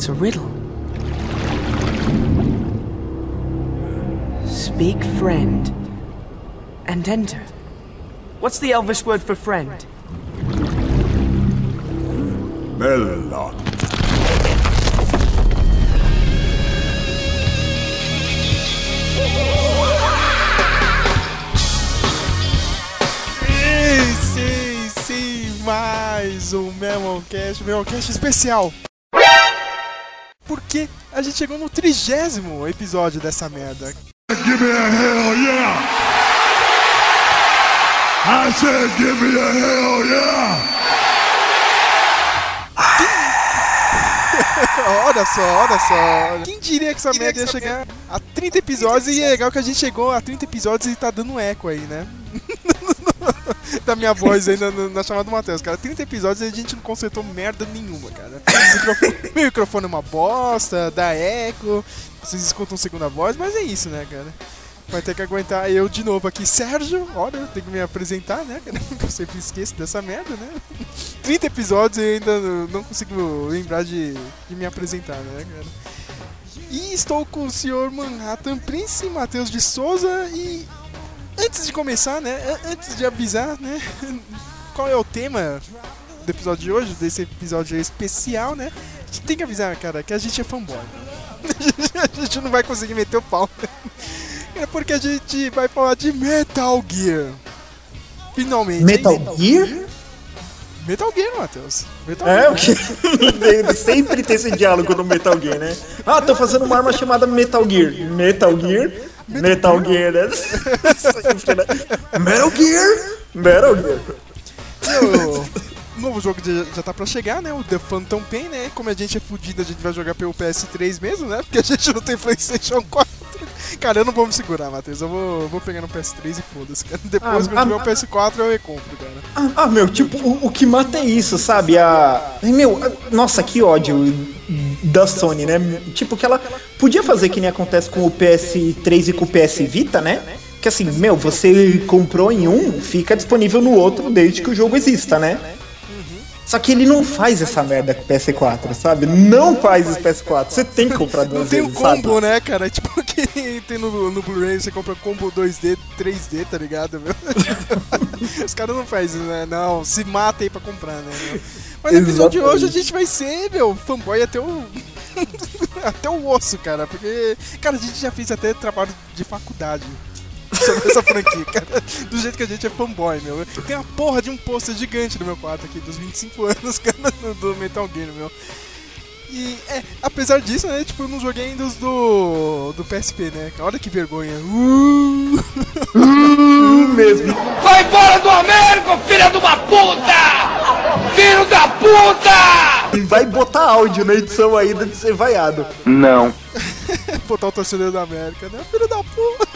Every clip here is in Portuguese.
It's a riddle. Speak friend and enter. What's the Elvish word for friend? Melon. Sim, sim, sim, mais um Memoncast, Memoncast especial. Porque a gente chegou no trigésimo episódio dessa merda. Give me a hell yeah! I said give me a hell yeah! olha só, olha só. Quem diria que essa merda ia chegar a 30 episódios e é legal que a gente chegou a 30 episódios e tá dando eco aí, né? da minha voz aí na, chamada do Matheus, cara. 30 episódios e a gente não consertou merda nenhuma, cara. Microfone, meu microfone é uma bosta, dá eco, vocês escutam segunda voz, mas é isso, né, cara? Vai ter que aguentar eu de novo aqui. Sérgio, olha, eu tenho que me apresentar, né? Eu sempre esqueço dessa merda, né? 30 episódios e ainda não consigo lembrar de, de me apresentar, né, cara? E estou com o senhor Manhattan Prince, Matheus de Souza e antes de começar, né? an- Antes de avisar, né? Qual é o tema do episódio de hoje, desse episódio especial, né? A gente tem que avisar, cara, que a gente é fanboy. a gente não vai conseguir meter o pau. É porque a gente vai falar de Metal Gear. Finalmente. Metal hein? Gear? Metal Gear, Matheus. Metal É, Gear. o que? Sempre tem esse diálogo no Metal Gear, né? Ah, tô fazendo uma arma chamada Metal Gear. Metal Gear? Metal Gear, né? Né? Metal Gear? Metal Gear. O novo jogo já, já tá pra chegar, né? O The Phantom Pain, né? Como a gente é fudido, a gente vai jogar pelo PS3 mesmo, né? Porque a gente não tem PlayStation 4. Cara, eu não vou me segurar, Matheus. Eu vou, vou pegar no PS3 e foda-se, cara. Depois, Ah, quando tiver ah, o PS4, eu recompro, cara. Ah, ah, meu, tipo, o, o que mata é isso, sabe? A. Meu, a- nossa, que ódio da Sony, né? Tipo, que ela podia fazer que nem acontece com o PS3 e com o PS Vita, né? Que assim, meu, você comprou em um, fica disponível no outro desde que o jogo exista, né? Só que ele não faz essa merda com o PS4, sabe? Não faz esse PS4. Você tem que comprar duas Não tem o vezes, sabe? combo, né, cara? Tipo, que tem no, no Blu-ray, você compra combo 2D, 3D, tá ligado, meu? Os caras não fazem, né? Não, se mata aí pra comprar, né? meu? Mas no episódio de hoje a gente vai ser, meu, fanboy até o. até o osso, cara. Porque, cara, a gente já fez até trabalho de faculdade. Sobre essa franquia, cara. Do jeito que a gente é fanboy, meu. Tem a porra de um pôster gigante no meu quarto aqui, dos 25 anos, cara, do Metal Gear, meu. E, é, apesar disso, né, tipo, eu não joguei ainda os do, do PSP, né? Olha que vergonha. Uh! Hum, mesmo. Vai embora do Américo, filha de uma puta! Filho da puta! E vai botar áudio na edição ainda de ser vaiado. Botar o torcedor da América, né? Filho da puta!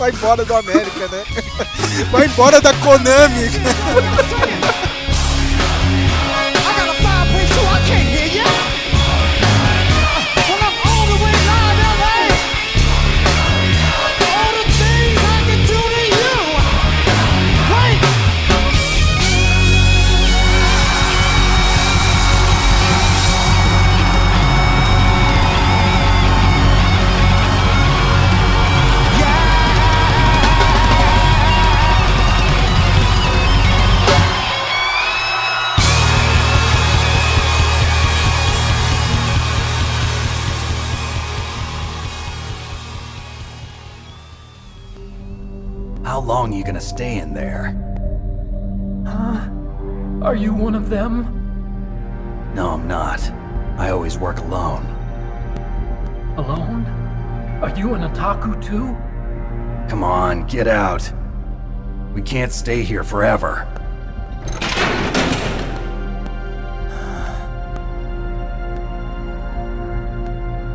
Vai embora do América, né? Vai embora da Konami! gonna stay in there? Huh? Are you one of them? No, I'm not. I always work alone. Alone? Are you an otaku too? Come on, get out. We can't stay here forever.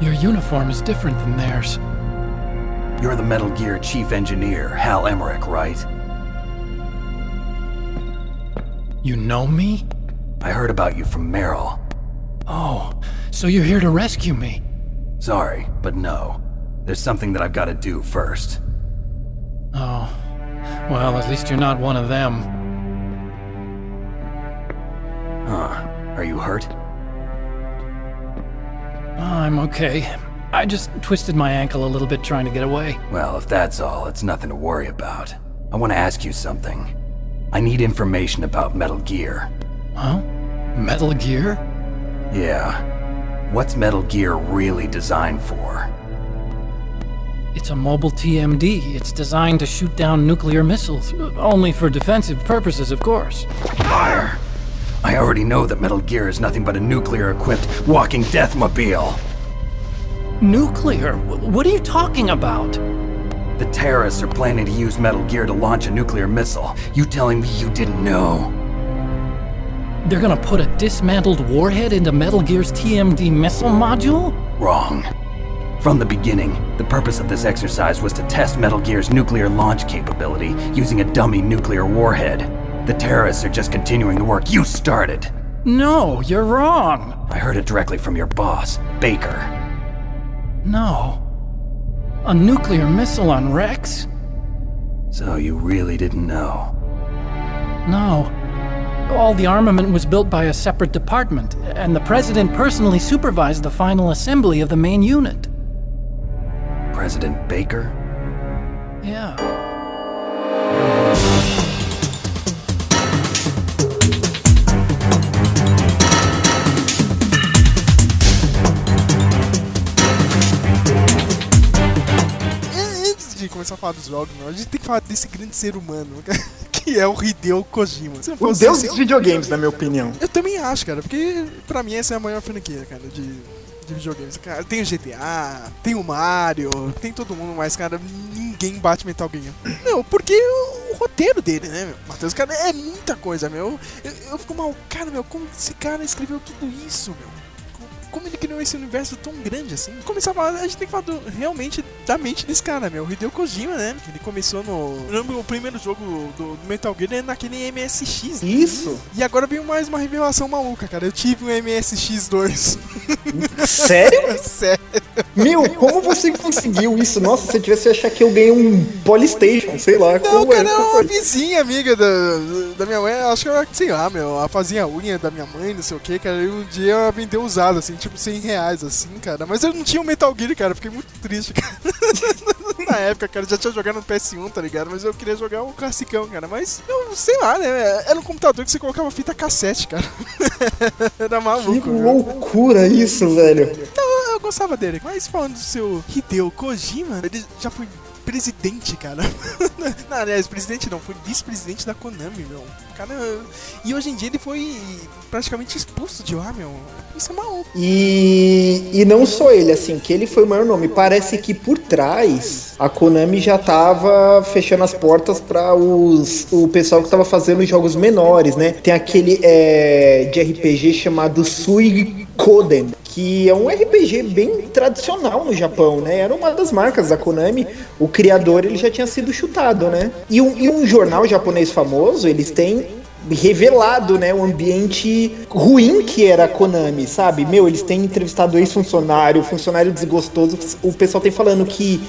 Your uniform is different than theirs. You're the Metal Gear Chief Engineer, Hal Emmerich, right? You know me? I heard about you from Meryl. Oh, so you're here to rescue me. Sorry, but no. There's something that I've got to do first. Oh. Well, at least you're not one of them. Huh. Are you hurt? I'm okay. I just twisted my ankle a little bit trying to get away. Well, if that's all, it's nothing to worry about. I want to ask you something. I need information about Metal Gear. Huh? Metal Gear? Yeah. What's Metal Gear really designed for? It's a mobile TMD. It's designed to shoot down nuclear missiles. Only for defensive purposes, of course. Fire! I already know that Metal Gear is nothing but a nuclear equipped walking deathmobile. Nuclear? What are you talking about? The terrorists are planning to use Metal Gear to launch a nuclear missile. You telling me you didn't know? They're gonna put a dismantled warhead into Metal Gear's TMD missile module? Wrong. From the beginning, the purpose of this exercise was to test Metal Gear's nuclear launch capability using a dummy nuclear warhead. The terrorists are just continuing the work you started. No, you're wrong. I heard it directly from your boss, Baker. No. A nuclear missile on Rex? So you really didn't know? No. All the armament was built by a separate department, and the President personally supervised the final assembly of the main unit. President Baker? Yeah. Começar a falar dos jogos, meu, a gente tem que falar desse grande ser humano, que é o Hideo Kojima. Se não O deus dos videogames, na minha opinião. Eu também acho, cara, porque pra mim essa é a maior franquia, cara, de, de videogames. Cara, tem o GTA, tem o Mario, tem todo mundo, mas, cara, ninguém bate Metal Gear. Meu, porque o, o roteiro dele, né, meu? Matheus, cara, é muita coisa, meu. Eu, eu fico mal, cara, meu, como esse cara escreveu tudo isso, meu? Co- Como ele criou esse universo tão grande assim? Começar a falar, a gente tem que falar do- realmente da mente desse cara, meu. O Hideo Kojima, né? Ele começou no. lembro, O primeiro jogo do, do Metal Gear é naquele MSX. né? Isso? E agora veio mais uma revelação maluca, cara. Eu tive um MSX2. Sério? Sério. Meu, como você conseguiu isso? Nossa, se eu tivesse achar que eu ganhei um Polystation, sei lá. Não, como cara, é uma vizinha amiga da, da minha mãe. Acho que ela, sei lá, meu, ela fazia unha da minha mãe, não sei o que, cara. E um dia ela vendeu usado, assim, tipo 100 reais, assim, cara. Mas eu não tinha o Metal Gear, cara. Fiquei muito triste, cara. Na época, cara, eu já tinha jogado no PS1, tá ligado? Mas eu queria jogar o classicão, cara. Mas, eu sei lá, né? Era um computador que você colocava fita cassete, cara. Era Que maluco, meu. loucura isso, velho. Não, eu gostava dele. Mas falando do seu Hideo Kojima, ele já foi presidente, cara. não, aliás, presidente não, foi vice-presidente da Konami, meu. Cara, e hoje em dia ele foi praticamente expulso de lá, meu. Isso é maluco. E, e não só ele, assim, que ele foi o maior nome. Parece que por trás a Konami já tava fechando as portas para os o pessoal que tava fazendo os jogos menores, né? Tem aquele é, de RPG chamado Suikoden, que é um RPG bem tradicional no Japão, né? Era uma das marcas da Konami. O criador ele já tinha sido chutado, né? E um, e um jornal japonês famoso, eles têm revelado, né, o ambiente ruim que era a Konami, sabe? Meu, eles têm entrevistado ex-funcionário, funcionário desgostoso. O pessoal tem falando que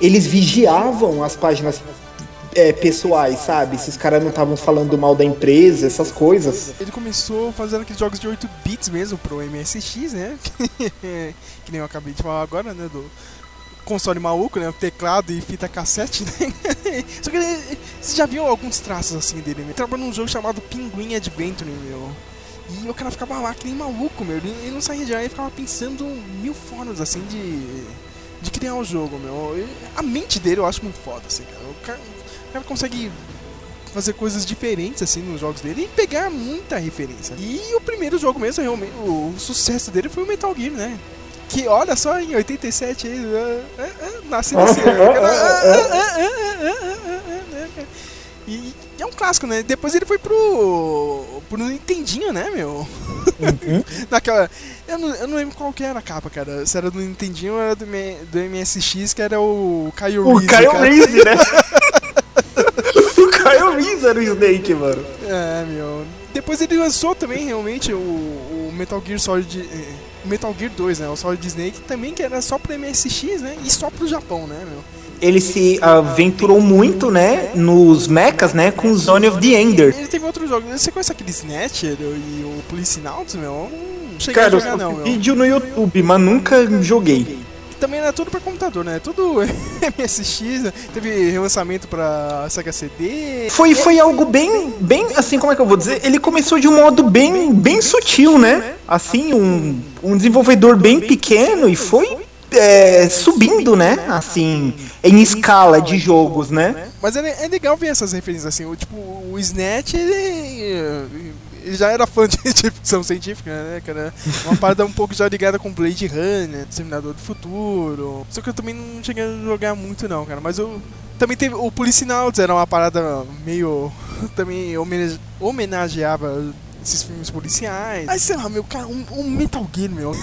eles vigiavam as páginas é, pessoais, sabe? Se os caras não estavam falando mal da empresa, essas coisas. Ele começou fazendo aqueles jogos de 8 bits mesmo pro MSX, né? que nem eu acabei de falar agora, né? Do console maluco, né? Teclado e fita cassete, né? Só que ele, você já viu alguns traços assim dele, né? Ele trabalhou num jogo chamado Pinguim Adventure, meu. E o cara ficava lá que nem maluco, meu. Ele, não saía de lá, ele ficava pensando mil formas, assim, de, de criar o jogo, meu. E a mente dele eu acho muito foda, assim, cara. O cara, o cara consegue fazer coisas diferentes assim nos jogos dele e pegar muita referência. E o primeiro jogo mesmo, realmente, o, sucesso dele foi o Metal Gear, né? Que olha só, em 87 aí, uh, nasce nesse E é um clássico, né? Depois ele foi pro. pro Nintendinho, né, meu? Naquela. Eu não, eu não lembro qual que era a capa, cara. Se era do Nintendinho ou era do, do MSX, que era o Caio O Caio né? Reese era o Snake, mano. É, meu. Depois ele lançou também, realmente, o, o Metal Gear Solid. eh, Metal Gear 2, né? O Solid Snake também, que era só pro MSX, né? E só pro Japão, né, meu? Ele se aventurou muito, né, nos mechas, né, com Zone of the Ender. Ele teve outro jogo. Você conhece aquele Snatcher e o Police Nauts, meu? Hum, cheguei Cara, a jogar não, meu. vídeo no YouTube, mas nunca joguei. Também era tudo pra computador, né? Tudo MSX, né? teve relançamento pra Sega CD. Foi, foi algo bem, bem, assim, como é que eu vou dizer? Ele começou de um modo bem, bem sutil, né? Assim, um, um desenvolvedor bem pequeno e foi é, subindo, né? Assim, em escala de jogos, né? Mas é, é legal ver essas referências assim. O, tipo, o Snatch, ele, ele já era fã de, de ficção científica, né, cara? Uma parada um pouco já ligada com Blade Runner, Disseminador do Futuro. Só que eu também não cheguei a jogar muito, não, cara. Mas eu. Também teve. O Policinauts era uma parada meio. Também homenage, homenageava esses filmes policiais. Mas sei lá, meu, cara, um, um Metal Gear, meu.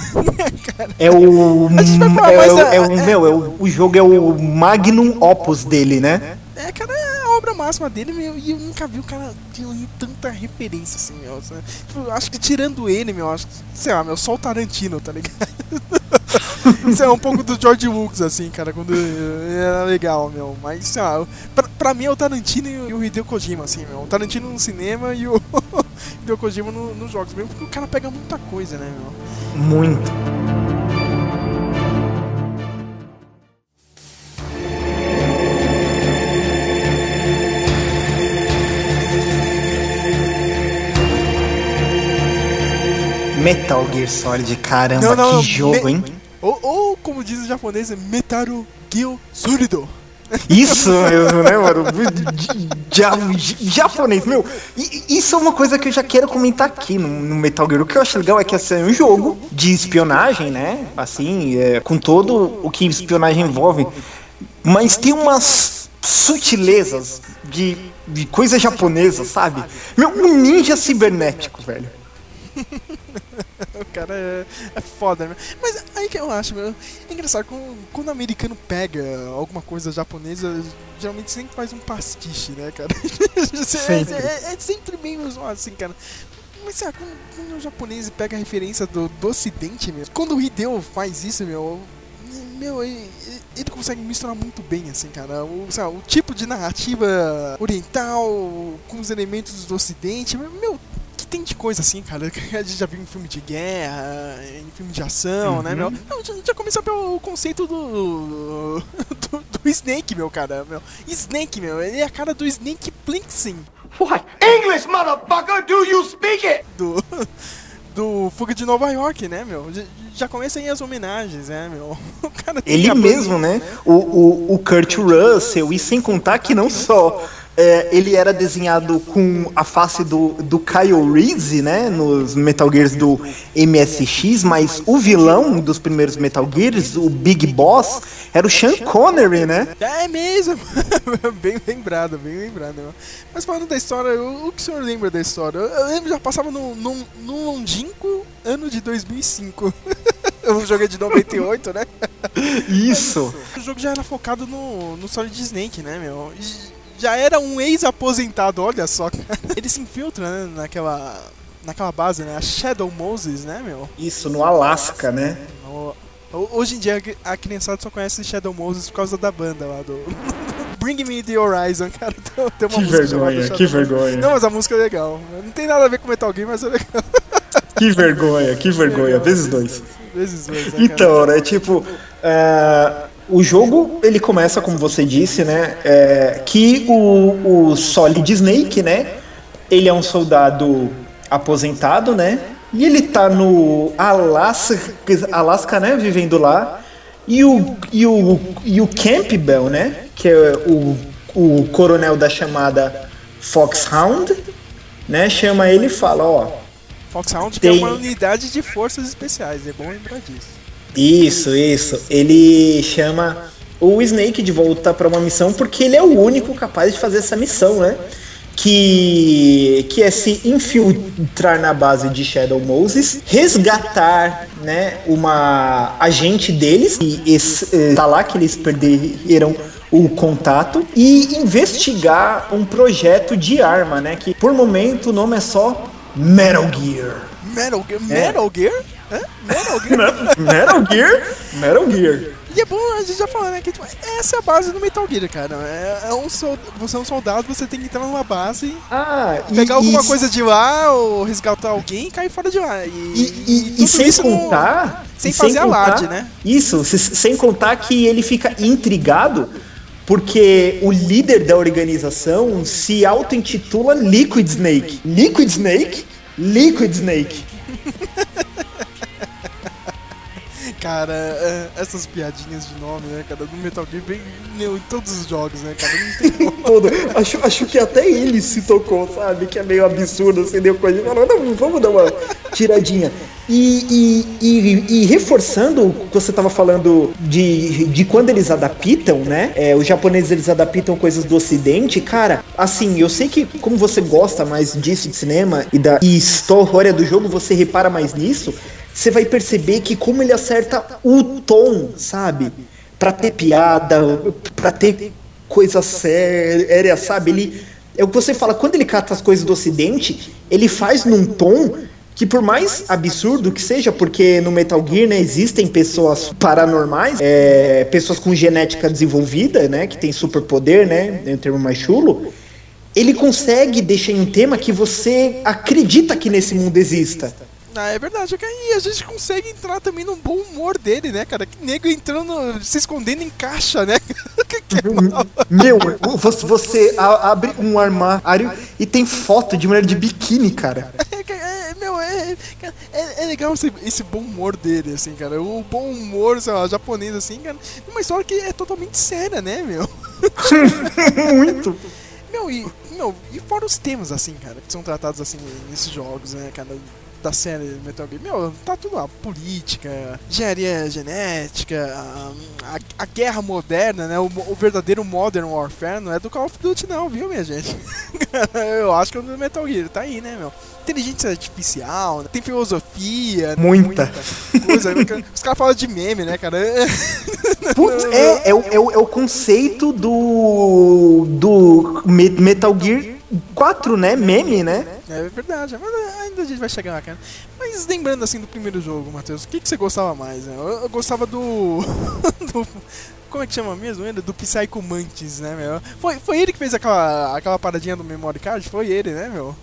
É o. A gente vai falar é, mais o- da- é é- meu, é o, o jogo é o Magnum Opus dele, né? É, cara, é a obra máxima dele, meu, e eu nunca vi o cara ter tanta referência, assim, meu. Tipo, acho que tirando ele, meu, acho que, sei lá, meu, só o Tarantino, tá ligado? Isso é um pouco do George Lucas, assim, cara, quando era legal, meu. Mas, sei lá, pra, pra mim é o Tarantino e o Hideo Kojima, assim, meu. O Tarantino no cinema e o Hideo Kojima no- nos jogos, mesmo porque o cara pega muita coisa, né, meu. Muito. Metal Gear Solid, caramba, Não, não, que jogo, hein? Ou, ou, como diz o japonês, é Metaru Gil Surido. Isso mesmo, né, mano? Ja- japonês, meu. Isso é uma coisa que eu já quero comentar aqui no, no Metal Gear. O que eu acho legal é que assim, é um jogo de espionagem, né? Assim, é, com todo o que espionagem envolve. Mas tem umas sutilezas de, de coisa japonesa, sabe? Meu, um ninja cibernético, velho. O cara é, é foda, né? Mas aí que eu acho, meu. É engraçado, quando, quando o americano pega alguma coisa japonesa, geralmente sempre faz um pastiche, né, cara? Sempre. É, é- é sempre meio assim, cara. Mas lá, quando, quando o japonês pega a referência do, do ocidente, meu. Quando o Hideo faz isso, meu. Meu, ele, ele consegue misturar muito bem, assim, cara. O, lá, o tipo de narrativa oriental com os elementos do ocidente. Meu, tem de coisa assim, cara. que A gente já viu em filme de guerra, em filme de ação, né, meu? Não, já, já começou pelo conceito do, do. do Snake, meu cara. Meu. Snake, meu, ele é a cara do Snake Plissken. What? English, motherfucker! Do you speak it? do, do Fuga de Nova York, né, meu? Já, já começa aí as homenagens, né, meu? O cara tem Ele a mesmo, né? O, o, o Kurt Russell, e sem contar que não só é, ele era desenhado com a face do, do Kyle Reese, né? Nos Metal Gears do MSX, mas o vilão dos primeiros Metal Gears, o Big Boss, era o Sean Connery, né? É mesmo! bem lembrado, bem lembrado. Mas falando da história, o, que o senhor lembra da história? Eu, lembro já passava no, no, no longínquo ano de 2005. o jogo é de 98, né? Isso. O jogo já era focado no, no Solid Snake, né, meu? E Já era um ex-aposentado, olha só. Ele se infiltra, né, naquela, naquela base, né? A Shadow Moses, né, meu? Isso, no Alasca, né? O- ho- Hoje em dia a criançada só conhece Shadow Moses por causa da banda lá do. Bring Me the Horizon, cara. Tem uma Que música vergonha, que vergonha. Não, mas a música é legal. Não tem nada a ver com Metal Gear, mas é legal. Que vergonha, que vergonha, vezes dois. Vezes dois, né? Então, né, tipo, é, o jogo, ele começa, como você disse, né, é, que o, o Solid Snake, né, ele é um soldado aposentado, né, e ele tá no Alasca, Alasca né, vivendo lá, e o, e o, e o Campbell, né, que é o, o coronel da chamada Foxhound, né, chama ele e fala, ó, Foxhound é Tem- uma unidade de forças especiais, é bom lembrar disso. Isso, isso. Ele chama o Snake de volta para uma missão porque ele é o único capaz de fazer essa missão, né? Que, que é se infiltrar na base de Shadow Moses, resgatar, né, uma agente deles, que esse, eh, lá que eles perderam o contato e investigar um projeto de arma, né? Que por momento o nome é só Metal Gear. Metal É. Gear? Metal Gear? Hã? Metal Gear? Metal Gear? Metal Gear. E é bom a gente já falar, né? Que tipo, essa é a base do Metal Gear, cara. É, é um sol- você é um soldado, você tem que entrar numa base, Ah, e, pegar alguma e- coisa de lá, ou resgatar alguém e cair fora de lá. E, E, e- e sem isso no- contar. sem e fazer alarde, contar- né? Isso, se- sem contar que ele fica intrigado porque o líder da organização se auto-intitula Liquid Snake. Liquid Snake? Liquid Snake. Cara, é, essas piadinhas de nome, né, cara, do Metal Gear bem meu, em todos os jogos, né, cara? Não tem. Todo. Acho, acho que até ele se tocou, sabe? Que é meio absurdo, assim, deu coisa. Falou, não, vamos dar uma tiradinha. E, e, e, e reforçando o que você tava falando de, de quando eles adaptam, né? É, os japoneses eles adaptam coisas do ocidente, cara, assim, eu sei que como você gosta mais disso de cinema e da história do jogo, você repara mais nisso, você vai perceber que como ele acerta o tom, sabe? Pra ter piada, pra ter coisa séria, sabe? Ele é o que você fala, quando ele cata as coisas do ocidente, ele faz num tom que por mais absurdo que seja, porque no Metal Gear, né, existem pessoas paranormais, é, pessoas com genética desenvolvida, né, que tem superpoder, né, em termo mais chulo, ele consegue deixar em um tema que você acredita que nesse mundo exista. Ah, é verdade. E a gente consegue entrar também no bom humor dele, né, cara? Que nego entrando, se escondendo em caixa, né? Que- que mal. Meu, você, você abre um armário e tem foto de mulher de biquíni, cara. É, é, meu, é, é, é legal esse, esse bom humor dele, assim, cara. O bom humor, sei lá, japonês, assim, cara. Uma história que é totalmente séria, né, meu? Muito. Meu, e, meu, e fora os temas, assim, cara, que são tratados, assim, nesses jogos, né, cara, da série Metal Gear. Meu, tá tudo lá, política, engenharia genética, a, a- a guerra moderna, né, o, o verdadeiro Modern Warfare não é do Call of Duty não, viu, minha gente? Eu acho que é do Metal Gear, tá aí, né, meu? Inteligência artificial, né, tem filosofia, Muita. coisa. Os caras falam de meme, né, cara? Putz, é, é, o, é, o, é o conceito do. do Me- Metal Gear 4, né? Meme, né? É verdade, mas ainda a gente vai chegar lá, cara. Mas lembrando assim do primeiro jogo, Matheus, o que, que você gostava mais? Né? Eu, eu gostava do. do- Como é que chama mesmo ele? Do Psycho Mantis, né, meu? Foi, foi ele que fez aquela, aquela paradinha do memory card? Foi ele, né, meu?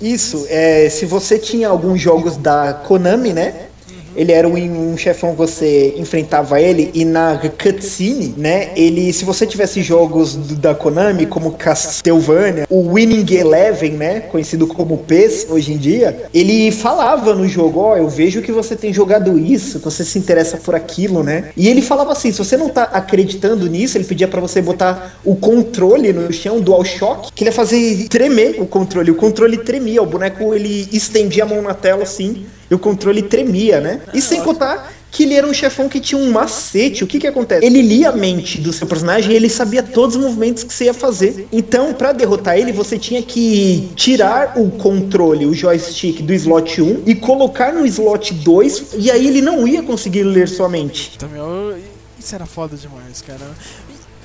Isso, é, se você tinha alguns jogos da Konami, né? Ele era um, um chefão, você enfrentava ele, e na cutscene, né? Ele, se você tivesse jogos do- da Konami, como Castlevania, o Winning Eleven, né? Conhecido como PES hoje em dia, ele falava no jogo: Ó, eu vejo que você tem jogado isso, que você se interessa por aquilo, né? E ele falava assim: se você não tá acreditando nisso, ele pedia pra você botar o controle no chão, DualShock, que ele ia fazer tremer o controle. O controle tremia, o boneco ele estendia a mão na tela assim, e o controle tremia, né? E sem contar que ele era um chefão que tinha um macete. O que que acontece? Ele lia a mente do seu personagem e ele sabia todos os movimentos que você ia fazer. Então, pra derrotar ele, você tinha que tirar o controle, o joystick do slot 1 e colocar no slot 2, e aí ele não ia conseguir ler sua mente. Eu- isso era foda demais, cara.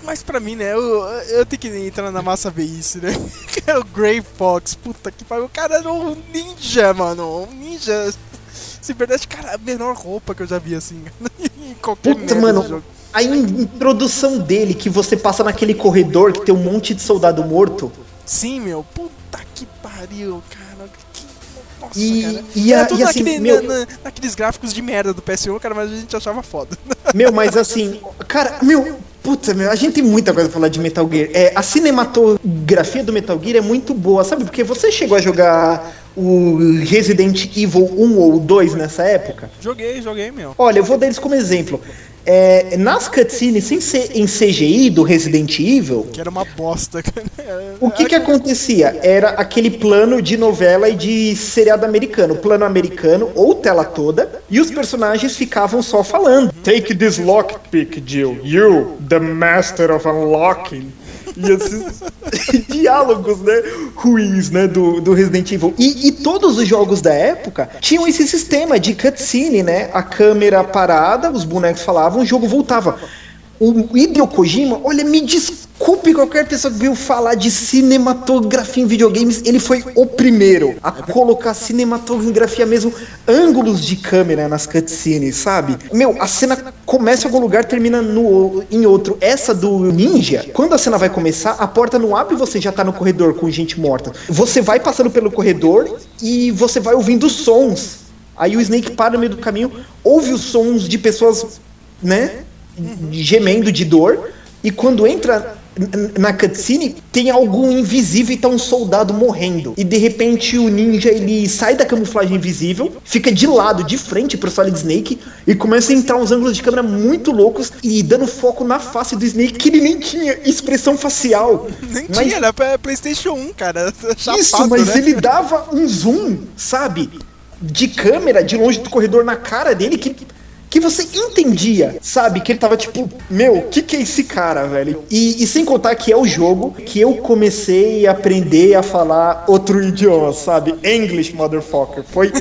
Mas pra mim, né, eu, eu tenho que entrar na massa ver isso, né? É o Grey Fox, puta que pariu. O cara era um ninja, mano. Um ninja. Se verdade, cara, a menor roupa que eu já vi assim. em qualquer Puta, mano, a in- introdução dele, que você passa naquele corredor que tem um monte de soldado morto. Sim, meu, puta que pariu, cara. Que... Nossa, E- cara. e a- e assim, naquele, meu- na- na- naqueles gráficos de merda do PS1, cara, mas a gente achava foda. Meu, mas assim, cara, meu, puta, meu, a gente tem muita coisa pra falar de Metal Gear. É, a cinematografia do Metal Gear é muito boa, sabe? Porque você chegou a jogar o Resident Evil 1 ou 2 nessa época? joguei, joguei, meu. Olha, eu vou dar eles como exemplo. É, nas cutscenes, sem ser em CGI do Resident Evil, Que era uma bosta, o que que acontecia? Era aquele plano de novela e de seriado americano. Plano americano, ou tela toda, e os personagens ficavam só falando. Take this lockpick, Jill. You, the master of unlocking. E esses diálogos, né, ruins, né, do, do Resident Evil. E, e todos os jogos da época tinham esse sistema de cutscene, né? A câmera parada, os bonecos falavam, o jogo voltava. O Hideo Kojima, olha, me desculpa Culpe qualquer pessoa que viu falar de cinematografia em videogames, ele foi o primeiro a colocar cinematografia mesmo, ângulos de câmera nas cutscenes, sabe? Meu, a cena começa em algum lugar, termina no, em outro. Essa do ninja, quando a cena vai começar, a porta não abre e você já tá no corredor com gente morta. Você vai passando pelo corredor e você vai ouvindo sons. Aí o Snake para no meio do caminho, ouve os sons de pessoas, né, gemendo de dor. E quando entra na cutscene, tem algo invisível e tá um soldado morrendo. E de repente o ninja ele sai da camuflagem invisível, fica de lado, de frente pro Solid Snake e começa a entrar uns ângulos de câmera muito loucos e dando foco na face do Snake que ele nem tinha expressão facial. Nem Mas- tinha, era pra PlayStation 1, cara. Chapado, Isso, mas né? ele dava um zoom, sabe? De câmera, de longe do corredor na cara dele que. Que você entendia, sabe? Que ele tava tipo, meu, que, que é esse cara, velho? E, e sem contar que é o jogo que eu comecei a aprender a falar outro idioma, sabe? English, motherfucker. Foi,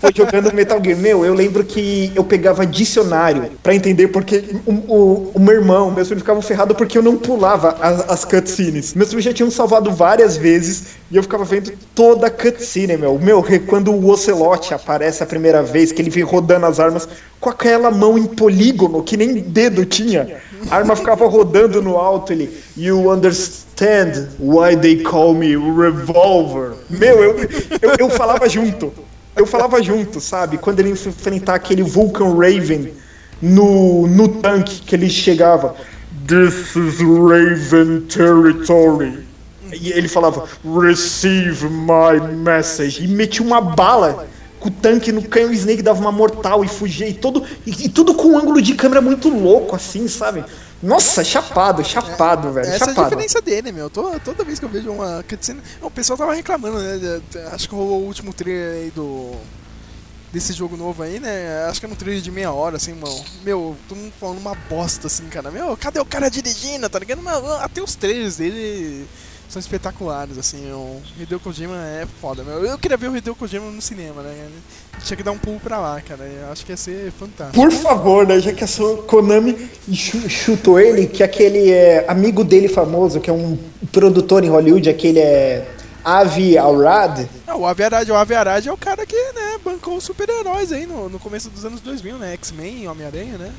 foi jogando Metal Gear. Meu, eu lembro que eu pegava dicionário pra entender porque o, o, o meu irmão, meus filhos ficavam ferrados porque eu não pulava as, as cutscenes. Meus filhos já tinham salvado várias vezes e eu ficava vendo toda a cutscene, meu. Meu, quando o Ocelote aparece a primeira vez, que ele vem rodando as armas com aquela mão em polígono que nem dedo tinha. A arma ficava rodando no alto, ele. You understand why they call me revolver? Meu, eu, eu, eu falava junto. Eu falava junto, sabe? Quando ele enfrentar aquele Vulcan Raven no, no tanque que ele chegava. This is Raven territory. E ele falava, receive my message. E metia uma bala com o tanque no canhão. O Snake dava uma mortal e fugia. E, todo, e, e tudo com um ângulo de câmera muito louco, assim, sabe? Nossa, chapado, chapado, velho. Essa é a chapado. diferença dele, meu. Tô- toda vez que eu vejo uma cutscene. O pessoal tava reclamando, né? Acho que rolou o último trailer aí do. Desse jogo novo aí, né? Acho que é um trailer de meia hora, assim, mano. Meu, todo mundo falando uma bosta, assim, cara. Meu, cadê o cara dirigindo, tá ligado? Mas, até os trailers dele são espetaculares, assim. O Hideo Kojima é foda, meu. Eu queria ver o Hideo Kojima no cinema, né? Tinha que dar um pulo pra lá, cara. Eu acho que ia ser fantástico. Por favor, né? Já que a sua Konami chu- chutou ele, que aquele é amigo dele famoso, que é um produtor em Hollywood, aquele é Avi Arad. Ah, o Avi Arad, o Avi Arad é o cara que, né, bancou os super-heróis aí no, no começo dos anos 2000, né? X-Men, Homem-Aranha, né?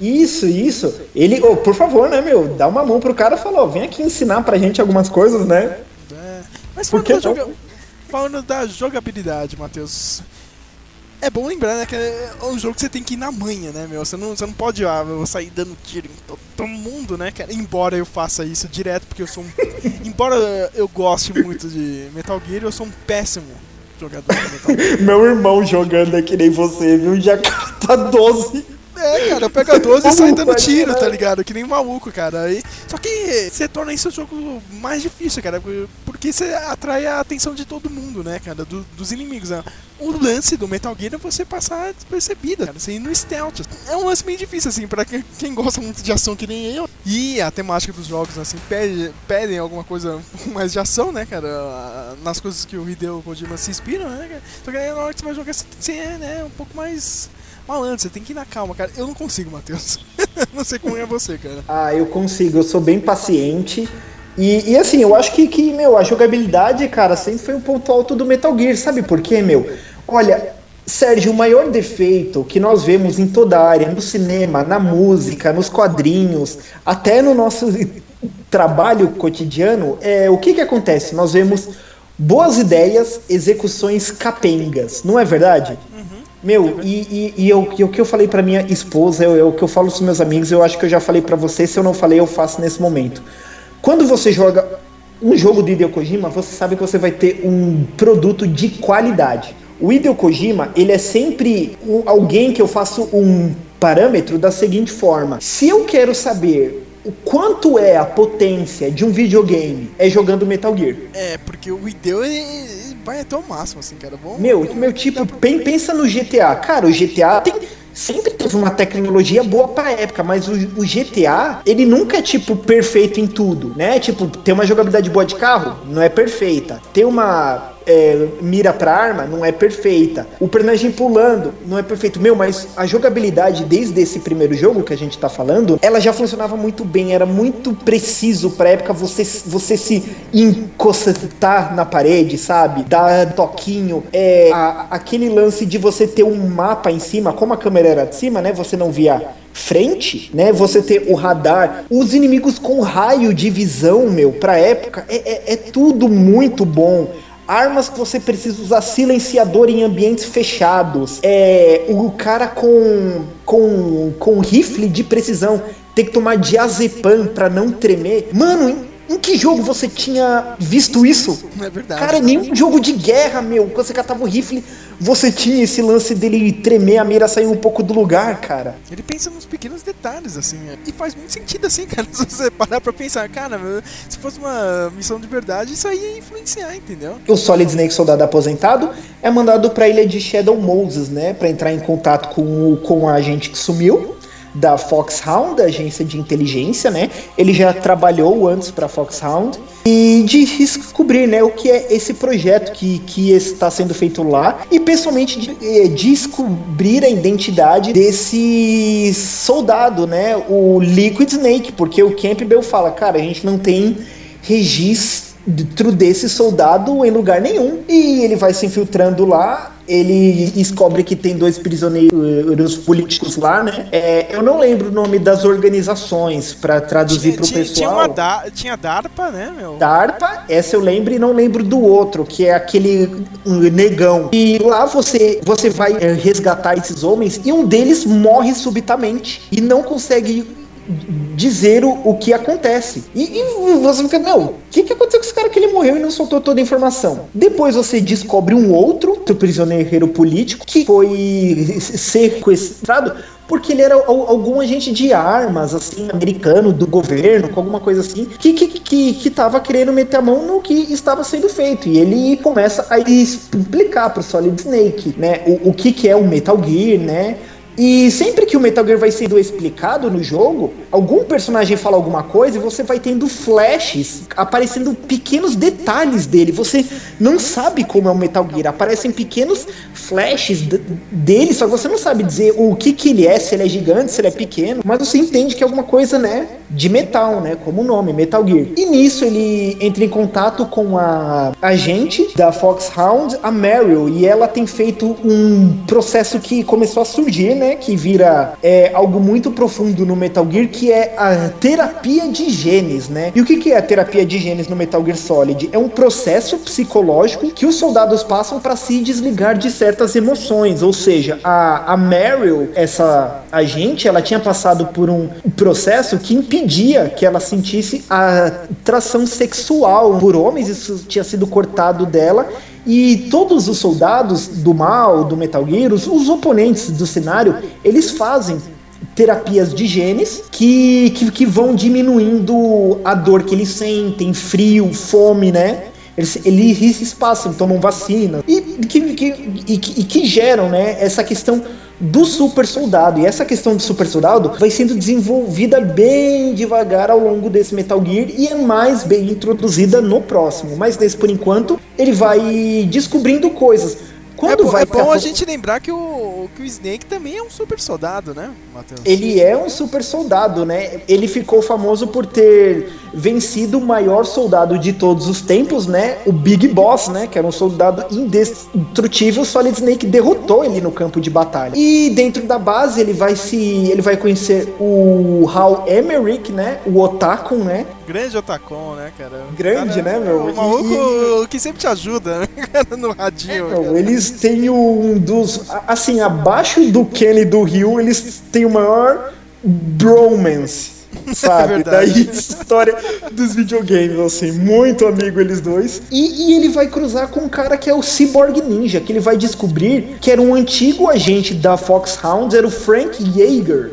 Isso, isso. Ele, ô, por favor, né, meu? Dá uma mão pro cara e fala, ó, vem aqui ensinar pra gente algumas coisas, né? É. Mas falando da, joga- falando da jogabilidade, Matheus. É bom lembrar, né, que é um jogo que você tem que ir na manha, né, meu? Você não, você não pode ah, eu vou sair dando tiro em to- todo mundo, né, cara? Embora eu faça isso direto, porque eu sou um... embora eu goste muito de Metal Gear, eu sou um péssimo jogador de Metal Gear. Meu irmão jogando é que nem você, viu? Já tá 12. É, cara, pega 12 e sai dando tiro, tá ligado? Que nem um maluco, cara. Aí, só que você torna isso o jogo mais difícil, cara, porque você atrai a atenção de todo mundo, né, cara, do- dos inimigos. Né? O lance do Metal Gear é você passar despercebido, cara, você ir no stealth. É um lance bem difícil, assim, pra quem, gosta muito de ação que nem eu. E a temática dos jogos, assim, pede, pedem alguma coisa mais de ação, né, cara, nas coisas que o Hideo Kojima se inspira, né, cara. Só que aí na hora que você vai jogar, você ser, né, um pouco mais malandro, você tem que ir na calma, cara. Eu não consigo, Matheus. não sei como é você, cara. Ah, eu consigo, eu sou bem paciente. E, e assim, eu acho que, que, meu, a jogabilidade, cara, sempre foi um ponto alto do Metal Gear, sabe por quê, meu? Olha, Sérgio, o maior defeito que nós vemos em toda a área, no cinema, na música, nos quadrinhos, até no nosso trabalho cotidiano, é o que que acontece? Nós vemos boas ideias, execuções capengas, não é verdade? Meu, e, e, e eu- e o que eu falei pra minha esposa, é o que eu falo pros meus amigos, eu acho que eu já falei pra você, se eu não falei, eu faço nesse momento. Quando você joga um jogo de Hideo Kojima, você sabe que você vai ter um produto de qualidade. O Hideo Kojima, ele é sempre um- alguém que eu faço um parâmetro da seguinte forma: se eu quero saber o quanto é a potência de um videogame, é jogando Metal Gear. É, porque o ele vai até o máximo, assim, cara. Bom, Meu, meu tipo, pen- pensa no GTA. Cara, o GTA tem, sempre teve uma tecnologia boa pra época, mas o, o GTA, ele nunca é, tipo, perfeito em tudo, né? Tipo, tem uma jogabilidade boa de carro? Não é perfeita. Tem uma é, mira pra arma não é perfeita. O personagem pulando não é perfeito. Meu, mas a jogabilidade desde esse primeiro jogo que a gente tá falando, ela já funcionava muito bem, era muito preciso pra época você, você se encostar na parede, sabe? Dar toquinho. É, a- aquele lance de você ter um mapa em cima, como a câmera era de cima, né? Você não via frente, né? Você ter o radar, os inimigos com raio de visão, meu, pra época, é, é- é tudo muito bom. Armas que você precisa usar silenciador em ambientes fechados. É, o cara com, com, com rifle de precisão tem que tomar diazepam pra não tremer. Mano, em, que jogo você tinha visto isso? É verdade. Cara, nenhum jogo de guerra, meu. Quando você catava o rifle, você tinha esse lance dele tremer, a mira sair um pouco do lugar, cara. Ele pensa nos pequenos detalhes, assim. é. E faz muito sentido, assim, cara. Se você parar pra pensar, cara, se fosse uma missão de verdade, isso aí ia influenciar, entendeu? O Solid Snake, soldado aposentado, é mandado pra ilha de Shadow Moses, né? Pra entrar em contato com, o, com a agente que sumiu. Da Foxhound, da agência de inteligência, né? Ele já trabalhou antes pra Foxhound. E de descobrir, né, o que é esse projeto que, que está sendo feito lá. E pessoalmente de, eh, descobrir a identidade desse soldado, né? O Liquid Snake. Porque o Campbell fala, cara, a gente não tem registro desse soldado em lugar nenhum. E ele vai se infiltrando lá. Ele descobre que tem dois prisioneiros políticos lá, né? É, eu não lembro o nome das organizações pra traduzir pro tinha, pessoal. tinha, uma da, tinha DARPA, né, meu? DARPA, essa eu lembro e não lembro do outro, que é aquele negão. E lá você, você vai é, resgatar esses homens e um deles morre subitamente e não consegue dizer o, o que acontece. E, e você fica, meu, o que, que aconteceu com esse cara que ele morreu e não soltou toda a informação? Depois você descobre um outro, outro prisioneiro político que foi sequestrado porque ele era al- algum agente de armas, assim, americano, do governo, com alguma coisa assim, que, que, que, que tava querendo meter a mão no que estava sendo feito. E ele começa a explicar pro Solid Snake, né, o, o que, que é o Metal Gear, né? E sempre que o Metal Gear vai sendo explicado no jogo, algum personagem fala alguma coisa e você vai tendo flashes, aparecendo pequenos detalhes dele. Você não sabe como é o Metal Gear, aparecem pequenos flashes dele, só que você não sabe dizer o que que ele é, se ele é gigante, se ele é pequeno, mas você entende que é alguma coisa, né, de metal, né, como o nome, Metal Gear. E nisso ele entra em contato com a agente da Foxhound, a Meryl, e ela tem feito um processo que começou a surgir, né, que vira é, algo muito profundo no Metal Gear, que é a terapia de genes, né? E o que que é a terapia de genes no Metal Gear Solid? É um processo psicológico que os soldados passam para se desligar de certas emoções, ou seja, a, a Meryl, essa agente, ela tinha passado por um processo que impedia que ela sentisse a atração sexual por homens, isso tinha sido cortado dela. E todos os soldados do mal, do Metal Gear, os, os oponentes do cenário, eles fazem terapias de genes que, que, que vão diminuindo a dor que eles sentem, frio, fome, né? Eles, eles passam, tomam vacina e que, que, e, que, e que geram né, essa questão do super soldado. E essa questão do super soldado vai sendo desenvolvida bem devagar ao longo desse Metal Gear e é mais bem introduzida no próximo. Mas nesse por enquanto ele vai descobrindo coisas. Quando é, bo- vai é bom a gente lembrar que o, que o Snake também é um super soldado, né, Matheus? Ele é um super soldado, né? Ele ficou famoso por ter vencido o maior soldado de todos os tempos, né? O Big Boss, né? Que era um soldado indestrutível. O Solid Snake derrotou ele no campo de batalha. E dentro da base ele vai se, ele vai conhecer o Hal Emmerich, né? O Otaku, né? Grande Otacon, né, cara? Grande, né, meu? O maluco que sempre te ajuda, né, cara, no radinho. Não, cara. eles têm um dos. Assim, abaixo do Kenny e do Ryu, eles têm o maior bromance. Sabe? É. Daí história dos videogames, assim, muito amigo eles dois. E, e ele vai cruzar com um cara que é o Cyborg Ninja, que ele vai descobrir que era um antigo agente da Foxhound, era o Frank Yeager.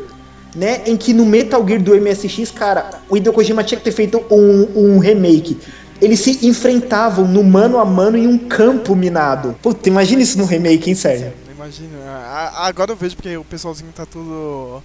Né, em que no Metal Gear do MSX, cara, o Hideo Kojima tinha que ter feito um, um remake. Eles se enfrentavam no mano a mano em um campo minado. Puta, imagina isso no remake, hein, sério? Imagina. Agora eu vejo porque o pessoalzinho tá tudo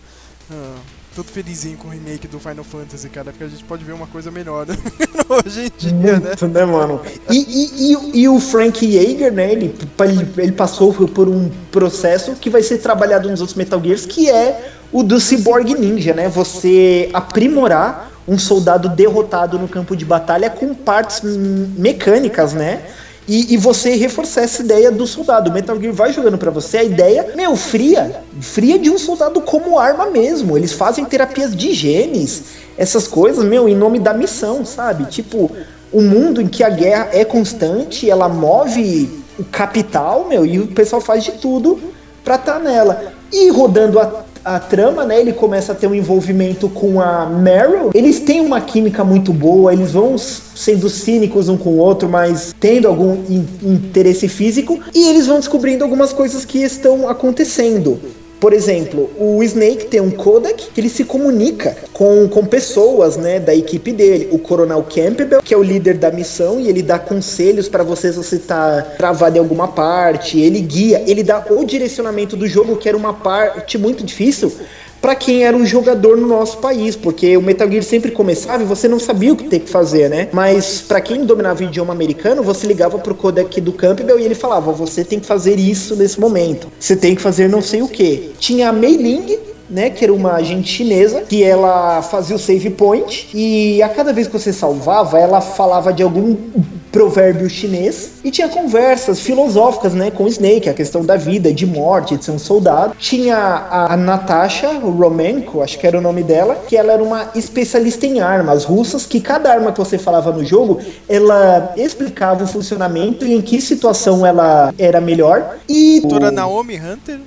Ah, todo felizinho com o remake do Final Fantasy, cara, porque a gente pode ver uma coisa melhor né? hoje em dia, né? Muito, né, mano? E, e, e, e o Frank Yeager, né? Ele, ele, ele passou por um processo que vai ser trabalhado nos outros Metal Gears, que é o do Cyborg Ninja, né? Você aprimorar um soldado derrotado no campo de batalha com partes mecânicas, né? E, e, você reforçar essa ideia do soldado. O Metal Gear vai jogando para você a ideia, meu, fria. Fria de um soldado como arma mesmo. Eles fazem terapias de genes, essas coisas, meu, em nome da missão, sabe? Tipo, um mundo em que a guerra é constante, ela move o capital, meu, e o pessoal faz de tudo pra estar tá nela. E rodando a a trama, né? Ele começa a ter um envolvimento com a Meryl. Eles têm uma química muito boa, eles vão sendo cínicos um com o outro, mas tendo algum in interesse físico, e eles vão descobrindo algumas coisas que estão acontecendo. Por exemplo, o Snake tem um codec que ele se comunica com, com pessoas, né, da equipe dele. O Coronel Campbell, que é o líder da missão, e ele dá conselhos para você se você tá travado em alguma parte. Ele guia, ele dá o direcionamento do jogo, que era uma parte muito difícil para quem era um jogador no nosso país, porque o Metal Gear sempre começava e você não sabia o que ter que fazer, né? Mas para quem dominava o idioma americano, você ligava pro codec do Campbell e ele falava: "Você tem que fazer isso nesse momento. Você tem que fazer não sei o que". Tinha a Mei Ling, né, que era uma agente chinesa, que ela fazia o save point e a cada vez que você salvava, ela falava de algum provérbio chinês e tinha conversas filosóficas, né, com o Snake, a questão da vida, de morte, de ser um soldado. Tinha a, a Natasha Romenko, acho que era o nome dela, que ela era uma especialista em armas russas, que cada arma que você falava no jogo, ela explicava o funcionamento e em que situação ela era melhor. E Doutora Naomi Hunter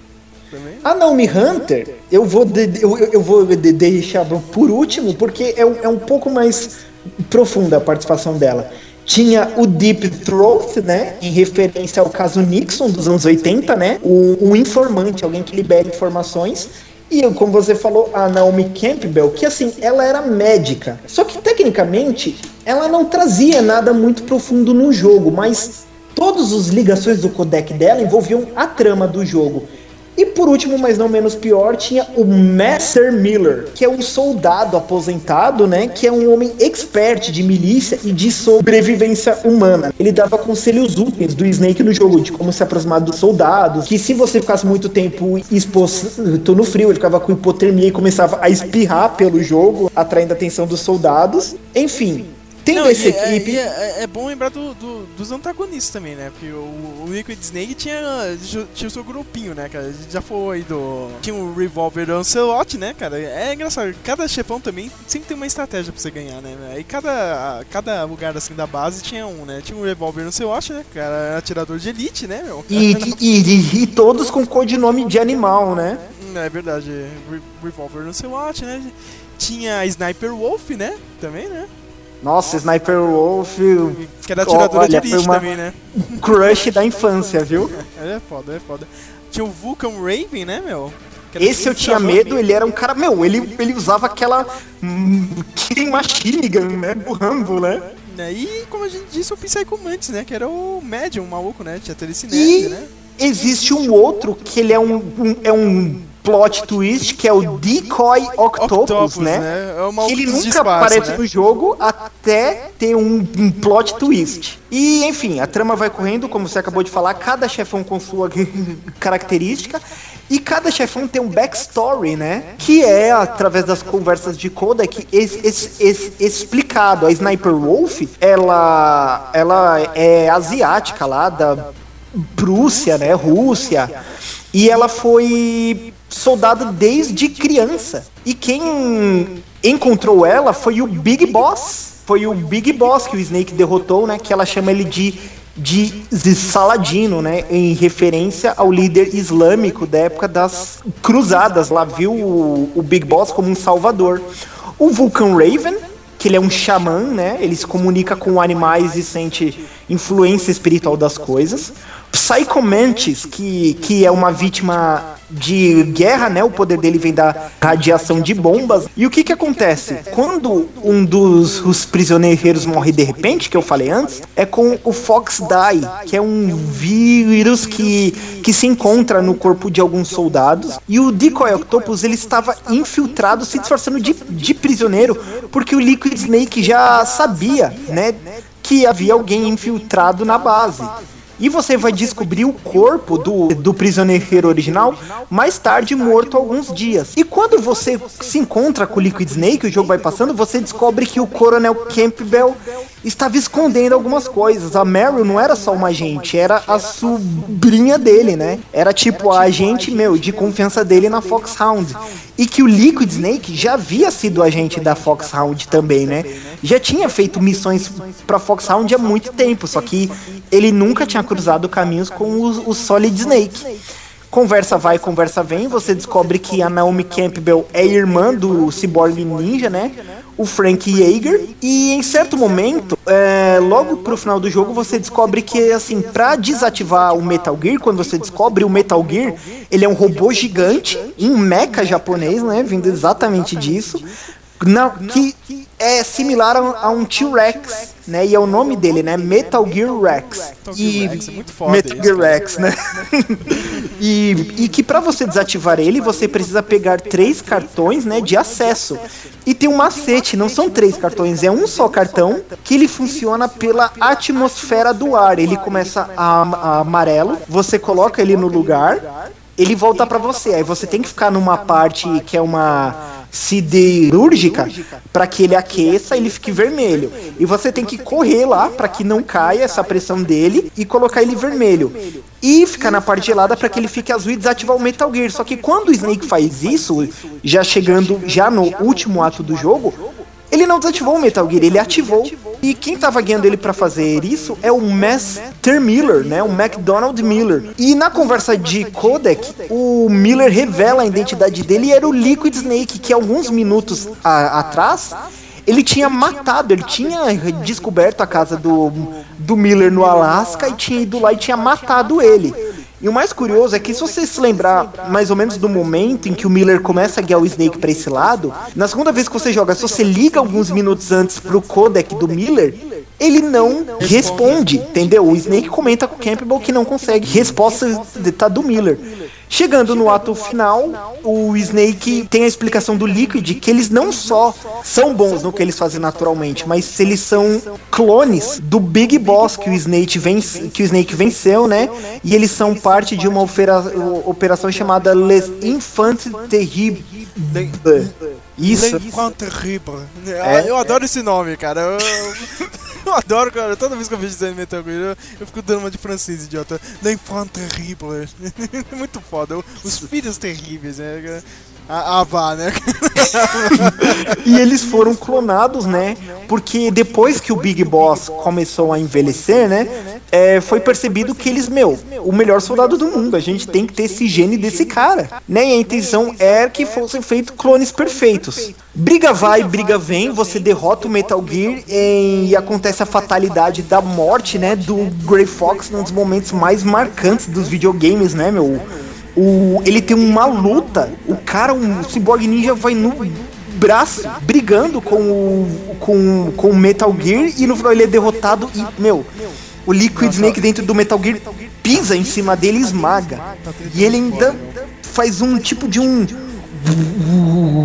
também? A Naomi Hunter, eu vou, de, eu, eu vou de, deixar por último, porque é, é um pouco mais profunda a participação dela. Tinha o Deep Throat, né? Em referência ao caso Nixon dos anos 80, né? O, o informante, alguém que libera informações. E como você falou, a Naomi Campbell, que assim, ela era médica. Só que tecnicamente, ela não trazia nada muito profundo no jogo, mas todas as ligações do codec dela envolviam a trama do jogo. E por último, mas não menos pior, tinha o Master Miller, que é um soldado aposentado, né? Que é um homem expert de milícia e de sobrevivência humana. Ele dava conselhos úteis do Snake no jogo, de como se aproximar dos soldados, que se você ficasse muito tempo exposto no frio, ele ficava com hipotermia e começava a espirrar pelo jogo, atraindo a atenção dos soldados. Enfim, tem Não, essa é, equipe. É, é, bom lembrar do, do, dos antagonistas também, né? Porque o, o Liquid Snake tinha, tinha o seu grupinho, né, cara? A gente já foi do. Tinha o Revolver Ancelot, né, cara? É engraçado. Cada chefão também sempre tem uma estratégia pra você ganhar, né? E cada, cada lugar assim da base tinha um, né? Tinha o Revolver Ancelot, né? Cara, era atirador de elite, né, meu? E, e, e, e todos com codinome de animal, né? É verdade. Re Revolver Ancelot, né? Tinha Sniper Wolf, né? Também, né? Nossa, Sniper Wolf. Que era atiradora de elite também, né? Crush da infância, viu? É foda, é foda. Tinha o Vulcan Raven, né, meu? Esse eu tinha medo, ele era um cara, meu, ele, ele usava aquela hum, Killing Machine Gun, né, do Rambo, né? E, como a gente disse, o Psycho Mantis, né, que era o Medium, maluco, né, tinha telecinese, né? existe um outro que ele é um, um é um plot twist, que é o Decoy Octopus, Octopus né? né? É que ele nunca espaço, aparece né? no jogo até ter um, um, plot twist. E, enfim, a trama vai correndo, como você acabou de falar, cada chefão com sua característica. E cada chefão tem um backstory, né? Que é, através das conversas de es, es, es, explicado. A Sniper Wolf, ela, ela é asiática lá, da Prússia, né? Rússia. E ela foi soldado desde criança. E quem encontrou ela foi o Big Boss. Foi o Big Boss que o Snake derrotou, né? Que ela chama ele de de Saladino, né, em referência ao líder islâmico da época das cruzadas, lá viu o, o Big Boss como um salvador. O Vulcan Raven, que ele é um xamã, né, ele se comunica com animais e sente influência espiritual das coisas. Psycho Mantis, que, que é uma vítima de guerra, né? O poder dele vem da radiação de bombas. E o que que acontece? Quando um dos os prisioneiros morre de repente, que eu falei antes, é com o Fox Die, que é um vírus que, que se encontra no corpo de alguns soldados. E o Decoy Octopus, ele estava infiltrado, se disfarçando de, de prisioneiro, porque o Liquid Snake já sabia, né? Que havia alguém infiltrado na base. E você vai descobrir o corpo do, do prisioneiro original mais tarde, morto alguns dias. E quando você se encontra com o Liquid Snake, o jogo vai passando, você descobre que o Coronel Campbell estava escondendo algumas coisas. A Meryl não era só uma agente, era a sobrinha dele, né? Era tipo a agente, meu, de confiança dele na Foxhound. E que o Liquid Snake já havia sido agente da Foxhound também, né? Já tinha feito missões pra Foxhound há muito tempo, só que ele nunca tinha cruzado caminhos com o, o Solid Snake. Conversa vai, conversa vem, você descobre que a Naomi Campbell é irmã do Cyborg Ninja, né? O Frank Yeager. E em certo momento, é, logo pro final do jogo, você descobre que, assim, pra desativar o Metal Gear, quando você descobre o Metal Gear, ele é um robô gigante, em mecha japonês, né? Vindo exatamente disso. Não, que é similar a, a um T-Rex, né? E é o nome dele, né? Metal Gear Rex. E é Metal Gear cara. Rex, né? e, e que pra você desativar ele, você precisa pegar três cartões, né, de acesso. E tem um macete, não são três cartões, é um só cartão que ele funciona pela atmosfera do ar. Ele começa a, a amarelo, você coloca ele no lugar, ele volta pra você. Aí você tem que ficar numa parte que é uma siderúrgica para que ele aqueça e ele fique vermelho. E você tem que correr lá para que não caia essa pressão dele e colocar ele vermelho. E ficar na parte gelada para que ele fique azul e desativar o Metal Gear. Só que quando o Snake faz isso, já chegando já no último ato do jogo, ele não desativou o Metal Gear, ele ativou. E quem tava guiando ele pra fazer isso é o Master Miller, né? O McDonald Miller. E na conversa de codec, o Miller revela a identidade dele e era o Liquid Snake, que alguns minutos a- atrás ele tinha matado, ele tinha descoberto a casa do, do Miller no Alasca e tinha ido lá e tinha matado ele. E o mais curioso é que se você se lembrar mais ou menos do momento em que o Miller começa a guiar o Snake pra esse lado, na segunda vez que você joga, se você liga alguns minutos antes pro codec do Miller, ele não responde, entendeu? O Snake comenta com o Campbell que não consegue resposta tá do Miller. Chegando no ato final, o Snake tem a explicação do Liquid que eles não só são bons no que eles fazem naturalmente, mas eles são clones do Big Boss que o Snake, vence, que o Snake venceu, né? E eles são parte de uma opera- operação chamada Les Infants Terribles. Isso. L'Enfant Terrible. É. eu adoro esse nome, cara. Eu, eu adoro, cara. Toda vez que eu vejo desenho Metal Gear, eu, eu fico dando uma de francês, idiota. L'Enfant Terrible. Muito foda. Os filhos terríveis, né? A Ava, né? E eles foram clonados, né? Porque depois que o Big Boss começou a envelhecer, né? é, foi percebido que eles, meu, o melhor soldado do mundo. A gente tem que ter esse gene desse cara. Né? E a intenção era que fossem feitos clones perfeitos. Briga vai, briga vem, você derrota o Metal Gear em- e acontece a fatalidade da morte, né? Do Grey Fox num dos momentos mais marcantes dos videogames, né, meu? O, ele tem uma luta, o cara, um Cyborg Ninja vai no braço, brigando com o, com, com o Metal Gear e no final ele é derrotado e, meu, o Liquid Snake dentro do Metal Gear pisa em cima dele e esmaga. E ele ainda faz um tipo de um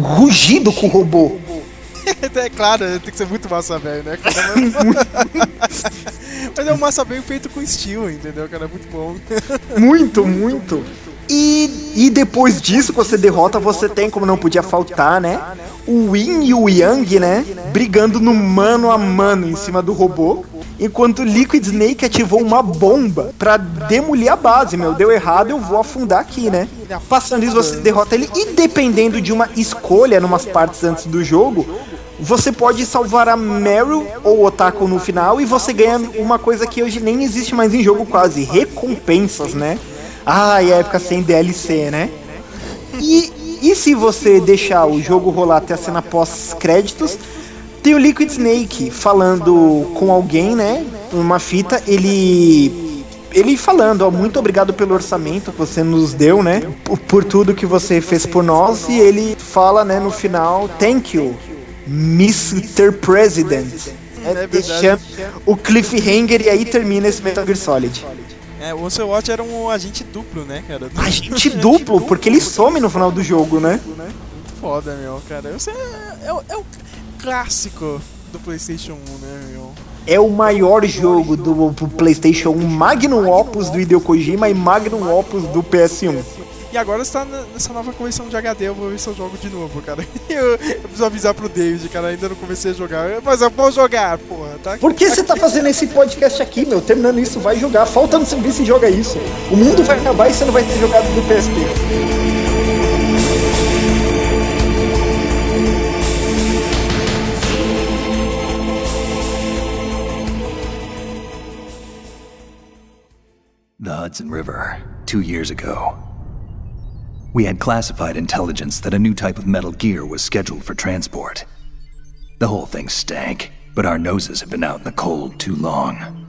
rugido com o robô. é claro, tem que ser muito massa velho, né? Mas é um massa velho feito com estilo, entendeu, cara? Muito bom. Muito, muito. E, e depois disso que você derrota, você tem, como não podia faltar, né? O Yin e o Yang, né? Brigando no mano a mano em cima do robô. Enquanto o Liquid Snake ativou uma bomba pra demolir a base, meu. Deu errado, eu vou afundar aqui, né? Passando isso, você derrota ele. E dependendo de uma escolha, numas partes antes do jogo, você pode salvar a Meryl ou o Otaku no final e você ganha uma coisa que hoje nem existe mais em jogo quase, recompensas, né? Ah, e a época sem DLC, né? E, e se você deixar o jogo rolar até a cena pós-créditos, tem o Liquid Snake falando com alguém, né? Uma fita, ele ele falando, ó, muito obrigado pelo orçamento que você nos deu, né? Por, por tudo que você fez por nós. E ele fala, né, no final, thank you, Mr. President. É deixando o cliffhanger e aí termina esse Metal Gear Solid. É, o Ocelot era um agente duplo, né, cara? Agente duplo, porque ele some no final do jogo, né? Muito foda, meu, cara. Você é, é, o- é o clássico do PlayStation 1, né, meu? É o maior jogo do, do PlayStation 1, Magnum Opus do Hideo Kojima e Magnum Opus do PS1. E agora está nessa nova coleção de HD, eu vou ver se eu jogo de novo, cara. Eu, eu preciso avisar pro David, cara, ainda não comecei a jogar. Mas eu vou jogar, porra, tá? Por que você tá fazendo esse podcast aqui, meu? Terminando isso, vai jogar. Falta você ver se joga isso. O mundo vai acabar e você não vai ter jogado do PSP. The Hudson River, two years ago. We had classified intelligence that a new type of metal gear was scheduled for transport. The whole thing stank, but our noses had been out in the cold too long.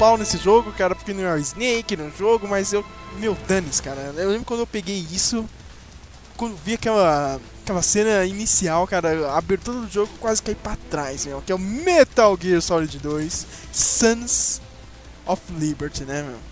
Pau nesse jogo, cara, porque não é o Snake no jogo, mas eu. Meu, danes, cara. Eu lembro quando eu peguei isso. Quando vi aquela. Aquela cena inicial, cara, a abertura do jogo quase cai pra trás, meu. Que é o Metal Gear Solid 2 Sons of Liberty, né, meu?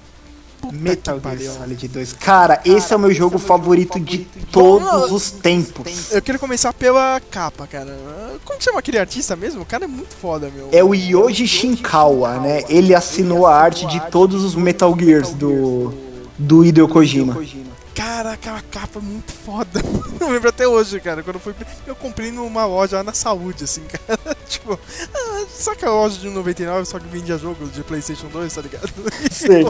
Puta Metal Gear. Solid 2. Cara, esse é o meu jogo favorito de todos os tempos. Eu quero começar pela capa, cara. Como que chama aquele artista mesmo? O cara é muito foda, meu. É o Yoji Shinkawa, né? Ele assinou a arte de todos os Metal Gears do, do Hideo Kojima. Cara, aquela capa é muito foda. Eu lembro até hoje, cara. Quando eu fui. Eu comprei numa loja lá na saúde, assim, cara. tipo, ah, sabe aquela loja de 99 só que vendia jogos de PlayStation 2, tá ligado? Sei,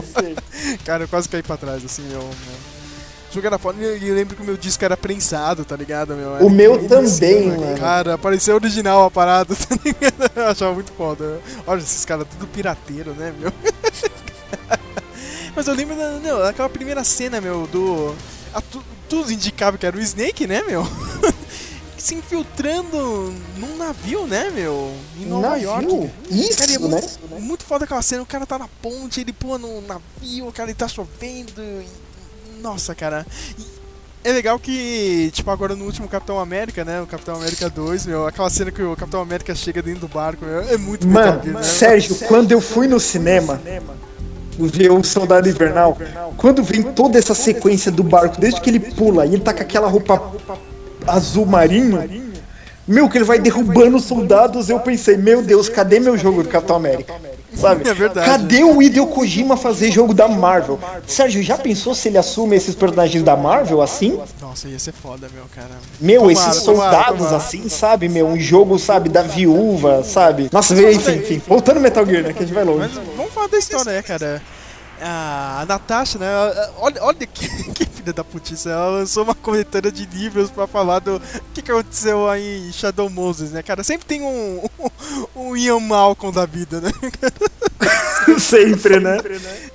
cara, eu quase caí pra trás, assim, meu. meu. O jogo era foda e eu lembro que o meu disco era prensado, tá ligado, meu? Era O meu também, mano. Cara, parecia original a parada, tá ligado? Eu achava muito foda. Olha esses caras tudo pirateiro, né, meu? Mas eu lembro da, não, daquela primeira cena, meu, do. A, tu, tudo indicava que era o Snake, né, meu? Se infiltrando num navio, né, meu? Em Nova Navio? York. Isso, cara, é né? muito, muito foda aquela cena. O cara tá na ponte, ele pula no navio, cara, ele tá chovendo. e- Nossa, cara. E é legal que, tipo, agora no último Capitão América, né? O Capitão América 2, meu, aquela cena que o Capitão América chega dentro do barco, meu, é muito Mano, Gear, né? Sérgio, quando eu fui no cinema ver o Soldado Invernal, quando vem toda essa sequência do barco, desde que ele pula e ele tá com aquela roupa azul marinho, meu, que ele vai derrubando os soldados, eu pensei, meu Deus, cadê meu jogo do Capitão América? Sabe? É verdade. Cadê o Hideo Kojima fazer jogo da Marvel? Sérgio, já pensou se ele assume esses personagens da Marvel assim? Nossa, ia ser foda, meu, cara. Meu, Tomara, esses tomara, soldados tomara. assim, sabe, meu? Um jogo, sabe, da viúva, sabe? Nossa, enfim, enfim, voltando Metal Gear, né? Que a gente vai longe. Mas vamos falar da história, né, cara? A Natasha, né? Olha, olha que, que filha da putice. Ela lançou uma coletânea de livros pra falar do que, que aconteceu aí em Shadow Moses, né, cara? Sempre tem um, um, um Ian Malcolm da vida, né? Sempre, né?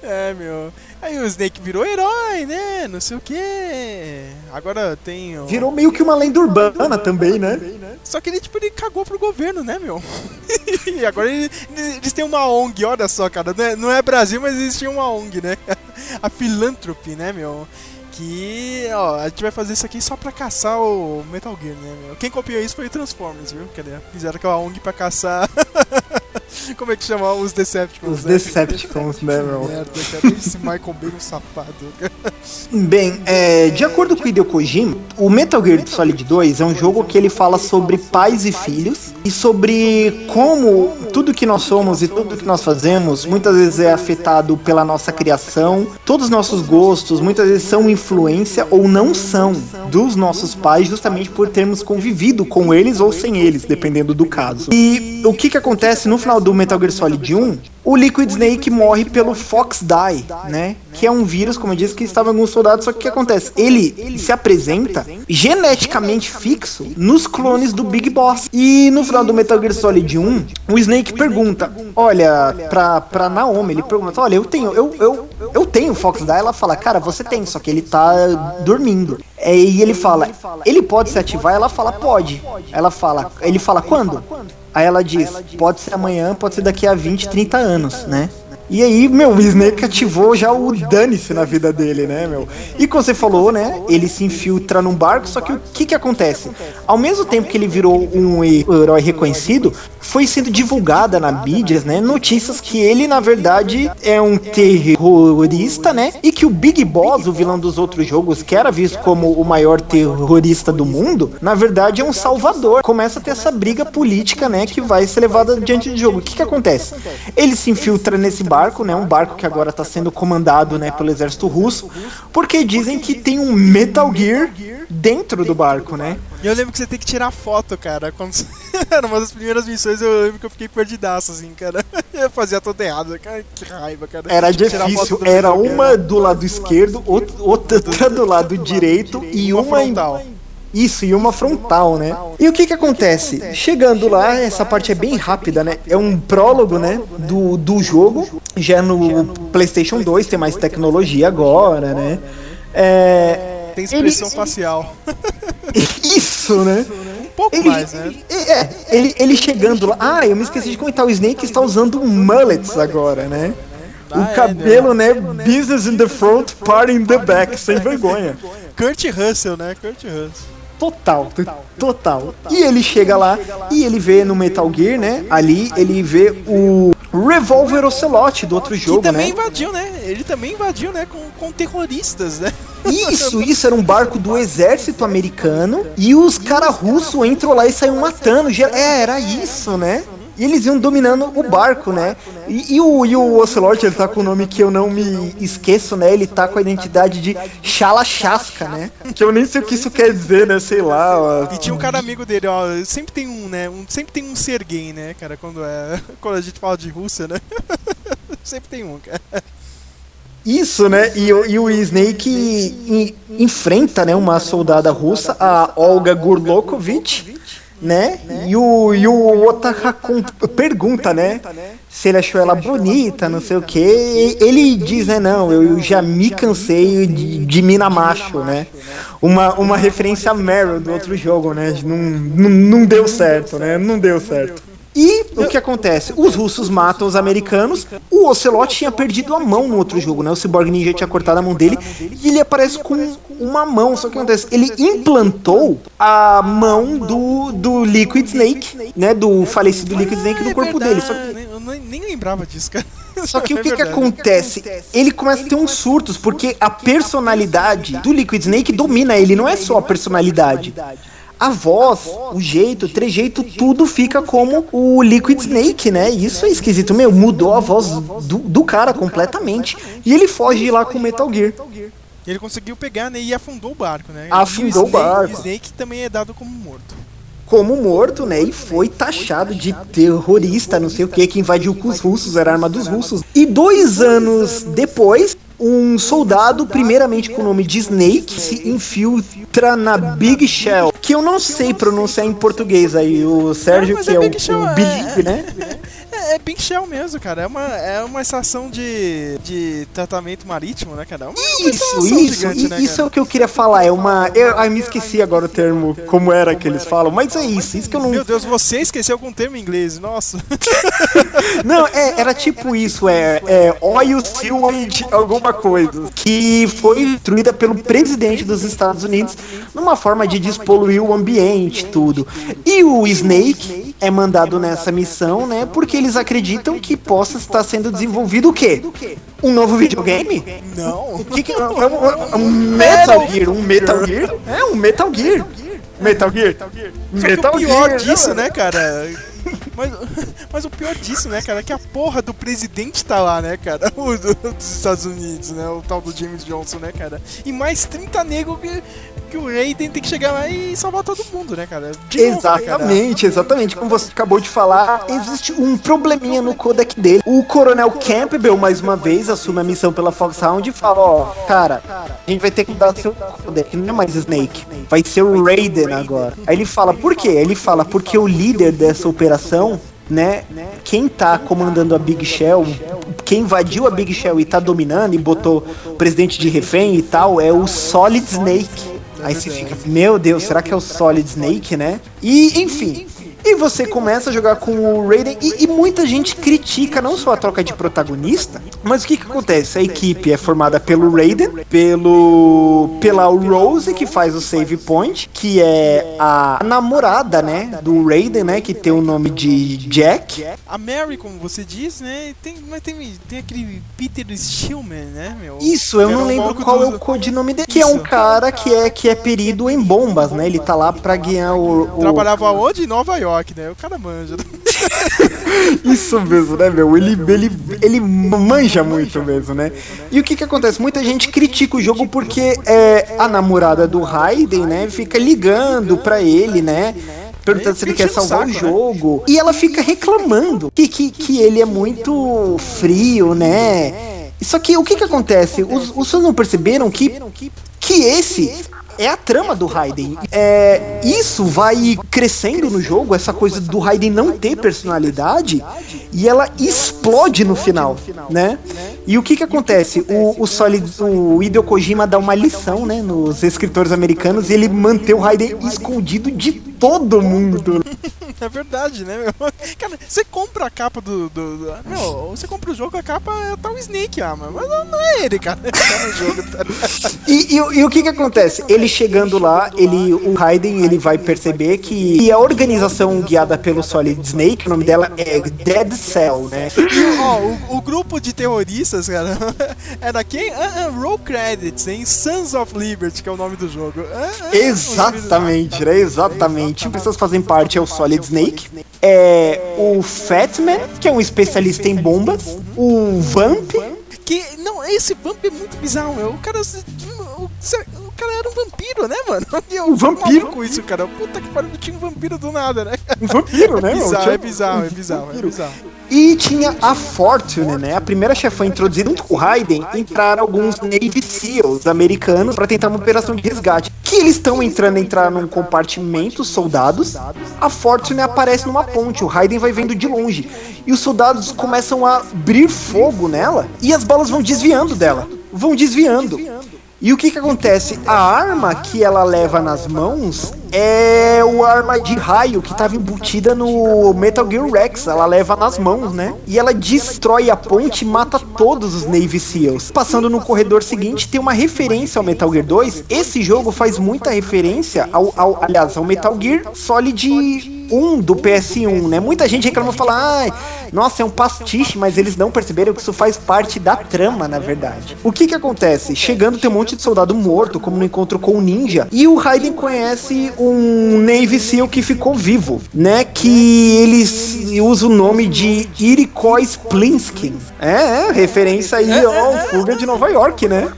É, meu. Aí o Snake virou herói, né? Não sei o quê. Agora tem. o- Virou meio que uma lenda urbana também, né? Só que ele, tipo, ele cagou pro governo, né, meu? e agora ele- eles têm uma ONG, olha só, cara. Não é, não é Brasil, mas tinham uma ONG, né? A Philanthropy, né, meu? Que, ó, a gente vai fazer isso aqui só pra caçar o Metal Gear, né, meu? Quem copiou isso foi o Transformers, viu? Cadê? Fizeram aquela ONG pra caçar. Como é que chama? Os Decepticons, Os né? Decepticons, né, meu? Merda, cara. Esse Michael Bay é um safado, cara. Bem, é, de acordo com o Hideo Kojima, o Metal Gear Solid 2 é um jogo que ele fala sobre pais e filhos e sobre como tudo que nós somos e tudo que nós fazemos muitas vezes é afetado pela nossa criação, todos os nossos gostos muitas vezes são influência ou não são dos nossos pais justamente por termos convivido com eles ou sem eles, dependendo do caso. E o que que acontece no final do Metal Gear Solid 1 o Liquid Snake morre pelo Fox Die, né? Que é um vírus, como eu disse, que estava em alguns soldados. Só que o que acontece? Ele se apresenta geneticamente fixo nos clones do Big Boss. E no final do Metal Gear Solid 1, o Snake pergunta: Olha, pra, pra Naomi, ele pergunta: Olha, eu tenho, eu, eu, eu tenho Fox Die. Ela fala: Cara, você tem, só que ele tá dormindo. É, e ele fala: Ele pode se ativar? Ela fala: Pode. Ela fala: Ele fala: Quando? Aí ela diz, pode ser amanhã, pode ser daqui a 20, 30 anos, né? E aí, meu, o Snake ativou já o dane-se na vida dele, né, meu? E como você falou, né, ele se infiltra num barco, só que o que que acontece? Ao mesmo tempo que ele virou um herói reconhecido, foi sendo divulgada na mídias, né, notícias que ele, na verdade, é um terrorista, né? E que o Big Boss, o vilão dos outros jogos, que era visto como o maior terrorista do mundo, na verdade é um salvador. Começa a ter essa briga política, né, que vai ser levada diante do jogo. O que que acontece? Ele se infiltra nesse barco, né, um barco que agora está sendo comandado, né, pelo exército russo, porque dizem que tem um Metal Gear dentro do barco, né? E eu lembro que você tem que tirar foto, cara. Quando... Era uma das primeiras missões, eu lembro que eu fiquei perdidaço, assim, cara. Eu fazia tudo errado. Cara, que raiva, cara. Era difícil, era uma do lado esquerdo, outra, do lado direito e Uma uma, em- frontal. Isso, e uma frontal, né? E o que que acontece? Chegando lá, essa parte é bem rápida, né? É um prólogo, né? Do, do jogo. Já no PlayStation 2 tem mais tecnologia agora, né? É. Tem expressão ele- facial. Isso, né? Um pouco Ele, mais, né? é, ele, ele chegando lá. Ah, eu me esqueci de comentar. O Snake está usando mullets agora, né? Ah, o é, cabelo, né? Business in the front, party in the back, sem vergonha. Kurt Russell, né? Kurt Russell. Total, t- total. E ele chega lá e ele vê no Metal Gear, né? Ali ele vê o Revolver Ocelot do outro Que jogo, também né? invadiu, né? Ele também invadiu, né? Com, com terroristas, né? Isso, isso era um barco do exército americano e os caras russos entram lá e saíram matando. É, era isso, né? E eles iam dominando o barco, né? E, e o, e o Ocelot, ele tá com o nome que eu não me esqueço, né? Ele tá com a identidade de Chalachasca, né? Que eu nem sei o que isso quer dizer, né? Sei lá. ó. E tinha um cara amigo dele, ó. Sempre tem um, né? Um, sempre tem um ser gay, né, cara? Quando, é, quando a gente fala de Rússia, né? sempre tem um, cara. Isso, né? E, o- e o Snake en- enfrenta, né, uma soldada russa, a Olga Gurlokovich, né? E o, e o Otahakon pergunta, né? Se ele achou ela bonita, não sei o que. Ele diz, né? Não, eu já me cansei de, de mina macho, né? Uma, uma referência a Meryl do outro jogo, né? Não, não, não deu certo, né? Não deu certo. E o que acontece? Os russos matam os americanos. O Ocelot tinha perdido a mão no outro jogo, né? O Cyborg Ninja tinha cortado a mão dele e ele aparece com uma mão. Só que o que acontece? Ele implantou a mão do, do Liquid Snake, né? Do falecido Liquid Snake no é corpo dele. Só que, Eu nem, lembrava disso, cara. só que o É que, que verdade. acontece? Ele começa a ter uns surtos, porque a personalidade do Liquid Snake domina ele, não é só a personalidade. A voz, o jeito, o trejeito, tudo fica como o Liquid Snake, né? Isso é esquisito, meu, mudou a voz do, do cara completamente. E ele foge lá com o Metal Gear. Ele conseguiu pegar, né? E afundou o barco, né? Afundou o o barco. Snake, o Snake também é dado como morto. Como morto, né? E foi taxado de terrorista, não sei o que, que invadiu com os russos, era arma dos russos. E dois anos depois, um soldado, primeiramente com o nome de Snake, se infiltra na Big Shell, que eu não sei pronunciar em português aí. O Sérgio, mas que é é, o, Big Shell, o é- né? É, é Shell mesmo, cara. É uma, é uma estação de, de tratamento marítimo, né, cara? É Uma, uma Isso, instalação isso, gigante, né, isso é o que eu queria falar. É uma. Eu, ai, me esqueci agora o termo, como era que eles falam, mas é isso, isso que eu não. Meu Deus, você esqueceu com o termo em inglês, nossa. Não, é, era tipo isso, é, é Oil Sewage alguma coisa, que foi destruída pelo presidente dos Estados Unidos numa forma de despoluir o ambiente, tudo. E o Snake é mandado nessa missão, né, porque eles acreditam que possa estar sendo desenvolvido o quê? Um novo videogame? Não. O que que é um, um- um Metal Gear? Um Metal Gear? É, um Metal Gear. Metal Gear. Metal o pior Gear, disso, né, cara? Mas, mas o pior disso, né, cara, é que a porra do presidente tá lá, né, cara? O do- dos Estados Unidos, né? O tal do James Johnson, né, cara? E mais 30 negros que. Que o Raiden tem que chegar lá e salvar todo mundo, né, cara? Né, cara? Exatamente, exatamente. Como você acabou de falar, existe um probleminha no codec dele. O Coronel Campbell, mais uma vez, assume a missão pela Foxhound e fala: Ó, cara, a gente vai ter que mudar seu codec, não é mais Snake, vai ser o Raiden agora. Aí ele fala: Por quê? Ele fala: Porque o líder dessa operação. Né? Quem tá comandando a Big Shell, quem invadiu a Big Shell e tá dominando e botou presidente de refém e tal, é o Solid Snake. Aí você fica, meu Deus, será que é o Solid Snake, né? E, enfim. E você começa a jogar com o Raiden e, e muita gente critica não só a troca de protagonista, mas o que que acontece? A equipe é formada pelo Raiden, pelo pela Rose que faz o save point, que é a namorada, né, do Raiden, né, que tem o nome de Jack. A Mary, como você diz, né? Tem, mas tem, tem aquele Peter Stillman, né, meu? Isso, eu não lembro qual é o codinome dele, que é um cara que é que é perido em bombas, né? Ele tá lá pra ganhar o, o- Trabalhava onde? Em Nova York, né? O cara manja. Isso mesmo, né, meu? Ele, ele, ele manja muito mesmo, né? E o que que acontece? Muita gente critica o jogo porque é, a namorada do Raiden, né, fica ligando pra ele, né? Perguntando se ele quer salvar o né? jogo. E ela fica reclamando que, que, que ele é muito frio, né? Só que o que que acontece? Os, os fãs não perceberam que, que esse é a trama do Raiden. É, isso vai crescendo no jogo, essa coisa do Raiden não ter personalidade, e ela explode no final, né? E o que que acontece? O, o Solid, o Hideo Kojima dá uma lição, né, nos escritores americanos, e ele mantém o Raiden escondido de todo mundo. É verdade, né, meu? Cara, você compra a capa do. do, do- meu, você compra o jogo, a capa é tá o Snake mano. Mas não, é ele, cara. Tá no jogo, tá? E, e- e o que que acontece? Ele chegando lá, ele, o Raiden, ele vai perceber que a organização guiada pelo Solid Snake, o nome dela é Dead Cell, né? E, ó, o, o grupo de terroristas, cara, era quem? Ah, ah, Roll Credits, hein? Sons of Liberty, que é o nome do jogo. Ah, ah, Exatamente, né? Exatamente. As pessoas fazem parte é o Solid Snake, é o Fatman, que é um especialista em bombas, o Vamp, Que, não, esse Vamp é muito bizarro, meu. O cara. Cara era um vampiro, né, mano? Eu Um vampiro? com isso, cara. Puta que pariu, tinha um vampiro do nada, né? um vampiro, né? É meu? bizarro, Tinha- é bizarro, é bizarro, é bizarro. E tinha a Fortune, né? A primeira chefã introduzida junto com o Raiden, entraram alguns Navy SEALs americanos pra tentar uma operação de resgate. Que eles estão entrando, entrar num compartimento, os soldados. A Fortune aparece numa ponte, o Raiden vai vendo de longe. E os soldados começam a abrir fogo nela e as balas vão desviando dela. Vão desviando. E o que que acontece? A arma que ela leva nas mãos é o arma de raio que estava embutida no Metal Gear Rex. Ela leva nas mãos, né? E ela destrói a ponte e mata todos os Navy SEALs. Passando no corredor seguinte, tem uma referência ao Metal Gear 2. Esse jogo faz muita referência ao, ao aliás, ao Metal Gear Solid 1 do PS1, né? Muita gente reclama e fala, ai, nossa, é um pastiche, mas eles não perceberam que isso faz parte da trama, na verdade. O que que acontece? Chegando tem um monte de soldado morto, como no encontro com o ninja, e o Raiden conhece um Navy SEAL que ficou vivo, né? Que eles usa o nome de Iroquois Splinskin. É, é, referência aí ao Fuga de Nova York, né?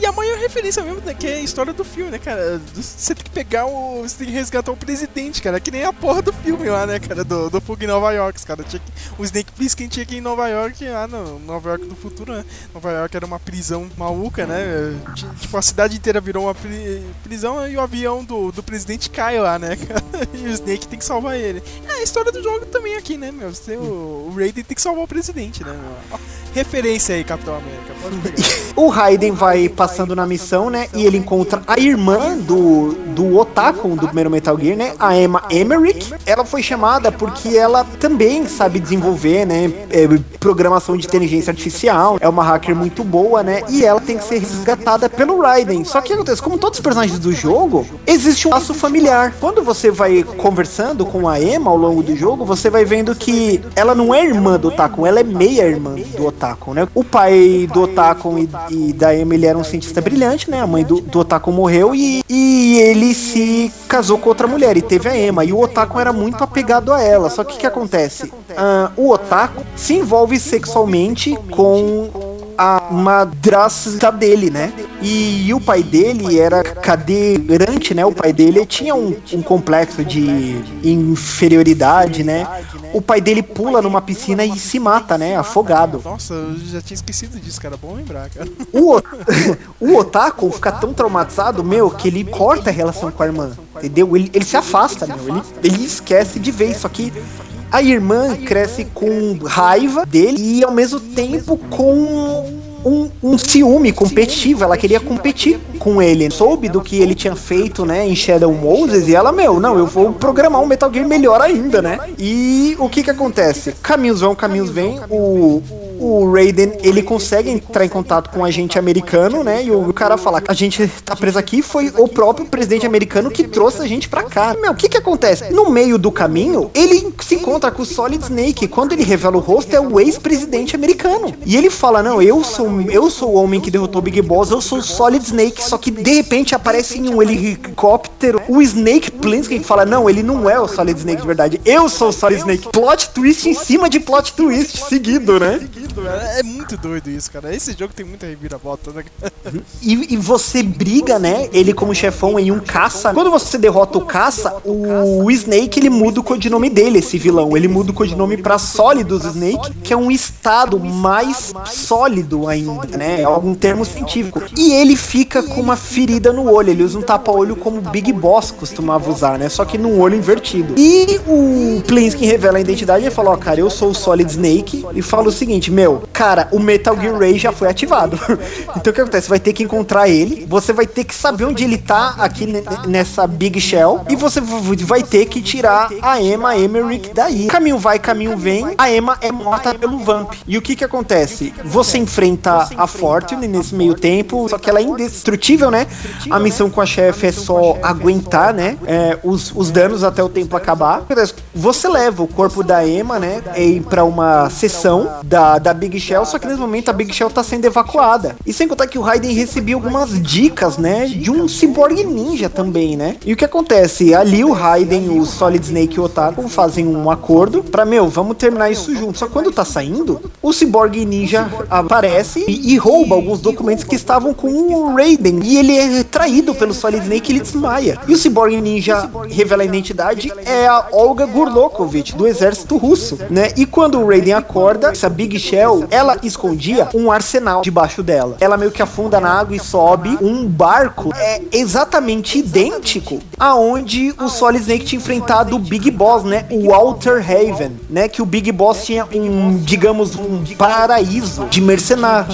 E- a maior referência mesmo, né, que é a história do filme, né, cara? Você tem que pegar o. Você tem que resgatar o presidente, cara. Que nem a porra do filme lá, né, cara? Do, do Fuga em Nova York, cara. Tinha que, o Snake Plissken tinha que ir em Nova York, lá no Nova York do futuro, né? Nova York era uma prisão maluca, né? Ti- Tipo, a cidade inteira virou uma pri- prisão e o avião do, do presidente cai lá, né, cara? E o Snake tem que salvar ele. É a história do jogo também aqui, né, meu? Você, o, o Raiden tem que salvar o presidente, né, meu? Referência aí, Capitão América. O Raiden vai passando na missão, né? E ele encontra a irmã do, do Otakon do primeiro Metal Gear, né? A Emma Emmerich. Ela foi chamada porque ela também sabe desenvolver, né? é, programação de inteligência artificial. É uma hacker muito boa, né? E ela tem que ser resgatada pelo Raiden. Só que acontece? Como todos os personagens do jogo, existe um laço familiar. Quando você vai conversando com a Emma ao longo do jogo, você vai vendo que ela não é irmã do Otakon, ela é meia irmã do Otakon, né? O pai do Otakon e, e da ele era um cientista brilhante, né? A mãe do, do Otakon morreu e, e ele se casou com outra mulher e teve a Emma. E o Otakon era muito apegado a ela. Só que o que acontece? Ah, o Otakon se envolve sexualmente com a madrasta dele, né? E, o pai dele era cadeirante, né? O pai dele tinha um, um complexo de inferioridade, né? O pai dele pula numa piscina e se mata, né? Afogado. Nossa, eu já tinha esquecido disso, cara. Bom lembrar, cara. O, o, o Otaku fica tão traumatizado, meu, que ele corta a relação com a irmã. Entendeu? Ele, ele se afasta, meu. Ele, ele esquece de vez. Só que a irmã cresce com raiva dele e ao mesmo tempo com um, um, ciúme competitivo, ela queria competir com ele. Soube do que ele tinha feito, né, em Shadow Moses e ela, meu, não, eu vou programar um Metal Gear melhor ainda, né? E o que que acontece? Caminhos vão, caminhos vêm, o o Raiden, ele consegue entrar em contato com um agente americano, né? E o cara fala, a gente tá preso aqui, foi o próprio presidente americano que trouxe a gente pra cá. Meu, o que que acontece? No meio do caminho, ele se encontra com o Solid Snake. Quando ele revela o rosto, é o ex-presidente americano. E ele fala, não, eu sou, eu sou o homem que derrotou o Big Boss, eu sou o Solid Snake. Só que, de repente, aparece em um helicóptero o Snake Plissken que fala, não, ele não é o Solid Snake de verdade. Eu sou o Solid Snake. Plot twist em cima de plot twist seguido, né? É muito doido isso, cara. Esse jogo tem muita reviravolta, né? E, e você briga, né? Ele como chefão em um caça. Quando você derrota o caça, o Snake ele muda o codinome dele, esse vilão. Ele muda o codinome pra Sólidos Snake, que é um estado mais sólido ainda, né? É algum termo científico. E ele fica com uma ferida no olho. Ele usa um tapa-olho como Big Boss costumava usar, né? Só que num olho invertido. E o Plinsky revela a identidade e fala: Ó, cara, eu sou o Solid Snake. E fala o seguinte: meu, cara, o Metal Gear Ray já foi ativado. então o que acontece? Você vai ter que encontrar ele, você vai ter que saber onde ele tá aqui nessa Big Shell, e você vai ter que tirar a Emma Emmerich daí. Caminho vai, caminho vem, a Emma é morta pelo Vamp. E o que que acontece? Você enfrenta a Fortune nesse meio tempo, só que ela é indestrutível, né? A missão com a chefe é só aguentar, né? É, os, os danos até o tempo acabar. Você leva o corpo da Emma, né? Pra uma sessão da, da Big Shell, só que nesse momento a Big Shell tá sendo evacuada. E sem contar que o Raiden recebeu algumas dicas, né, de um cyborg ninja também, né? E o que acontece? Ali o Raiden, o Solid Snake e o Otaku fazem um acordo pra, meu, vamos terminar isso junto. Só que quando tá saindo, o cyborg ninja aparece e, e rouba alguns documentos que estavam com o Raiden. E ele é traído pelo Solid Snake e ele desmaia. E o cyborg ninja revela a identidade, é a Olga Gurlokovich, do exército russo, né? E quando o Raiden acorda, essa Big Shell, ela escondia um arsenal debaixo dela. Ela meio que afunda na água e sobe um barco é exatamente idêntico aonde o Solid Snake tinha enfrentado o Big Boss, né? O Walter Haven, né? Que o Big Boss tinha um, digamos, um paraíso de mercenários,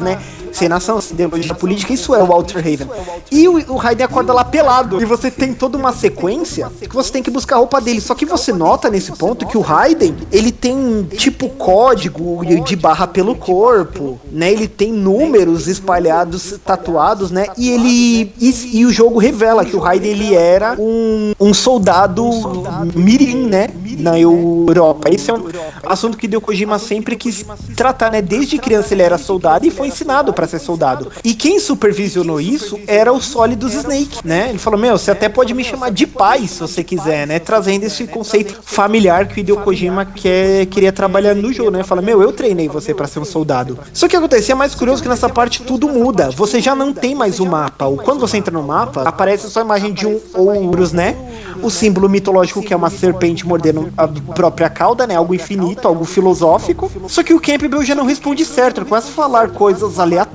né? Sem nação, sem ideologia política, isso é o Walter Haven. E o, o Raiden acorda lá pelado. E você tem toda uma sequência que você tem que buscar a roupa dele. Só que você nota nesse ponto que o Raiden, ele tem tipo código de barra pelo corpo, né? Ele tem números espalhados, tatuados, né? E ele. E, e o jogo revela que o Raiden ele era um, um soldado mirim, né? Na Europa. Esse é um assunto que Deu Kojima sempre quis tratar, né? Desde criança ele era soldado e foi ensinado para ser soldado. E quem supervisionou isso era o Solidus Snake, né? Ele falou: Meu, você até pode me chamar de pai se você quiser, né? Trazendo esse conceito familiar que o Hideo Kojima quer, queria trabalhar no jogo, né? Fala: Meu, eu treinei você para ser um soldado. Só que acontecia mais curioso que nessa parte tudo muda. Você já não tem mais o mapa. Quando você entra no mapa, aparece só a imagem de um Ouros, né? O símbolo mitológico que é uma serpente mordendo a própria cauda, né? Algo infinito, algo filosófico. Só que o Campbell já não responde certo. Ele começa a falar coisas aleatórias,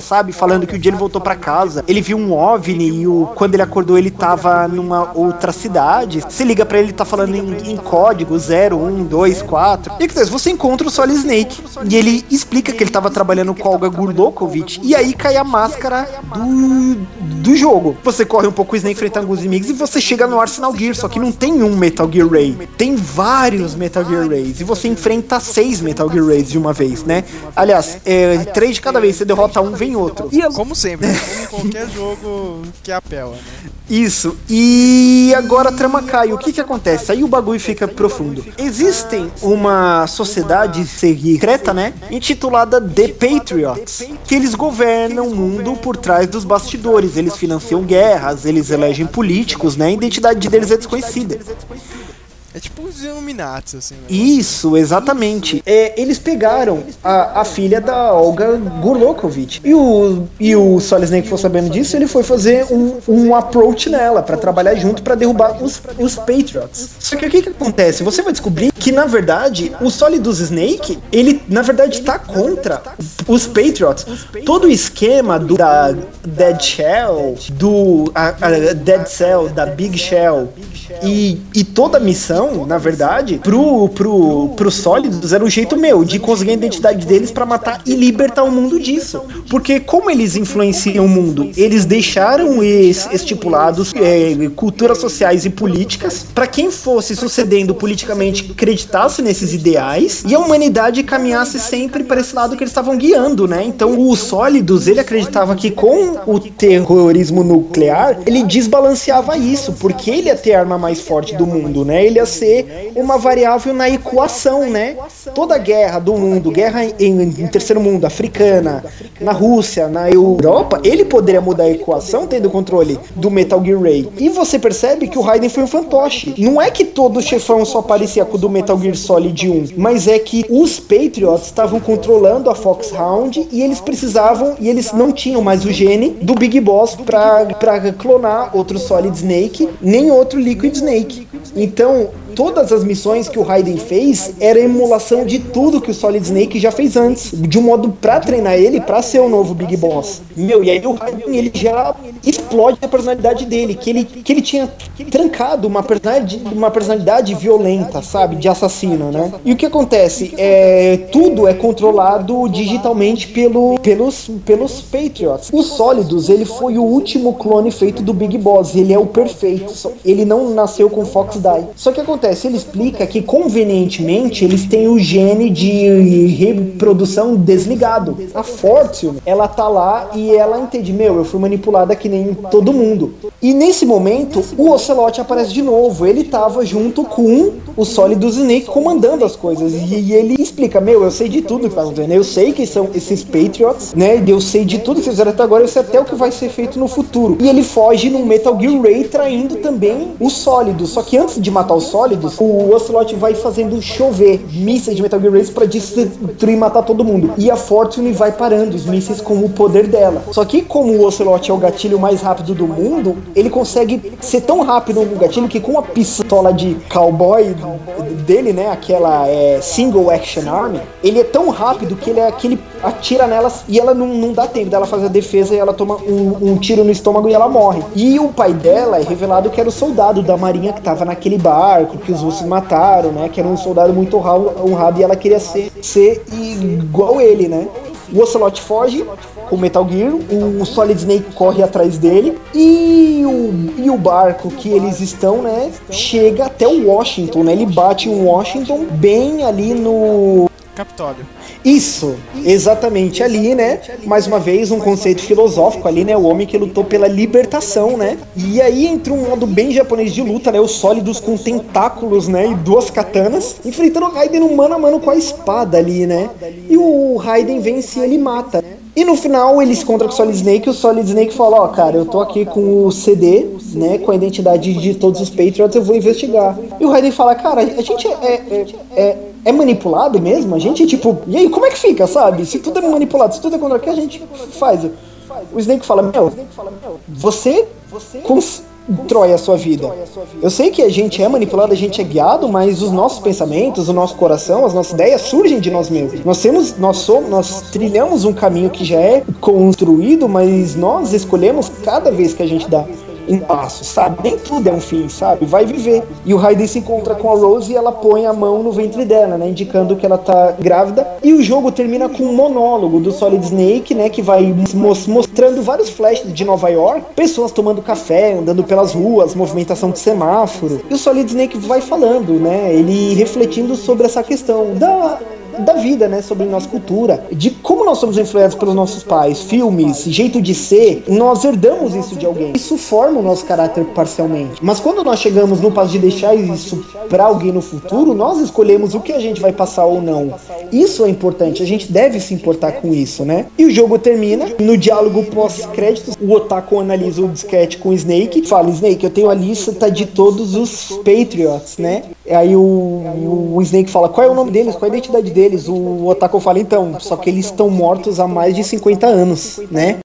sabe? Falando que o dia ele voltou para casa, ele viu um OVNI e o, quando ele acordou ele tava numa outra cidade. Você liga para ele, tá falando em, em código 0, 1, 2, 4. E que você encontra o Solid Snake e ele explica que ele tava trabalhando com Olga Gurlokovich e aí cai a máscara do, do jogo. Você corre um pouco o Snake enfrentando alguns inimigos e você chega no Arsenal Gear, só que não tem um Metal Gear Ray, tem vários Metal Gear Rays e você enfrenta seis Metal Gear Rays de uma vez, né? Aliás, é, três de cada vez, você derrota um, vem outro. E como sempre, né? como em qualquer jogo que apela, né? Isso. E agora a trama cai. O que que acontece? Aí o bagulho fica profundo. Existem uma sociedade secreta, né? Intitulada The Patriots. Que eles governam o mundo por trás dos bastidores. Eles financiam guerras, eles elegem políticos, né? A identidade deles é desconhecida. É tipo os Illuminati, assim. Isso, exatamente. É, eles pegaram a, a filha da Olga Gurlokovich. E o, e o Solid Snake foi sabendo disso, ele foi fazer um, um approach nela pra trabalhar junto pra derrubar os, os Patriots. Só que o que, que acontece? Você vai descobrir que, na verdade, o Solidus Snake, ele, na verdade, tá contra os Patriots. Todo o esquema do, da Dead Shell, do a, a Dead Cell, da Big Shell e, e toda a missão, na verdade, pro, pro, pro Sólidos era um jeito meu de conseguir a identidade deles pra matar e libertar o mundo disso. Porque como eles influenciam o mundo, eles deixaram es- estipulados é, culturas sociais e políticas pra quem fosse sucedendo politicamente acreditasse nesses ideais e a humanidade caminhasse sempre para esse lado que eles estavam guiando, né? Então o Sólidos, ele acreditava que com o terrorismo nuclear, ele desbalanceava isso, porque ele ia ter a arma mais forte do mundo, né? Ele ia ser uma variável na equação, né? Toda guerra do mundo, guerra em, em terceiro mundo, africana, na Rússia, na Europa, ele poderia mudar a equação tendo controle do Metal Gear Ray. E você percebe que o Raiden foi um fantoche. Não é que todo chefão só parecia com o do Metal Gear Solid 1, mas é que os Patriots estavam controlando a Foxhound e eles precisavam, e eles não tinham mais o gene do Big Boss pra clonar outro Solid Snake, nem outro Liquid Snake. Então, todas as missões que o Raiden fez era emulação de tudo que o Solid Snake já fez antes, de um modo pra treinar ele pra ser o novo Big Boss. Meu, e aí o Raiden ele já explode a personalidade dele, que ele, que ele tinha trancado uma personalidade, uma personalidade violenta, sabe, de assassino, né? E o que acontece é tudo é controlado digitalmente pelo, pelos pelos Patriots. O Sólidos ele foi o último clone feito do Big Boss, ele é o perfeito. Ele não nasceu com Fox Die. Só que acontece, ele explica que convenientemente eles têm o gene de reprodução desligado. A Fortune, ela tá lá e ela entende, meu, eu fui manipulada que nem todo mundo. E nesse momento, o Ocelot aparece de novo. Ele tava junto com o Solidus Snake comandando as coisas. E, ele explica, meu, eu sei de tudo que tá acontecendo. Eu sei que são esses Patriots, né? Eu sei de tudo que vocês fizeram até agora, eu sei até o que vai ser feito no futuro. E ele foge no Metal Gear Ray, traindo também o Sólido. Só que antes de matar os O Ocelot vai fazendo chover mísseis de Metal Gear Ray pra destruir e matar todo mundo. E a Fortune vai parando os mísseis com o poder dela. Só que como o Ocelot é o gatilho mais rápido do mundo, ele consegue ser tão rápido no gatilho que com a pistola de cowboy dele, né, aquela é, single action arm, ele é tão rápido que ele é aquele atira nelas e ela não, não dá tempo dela fazer a defesa e ela toma um, um tiro no estômago e ela morre. E o pai dela é revelado que era o soldado da marinha que tava naquele barco que os russos mataram, né, que era um soldado muito honrado, e ela queria ser, ser igual ele, né. O Ocelot foge com Metal Gear, o Solid Snake corre atrás dele e o, e o barco que eles estão, né, chega até o Washington, né? Ele bate em Washington bem ali no Capitólio. isso, exatamente ali, né? Mais uma vez, um conceito filosófico ali, né? O homem que lutou pela libertação, né? E aí entra um modo bem japonês de luta, né? Os sólidos com tentáculos, né? E duas katanas, enfrentando o Raiden no mano a mano com a espada ali, né? E o Raiden vence e ele mata. E no final ele se encontra com o Solid Snake e o Solid Snake fala, ó, cara, eu tô aqui com o CD, né, com a identidade de todos os Patriots, eu vou investigar. E o Raiden fala, cara, a gente é, é, é, é manipulado mesmo? A gente, tipo, e aí, como é que fica, sabe? Se tudo é manipulado, se tudo é contra o que a gente faz? O Snake fala, meu, você constrói a sua vida. Eu sei que a gente é manipulado, a gente é guiado, mas os nossos pensamentos, o nosso coração, as nossas ideias surgem de nós mesmos. Nós temos, nós somos, nós trilhamos um caminho que já é construído, mas nós escolhemos cada vez que a gente dá um passo, sabe? Nem tudo é um fim, sabe? Vai viver. E o Raiden se encontra com a Rose e ela põe a mão no ventre dela, né? Indicando que ela tá grávida. E o jogo termina com um monólogo do Solid Snake, né? Que vai mos- mostrando vários flashes de Nova York, pessoas tomando café, andando pelas ruas, movimentação de semáforo. E o Solid Snake vai falando, né? Ele refletindo sobre essa questão da da vida, né? Sobre nossa cultura, de como nós somos influenciados pelos nossos pais, filmes, jeito de ser, nós herdamos isso de alguém. Isso forma o nosso caráter parcialmente. Mas quando nós chegamos no passo de deixar isso para alguém no futuro, nós escolhemos o que a gente vai passar ou não. Isso é importante, a gente deve se importar com isso, né? E o jogo termina no diálogo pós-créditos, o Otaku analisa o disquete com o Snake, fala: "Snake, eu tenho a lista de todos os Patriots, né?" Aí o, o, Snake fala: "Qual é o nome deles? Qual é a identidade deles?" O Otaku fala: "Então, só que eles estão mortos há mais de 50 anos, né?"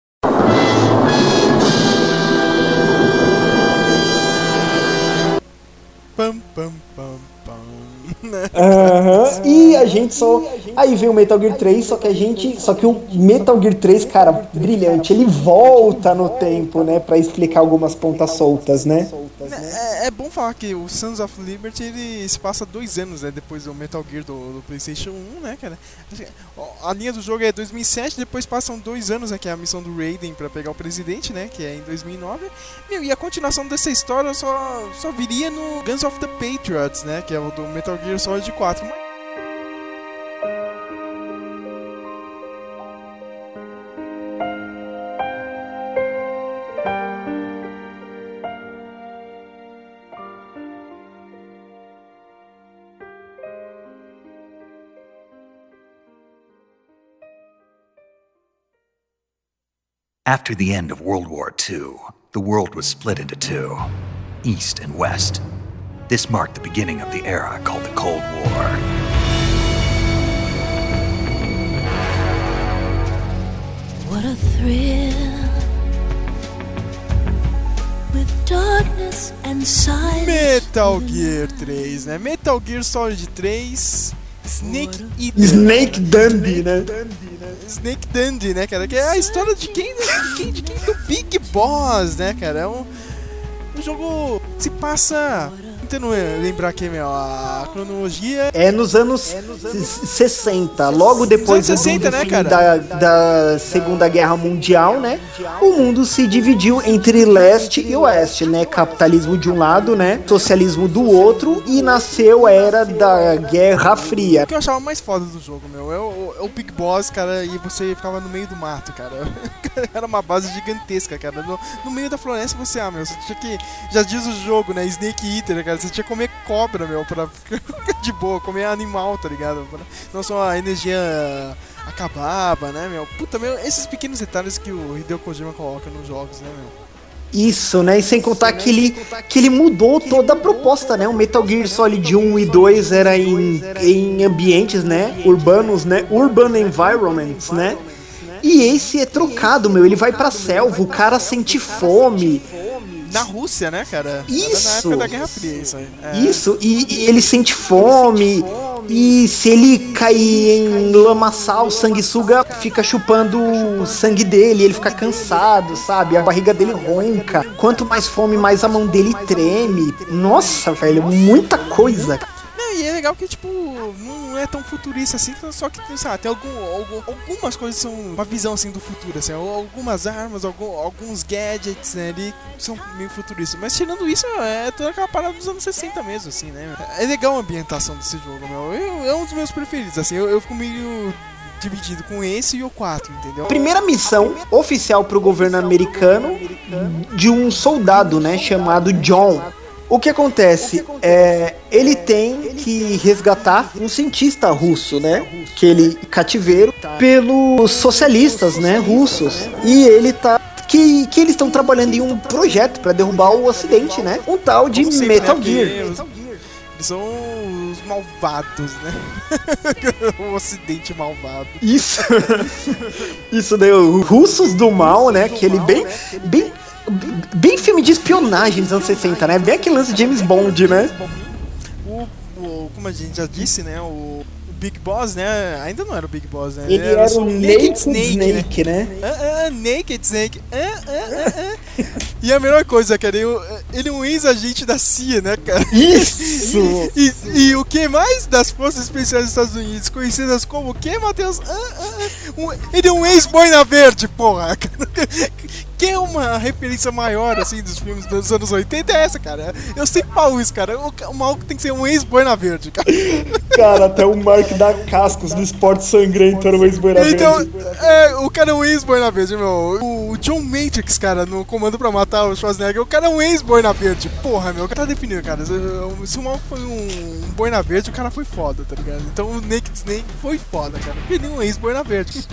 Pam, pam, pam? Aham. E a gente só. Aí vem o Metal Gear 3, só que a gente. Só que o Metal Gear 3, cara, brilhante. Ele volta no tempo, né? Pra explicar algumas pontas soltas, né? É, é bom falar que o Sons of Liberty ele se passa dois anos né, depois do Metal Gear do, do PlayStation 1, né, cara? A linha do jogo é 2007, depois passam dois anos, né, que é a missão do Raiden pra pegar o presidente, né, que é em 2009. Meu, e a continuação dessa história só, só viria no Guns of the Patriots, né, que é o do Metal Gear Solid 4. After the end of World War II, the world was split into two East and West. This marked the beginning of the era called the Cold War. What a thrill with darkness and silence. Metal Gear 3, né? Metal Gear Solid 3, Snake Eater. Snake Dundee, né? Snake Dundee, né, cara? Que é a história de quem? De quem? De quem? Do Big Boss, né, cara? É um, um jogo que se passa. Tentando lembrar aqui, meu, a cronologia. É nos anos 60, logo depois anos do- 60, do né, fim cara? da, da Segunda Guerra Mundial, né? O mundo se dividiu entre leste e oeste, né? Capitalismo de um lado, né? Socialismo do outro e nasceu a era da Guerra Fria. O que eu achava mais foda do jogo, meu, é o, é o Big Boss, cara, e você ficava no meio do mato, cara. Era uma base gigantesca, cara. No, no meio da floresta você, ah, meu, você tinha que. Já diz o jogo, né? Snake Eater, cara. Você tinha que comer cobra, meu, pra ficar de boa, comer animal, tá ligado? Pra- Não só a energia acabava, né, meu? Puta, meu, esses pequenos detalhes que o Hideo Kojima coloca nos jogos, né, meu? Isso, né? E sem contar que ele, que ele mudou toda a proposta, né? O Metal Gear Solid 1 e 2 era em, em ambientes, né? Urbanos, né? Urban environments, né? E esse é trocado, meu. Ele vai pra selva, o cara sente fome. Na Rússia, né, cara? Era na Isso. época da Guerra Fria, isso aí. É. Isso, e, e ele sente fome. E se ele cair em lamaçal, sanguessuga fica chupando o sangue dele, ele fica cansado, sabe? A barriga dele ronca. Quanto mais fome, mais a mão dele treme. Nossa, velho, muita coisa. E é legal que, tipo, não é tão futurista assim, só que, sei lá, tem algum, algum- algumas coisas são uma visão, assim, do futuro, assim, algumas armas, algum- alguns gadgets, né, ali são meio futuristas. Mas tirando isso, é toda aquela parada dos anos 60 mesmo, assim, né? É legal a ambientação desse jogo, meu. Eu- é um dos meus preferidos, assim, eu, eu fico meio dividido com esse e o 4, entendeu? Primeira missão oficial pro governo americano de um soldado, né, chamado John. O que acontece é ele tem que resgatar um cientista russo, né, que ele cativeiro pelos socialistas, né, russos. E ele tá que, que eles estão trabalhando em um projeto para derrubar o Ocidente, né? Um tal de sempre, Metal né, Gear. Eles são os malvados, né? o ocidente malvado. Isso. Isso daí, os russos do mal, né? Aquele bem, bem, bem filme de espionagem dos anos 60, né? Bem aquele lance de James Bond, né? O, o- como a gente já disse, né? O, o Big Boss, né? Ainda não era o Big Boss, né? Ele era só o Naked Snake, né? Ah, ah, Naked Snake. Ah, ah, ah, ah. E a melhor coisa, cara, ele, ele é um ex-agente da CIA, né, cara? Isso! E, e o que mais das Forças Especiais dos Estados Unidos, conhecidas como o que, Matheus? Ah, ah, ah. Um- ele é um ex-boina verde, porra! quer uma referência maior, assim, dos filmes dos anos 80 é essa, cara. Eu sempre falo isso, cara. O, o maluco tem que ser um ex-boina verde, cara. Cara, até o Mark da Cascos do esporte sangrento era o ex-boina Então, verde. é, o cara é um ex-boina verde, meu. O John Matrix, cara, no Comando pra Matar o Schwarzenegger, o cara é um ex-boina verde. Porra, meu, o cara tá definindo, cara. Se, se o maluco foi um boina verde, o cara foi foda, tá ligado? Então o Naked Snake foi foda, cara. Porque ele é um ex-boina verde.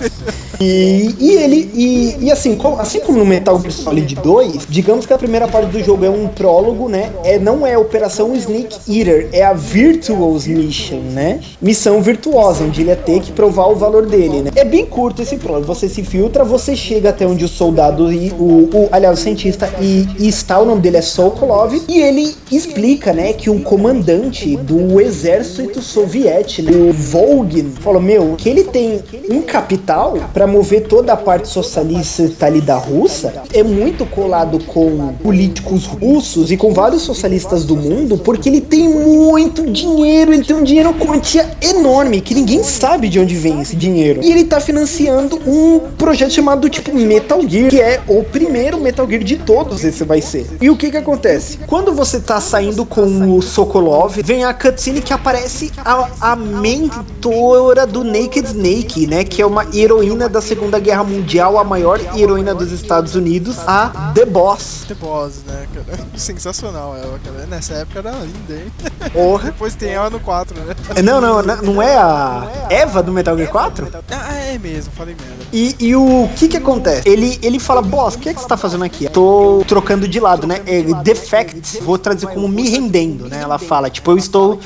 E, e ele, e, e assim, como, assim como no Metal Gear Solid 2, digamos que a primeira parte do jogo é um prólogo, né? É, não é Operação Snake Eater, é a Virtuous Mission, né? Missão virtuosa, onde ele ia ter que provar o valor dele, né? É bem curto esse prólogo. Você se filtra, você chega até onde o soldado e o, o aliás, o cientista e, e está, o nome dele é Sokolov, e ele explica, né, que um comandante do exército soviético, né, o Volgin, falou: Meu, que ele tem um capital para mover toda a parte socialista ali da Rússia, é muito colado com políticos russos e com vários socialistas do mundo, porque ele tem muito dinheiro, ele tem um dinheiro quantia enorme, que ninguém sabe de onde vem esse dinheiro. E ele tá financiando um projeto chamado tipo Metal Gear, que é o primeiro Metal Gear de todos, esse vai ser. E o que que acontece? Quando você tá saindo com o Sokolov, vem a cutscene que aparece a, a mentora do Naked Snake, né? Que é uma heroína da Segunda Guerra Mundial, a maior heroína dos Estados Unidos, a The Boss. The Boss, né? Sensacional ela, cara. Nessa época era linda, hein? Porra. Depois tem ela no 4, né? Não, não, não não é a Eva do Metal Gear 4? Ah, é mesmo, falei merda. E, e o que que acontece? Ele, ele fala, boss, o que é que você tá fazendo aqui? Tô trocando de lado, né? É, defect, vou traduzir como me rendendo, né? Ela fala, tipo, eu estou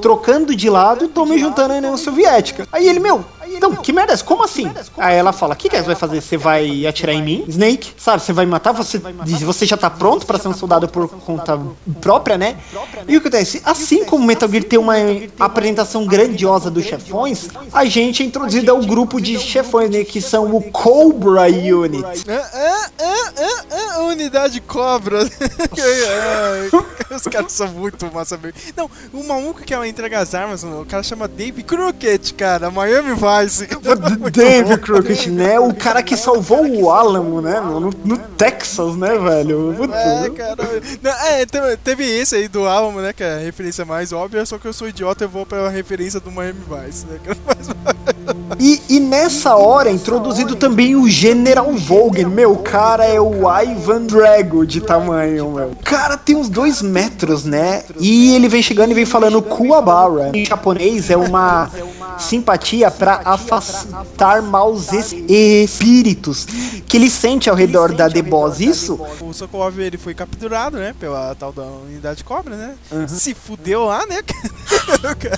trocando de lado e tô me juntando à União Soviética. Aí ele, meu, então, que merda é? Como assim? Aí ela fala, o que, que você vai fazer? Você vai atirar em mim? Snake, sabe? Você vai me matar? Você, você já tá pronto pra ser um soldado por conta própria, né? E o que acontece? Assim como Metal Gear tem uma apresentação grandiosa dos chefões, a gente é introduzido ao grupo de chefões, né? Que são o Cobra Unit. Ah, ah, ah, ah, ah, unidade cobra. Os caras são muito massa. Não, o maluco que ela entrega as armas, o cara chama Dave Crockett, cara. Miami Vice. Dave Crockett, né? O cara que salvou o Alamo, né? No, no Texas, né, velho? É, cara. Não, é, teve, esse aí do Alamo, né? Que é a referência mais óbvia, só que eu sou idiota e vou pra referência do Miami Vice, né? E, e nessa hora é introduzido também o General Vogan. Meu, o cara é o Ivan Drago de tamanho, meu. O cara tem uns dois metros, né? E ele vem chegando e vem falando Kuwabara. Em japonês é uma simpatia pra afastar maus es- espíritos que ele sente ao redor da The Boss. Isso O Sokolov ele foi capturado, né? Pela tal da unidade cobra, né? Se fudeu lá, né?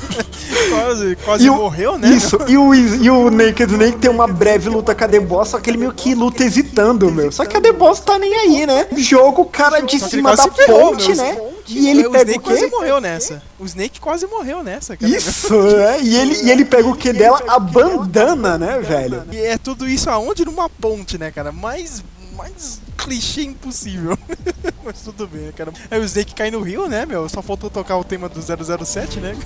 Quase quase o- morreu, né? Isso, e o, e o Naked Snake tem uma breve luta com a The Boss, só que ele meio que luta hesitando, meu. Só que a The Boss tá nem aí, né? Joga o cara de cima da quase ferrou, ponte, né? E ele o pega Snake o quase quê? morreu nessa. O Snake quase morreu nessa, cara. Isso, é. E ele, e ele pega o que dela? A bandana, né, velho? E é tudo isso aonde? Numa ponte, né, cara? Mais, mais clichê impossível. Mas tudo bem, né, cara. Aí o Snake cai no rio, né, meu? Só faltou tocar o tema do 007, né?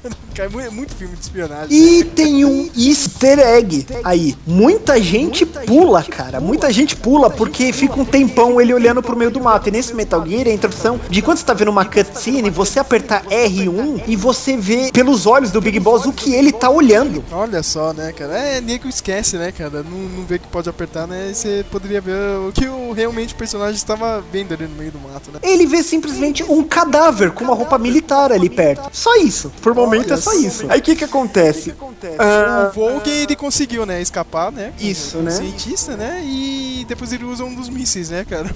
Quando cai é muito filme de espionagem. E tem um easter egg aí. Muita gente pula, cara. Muita gente pula porque fica um tempão ele olhando pro meio do mato. E nesse Metal Gear, a introdução de quando você tá vendo uma cutscene, você apertar R1 e você vê pelos olhos do Big Boss o que ele tá olhando. Olha só, né, cara? É, nego esquece, né, cara? Não, não vê que pode apertar, né? E você poderia ver o que o, realmente o personagem estava vendo ali no meio do mato, né? Ele vê simplesmente um cadáver com uma roupa militar ali perto. Só isso. Por momento é só isso. Aí o que que acontece? Ah, O Volk, ele conseguiu, né, escapar, né? Isso, o né? cientista, né? E depois ele usa um dos mísseis, né, cara?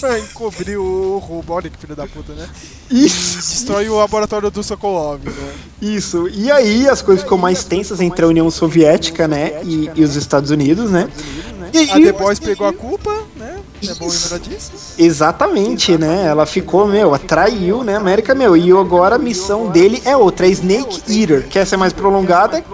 pra encobrir o roubo. Olha que filho da puta, né? isso. Destrói o laboratório do Sokolov, né? Isso. E aí as coisas ficam mais tensas entre a União Soviética, né, e, e os Estados Unidos, né? E, A The Boys pegou a culpa, né? É bom lembrar disso. Exatamente, né? Ela ficou, meu, atraiu, né, América, meu. E agora a missão dele é outra, é Snake Eater, que essa é mais prolongada,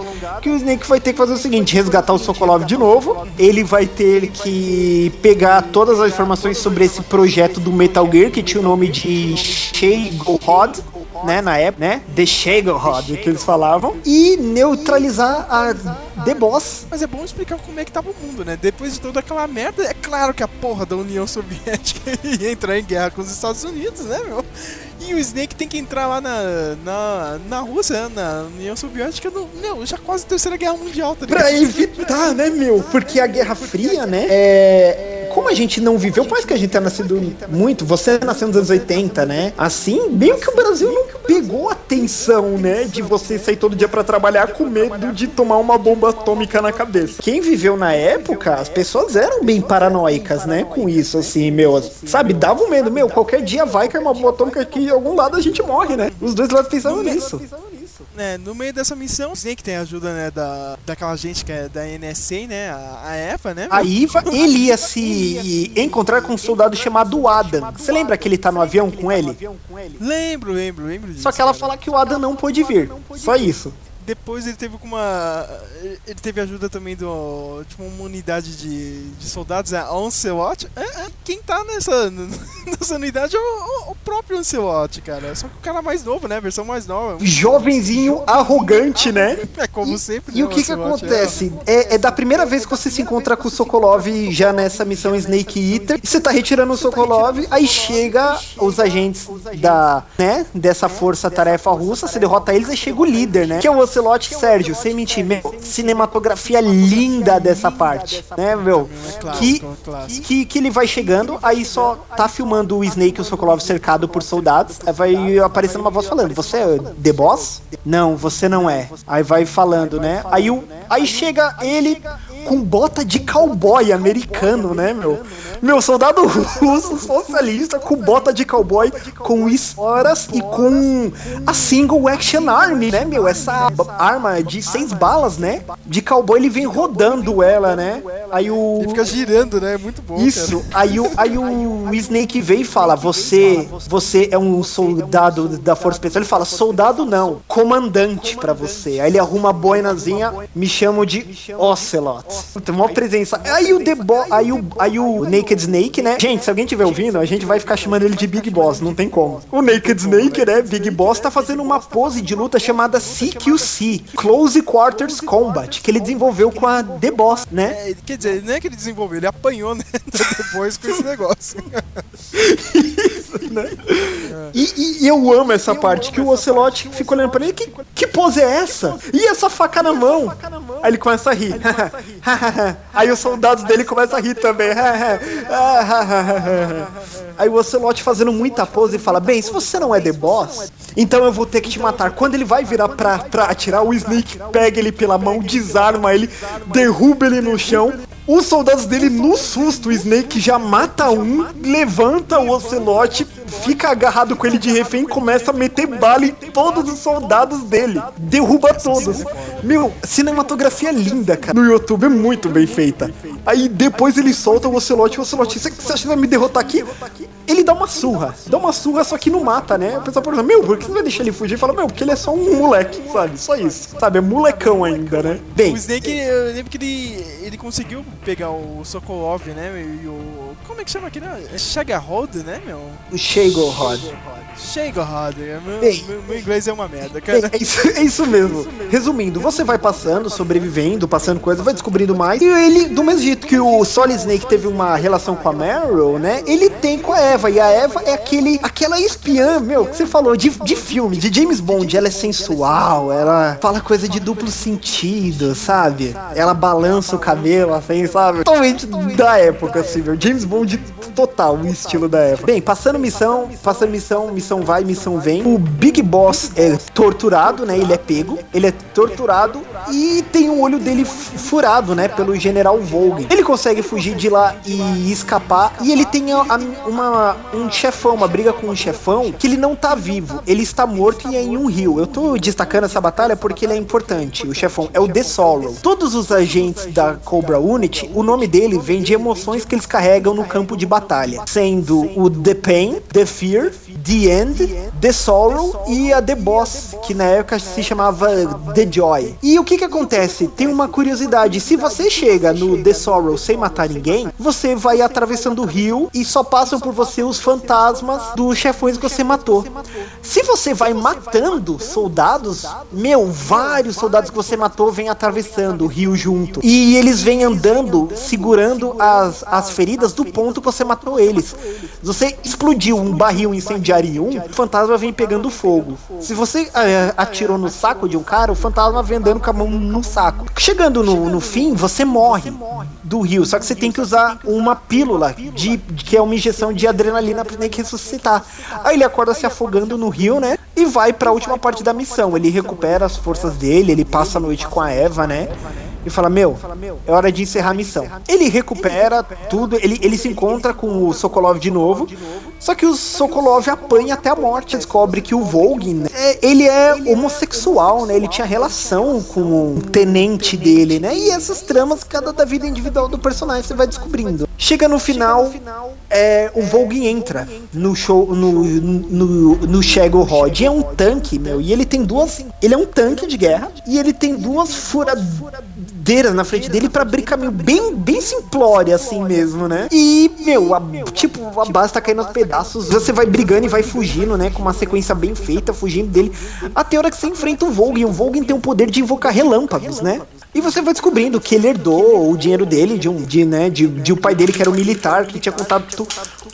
que o Snake vai ter que fazer o seguinte, resgatar o Sokolov de novo. Ele vai ter que pegar todas as informações sobre esse projeto do Metal Gear, que tinha o nome de Shei Gohod. Né, na época, né, The Shagohod, que eles falavam, e neutralizar a The Boss. Mas é bom explicar como é que tava o mundo, né? Depois de toda aquela merda, é claro que a porra da União Soviética ia entrar em guerra com os Estados Unidos, né, meu? E o Snake tem que entrar lá na, na, na Rússia, na União Soviética, no, meu, já quase Terceira Guerra Mundial, tá ligado? Pra evitar, né, meu? Porque a Guerra Fria, né, é... Como a gente não viveu, mais que a gente tenha nascido muito, você nasceu nos anos 80, né? Assim, meio que o Brasil não pegou a tensão, né? De você sair todo dia pra trabalhar com medo de tomar uma bomba atômica na cabeça. Quem viveu na época, as pessoas eram bem paranoicas, né? Com isso, assim, meu. Sabe, dava um medo, meu. Qualquer dia vai cair uma bomba atômica aqui em algum lado a gente morre, né? Os dois lados pensavam nisso. né, no meio dessa missão, o Snake tem a ajuda, né, da, daquela gente que é da NSA, né, a, a EFA, né? A Iva, ele ia se encontrar com um soldado chamado Adam. Você lembra que ele tá no avião com ele? Lembro, lembro, lembro disso. Só que ela fala que o Adam não pôde vir. Só isso. Depois ele teve com uma. Ele teve ajuda também do. Tipo, uma unidade de, de soldados, a Onslaught. É, é, quem tá nessa, nessa unidade é o, o- próprio Onslaught, cara. Só que o cara mais novo, né? A versão mais nova. Jovenzinho, arrogante, né? É como sempre. E né, o que que é. acontece? É, é da primeira vez que você se encontra com o Sokolov já nessa missão Snake Eater. Você tá retirando o Sokolov, aí chega os agentes da, né, dessa força-tarefa russa, você derrota eles, aí chega o líder, né? Que é o Ocelote Sérgio, sem mentir, meu, cinematografia linda dessa parte, né, meu? Que, Clássico, clássico. que, que ele vai chegando, aí só tá filmando o Snake e o Sokolov cercado por soldados, aí vai aparecendo uma voz falando, você é The Boss? Não, você não é. Aí vai falando, né? Aí, o, aí chega ele com bota de cowboy americano, né, meu? Meu, soldado russo, socialista, com bota de cowboy, com esporas e com a single action arm, né, meu? Essa arma de seis balas, né? De cowboy, ele vem rodando ela, né? Aí o... Ele fica girando, né? Muito bom, Isso, cara. aí o, aí o Snake vem e fala: Você você é um soldado da Força Especial. Ele fala: Soldado não, comandante pra você. Aí ele arruma a boinazinha, me chamo de Ocelot. Tem uma presença. Aí o The Bo aí o, aí o Naked Snake, né? Gente, se alguém estiver ouvindo, a gente vai ficar chamando ele de Big Boss, não tem como. O Naked Snake, né? Big Boss tá fazendo uma pose de luta chamada CQC Close Quarters Combat, que ele desenvolveu com a The Boss, né? É, quer dizer, não é que ele desenvolveu, ele apanhou, né? Depois com esse negócio. E, e- e eu amo essa parte que o Ocelote fica olhando pra ele. Que, que pose é essa? E essa faca na mão? Aí ele começa a rir. Aí os soldados dele começam a rir também. Aí o Ocelote fazendo muita pose e fala: Bem, se você não é The Boss, então eu vou ter que te matar. Quando ele vai virar pra, pra atirar, o Snake pega ele pela mão, desarma ele, derruba ele no chão. Os soldados dele, no susto, o Snake já mata um, levanta o Ocelote, fica agarrado com ele de refém e começa a meter bala em todos os soldados dele. Derruba todos. Meu, cinematografia linda, cara. No YouTube é muito bem feita. Aí depois ele solta o Ocelote. O Ocelote, você acha que vai me derrotar aqui? Ele dá uma surra. Dá uma surra, só que não mata, né? O pessoal pergunta, meu, por que você vai deixar ele fugir? Fala, meu, porque ele é só um moleque, sabe? Só isso. Sabe? É molecão ainda, né? Bem, O Snake, eu lembro que ele, ele conseguiu pegar o Sokolov, né? E o. Como é que chama aquele? É Shagarhold, né, meu? o Shagorod. Meu, Bem. meu, meu inglês é uma merda, cara. É isso, é isso mesmo. Resumindo, você vai passando, sobrevivendo, passando coisas, vai descobrindo mais. E ele, do mesmo jeito que o Solid Snake teve uma relação com a Meryl, né? Ele tem com a Eva. E a Eva é aquele, aquela espiã, meu, que você falou, de, de filme, de James Bond. Ela é sensual, ela fala coisa de duplo sentido, sabe? Ela balança o cabelo, assim, sabe? Totalmente da época, assim, meu. James Bond total, o estilo da época. Bem, passando missão, passando missão, missão vai, missão vem. O Big Boss é torturado, né? Ele é pego, ele é torturado e tem o olho dele fu- furado, né? Pelo General Volgen. Ele consegue fugir de lá e escapar. E ele tem a- a- uma, um chefão, uma briga com um chefão que ele não tá vivo. Ele está morto e é em um rio. Eu tô destacando essa batalha porque ele é importante. O chefão é o The Sorrow. Todos os agentes da Cobra O nome dele vem de emoções que eles carregam no campo de batalha, sendo o The Pain, The Fear, The End, The Sorrow e a The Boss, que na época se chamava The Joy. E o que que acontece? Tem uma curiosidade, se você chega no The Sorrow sem matar ninguém, você vai atravessando o rio e só passam por você os fantasmas dos chefões que você matou. Se você vai matando soldados, meu, vários soldados que você matou vêm atravessando o rio junto. E eles vêm andando, segurando as, as feridas do ponto que você matou eles. Você explodiu um barril incendiário um, o fantasma vem pegando fogo. Se você é, atirou no saco de um cara, o fantasma vem andando com a mão no saco. Chegando no, no fim, você morre do rio. Só que você tem que usar uma pílula de, que é uma injeção de adrenalina pra nem que ressuscitar. Aí ele acorda se afogando no rio, né? E vai para a última parte da missão. Ele recupera as forças dele, ele passa a noite com a Eva, né? E fala: Meu, é hora de encerrar a missão. Ele recupera tudo, ele, ele se encontra com o Sokolov de novo. Só que o Sokolov apanha até a morte. Descobre que o Volgin, né, ele é homossexual, né? Ele tinha relação com o tenente dele, né? E essas tramas, cada da vida individual do personagem, você vai descobrindo. Chega no final, é, o Volgin entra no show, no, no, no Shadow Rod. E é um tanque, meu. E ele tem duas. Ele é um tanque de guerra. E ele tem duas furadeiras na frente dele para abrir caminho bem, bem simplória, assim mesmo, né? E, meu, a, tipo, a base tá caindo aos pedaços. Você vai brigando e vai fugindo, né? Com uma sequência bem feita, fugindo dele. Até a hora que você enfrenta o Volgin. O Volgin tem o poder de invocar relâmpagos, né? E você vai descobrindo que ele herdou o dinheiro dele de um, de, né, de, de o pai dele que era um militar que tinha contato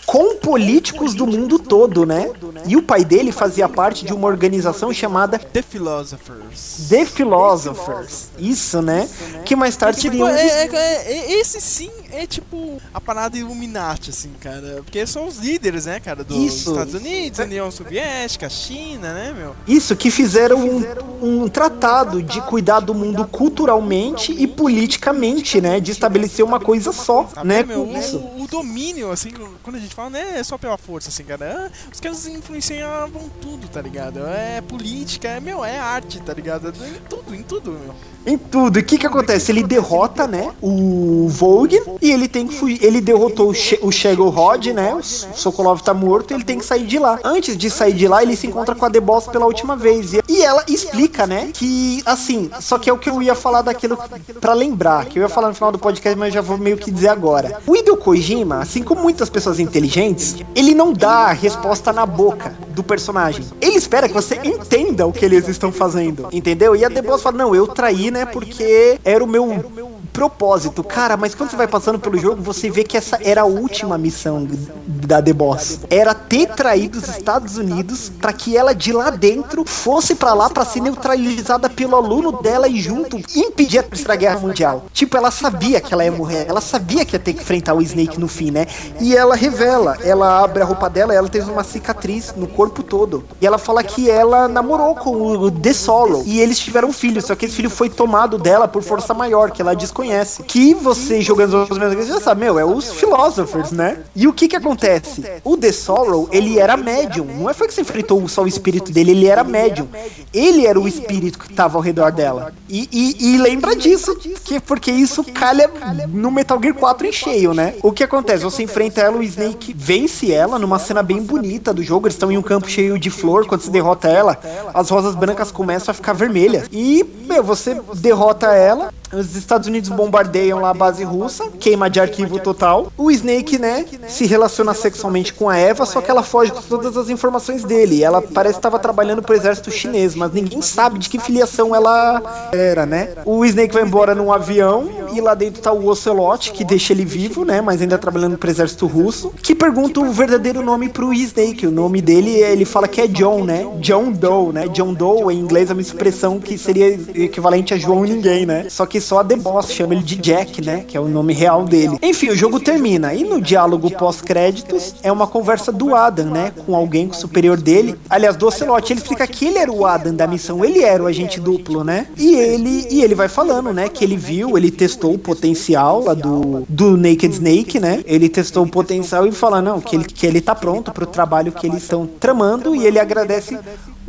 com políticos do mundo todo, né? E o pai dele fazia parte de uma organização chamada The Philosophers. The Philosophers. Isso, né? Que mais tarde Tipo, seria um dos- é, é- é- esse sim é tipo a parada Illuminati, assim, cara. Porque são os líderes, né, cara, dos Isso. Estados Unidos, União Soviética, China, né, meu? Isso, que fizeram um, um tratado de cuidar do mundo culturalmente e politicamente, né? De estabelecer uma coisa só, né? meu, Com isso. o, o domínio, assim, quando a gente fala, né, é só pela força, assim, cara. ah, Os caras influenciavam tudo, tá ligado? É política, é, meu, é arte, tá ligado? Em tudo, em tudo, meu. Em tudo. E o que que acontece? Ele derrota, né? O Vogue e ele tem que fugir. Ele derrotou o, Shadow Rod, né? O Sokolov tá morto, ele tem que sair de lá. Antes de sair de lá, ele se encontra com a The Boss pela última vez. E, ela explica, né? Que, assim, só que é o que eu ia falar daquilo pra lembrar, que eu ia falar no final do podcast, mas eu já vou meio que dizer agora. O Hideo Kojima, assim como muitas pessoas inteligentes, ele não dá a resposta na boca do personagem. Ele espera que você entenda o que eles estão fazendo, entendeu? E a The Boss fala, não, eu traí, né, porque era o meu propósito. Cara, mas quando você vai passando pelo jogo, você vê que essa era a última missão da The Boss. Era ter traído os Estados Unidos para que ela de lá dentro fosse para lá para ser neutralizada pelo aluno dela e junto impedir a Terceira Guerra Mundial. Tipo, ela sabia que ela ia morrer, ela sabia que ia ter que enfrentar o Snake no fim, né? E ela revela, ela abre a roupa dela, ela teve uma cicatriz no corpo todo. E ela fala que ela namorou com o The Solo e eles tiveram um filho, só que esse filho foi tomado dela por força maior, que ela desconhece. Que você jogando os mesmos você já sabe, meu, é os Philosophers, né? E o que que acontece? O The Sorrow, ele era médium. Não é foi que você enfrentou só o espírito dele, ele era médium. Ele era o espírito que tava ao redor dela. E, e- e lembra disso, que, porque isso calha no Metal Gear 4 em cheio, né? O que acontece? Você enfrenta ela, o Snake vence ela numa cena bem bonita do jogo. Eles estão em um campo cheio de flor. Quando você derrota ela, as rosas brancas começam a ficar vermelhas. E, meu, você derrota ela. Os Estados Unidos bombardeiam lá a base russa, queima de arquivo total. O Snake, né, se relaciona sexualmente com a Eva, só que ela foge com todas as informações dele. Ela parece que estava trabalhando pro exército chinês, mas ninguém sabe de que filiação ela era, né? O Snake vai embora num avião e lá dentro tá o Ocelot, que deixa ele vivo, né, mas ainda trabalhando pro exército russo, que pergunta o verdadeiro nome pro Snake. O nome dele, ele fala que é John, né? John Doe, né? John Doe em inglês é uma expressão que seria equivalente a João Ninguém, né? Só que só a The Boss chama ele de Jack, né? Que é o nome real dele. Enfim, o jogo termina. E no diálogo pós-créditos é uma conversa do Adam, né? Com alguém superior dele. Aliás, do Ocelot. Ele explica que ele era o Adam da missão. Ele era o agente duplo, né? E ele, e ele vai falando, né? Que ele viu, ele testou o potencial lá do, do Naked Snake, né? Ele testou o potencial e fala, não, que ele, que ele tá pronto pro trabalho que eles estão tramando. E ele agradece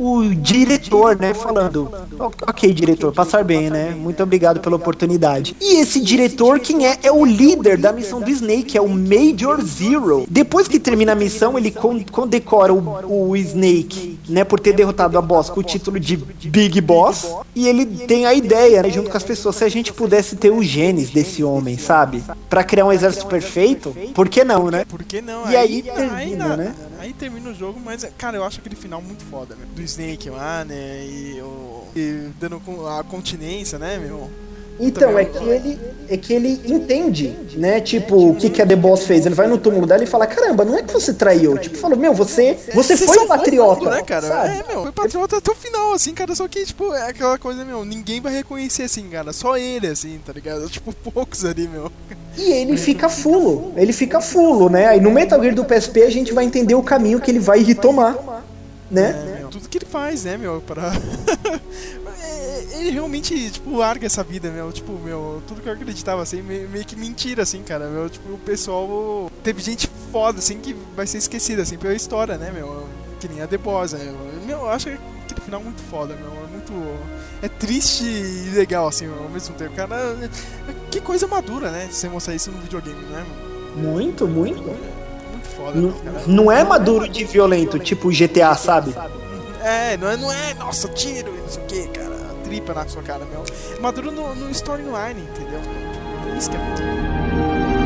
o diretor, né, falando: Ok, diretor, passar bem, né? Muito obrigado pela oportunidade. E esse diretor, quem é? É o líder da missão do Snake, é o Major Zero. Depois que termina a missão, ele con- condecora o, o Snake, né, por ter derrotado a boss com o título de Big Boss. E ele tem a ideia, né, junto com as pessoas, se a gente pudesse ter os genes desse homem, sabe? Pra criar um exército perfeito, por que não, né? Por que não? E aí termina, na- né? Aí termina o jogo, mas, cara, eu acho aquele final muito foda, né? Do Snake lá, né? E, o, e dando a continência, né, meu? Então, é que ele é que ele entende, né? Tipo, o que, que a The Boss fez. Ele vai no túmulo dela e fala: Caramba, não é que você traiu. Tipo, falou: Meu, você, você foi um patriota, mundo, né, cara? sabe? É, meu, foi patriota até o final, assim, cara. Só que, tipo, é aquela coisa, meu, ninguém vai reconhecer, assim, cara. Só ele, assim, tá ligado? Tipo, poucos ali, meu. E ele fica fulo. Ele fica fulo, né? Aí no Metal Gear do PSP a gente vai entender o caminho que ele vai retomar, né? É, meu, tudo que ele faz, né, meu, pra. É, ele realmente, tipo, larga essa vida, meu. Tipo, meu, tudo que eu acreditava, assim, me- meio que mentira, assim, cara. Meu, tipo, o pessoal. Teve gente foda, assim, que vai ser esquecida, assim, pela história, né, meu? Que nem a The Boss, né? Meu, eu acho aquele final muito foda, meu. É muito. É triste e legal, assim, ao mesmo tempo. Cara, que coisa madura, né? Você mostrar isso no videogame, né, meu? Muito, muito. Muito foda, N- meu, cara. Não é maduro de violento, tipo GTA, sabe? É, não é, não é, nossa, tiro e não sei o que, cara. Tripa na sua cara, meu. Maduro no, no storyline, entendeu? Isso que é foda.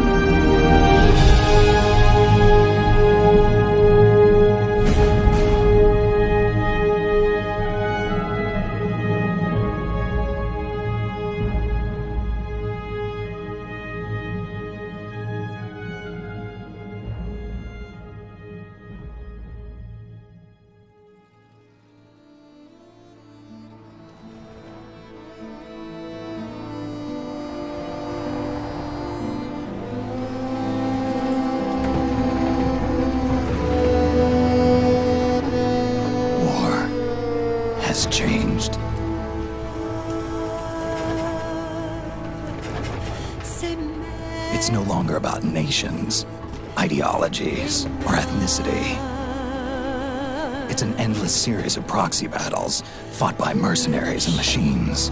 Proxy battles fought by mercenaries and machines.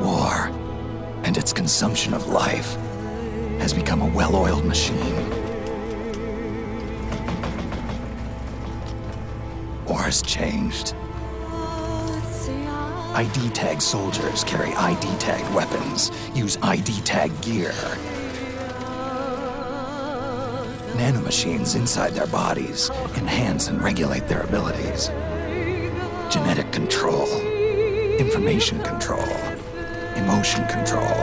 War and its consumption of life has become a well oiled machine. War has changed. ID tag soldiers carry ID tagged weapons, use ID tag gear. Nanomachines inside their bodies enhance and regulate their abilities. Genetic control, information control, emotion control,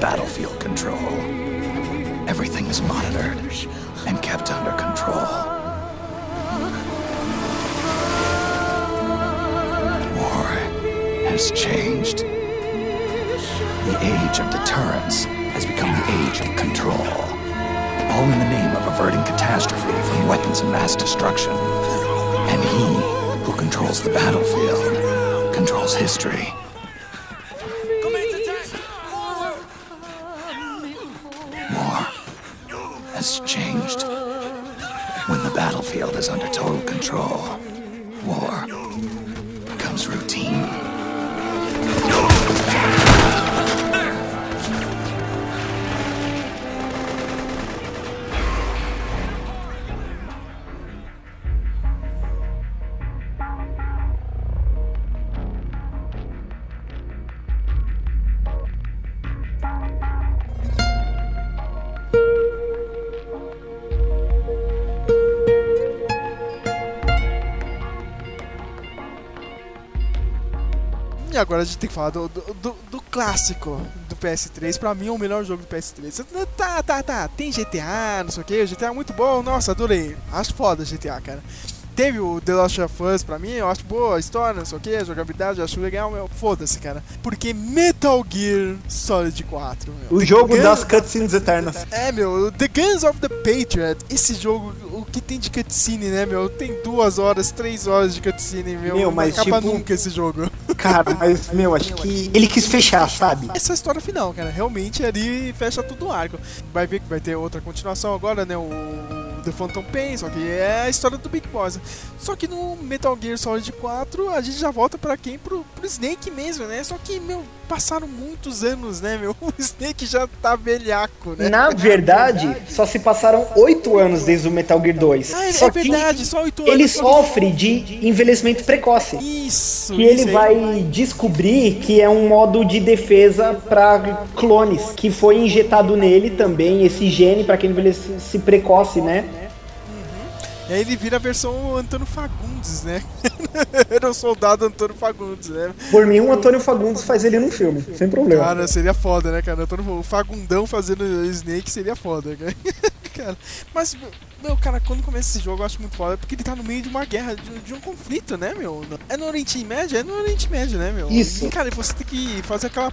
battlefield control. Everything is monitored and kept under control. War has changed. The age of deterrence has become the age of control. All in the name of averting catastrophe from weapons of mass destruction. And he who controls the battlefield controls history. War has changed. When the battlefield is under total control, agora a gente tem que falar do, do, do- do clássico do PS3. Pra mim é o melhor jogo do PS3. Tá, tá, tá. Tem GTA, não sei o que. GTA é muito bom. Nossa, adorei. Acho foda GTA, cara. Teve o The Last of Us pra mim, eu acho boa a história, não sei o que, a jogabilidade, eu acho legal, meu. Foda-se, cara. Porque Metal Gear Solid 4, meu. O The jogo Gun- das cutscenes eternas. É, meu, The Guns of the Patriot. Esse jogo, o que tem de cutscene, né, meu? Tem duas horas, três horas de cutscene, meu. Meu, não mas, acaba tipo- nunca esse jogo. Cara, mas, meu, acho que ele quis fechar, sabe? Essa é a história final, cara. Realmente ali fecha tudo o arco. Vai ver que vai ter outra continuação agora, né? O The Phantom Pain, só que é a história do Big Boss. Só que no Metal Gear Solid 4 a gente já volta pra quem? Pro, pro Snake mesmo, né? Só que, meu, passaram muitos anos, né, meu? O Snake já tá velhaco, né? Na verdade, só se passaram oito anos desde o Metal Gear 2. Ah, é só verdade, só oito anos. ele sofre de envelhecimento precoce. Isso, Que isso ele aí. vai descobrir que é um modo de defesa para clones, que foi injetado nele também esse gene para que ele envelhecesse precoce, né? E aí ele vira a versão Antônio Fagundes, né? Era o soldado Antônio Fagundes, né? Por mim, um Antônio Fagundes faz ele num filme, sem problema. Cara, seria foda, né, cara? Antônio, o Fagundão fazendo Snake seria foda, cara. Cara, Mas, meu, cara, quando começa esse jogo eu acho muito foda, porque ele tá no meio de uma guerra, de, de um conflito, né, meu? É no Oriente Médio? É no Oriente Médio, né, meu? Isso. E, cara, você tem que fazer aquela.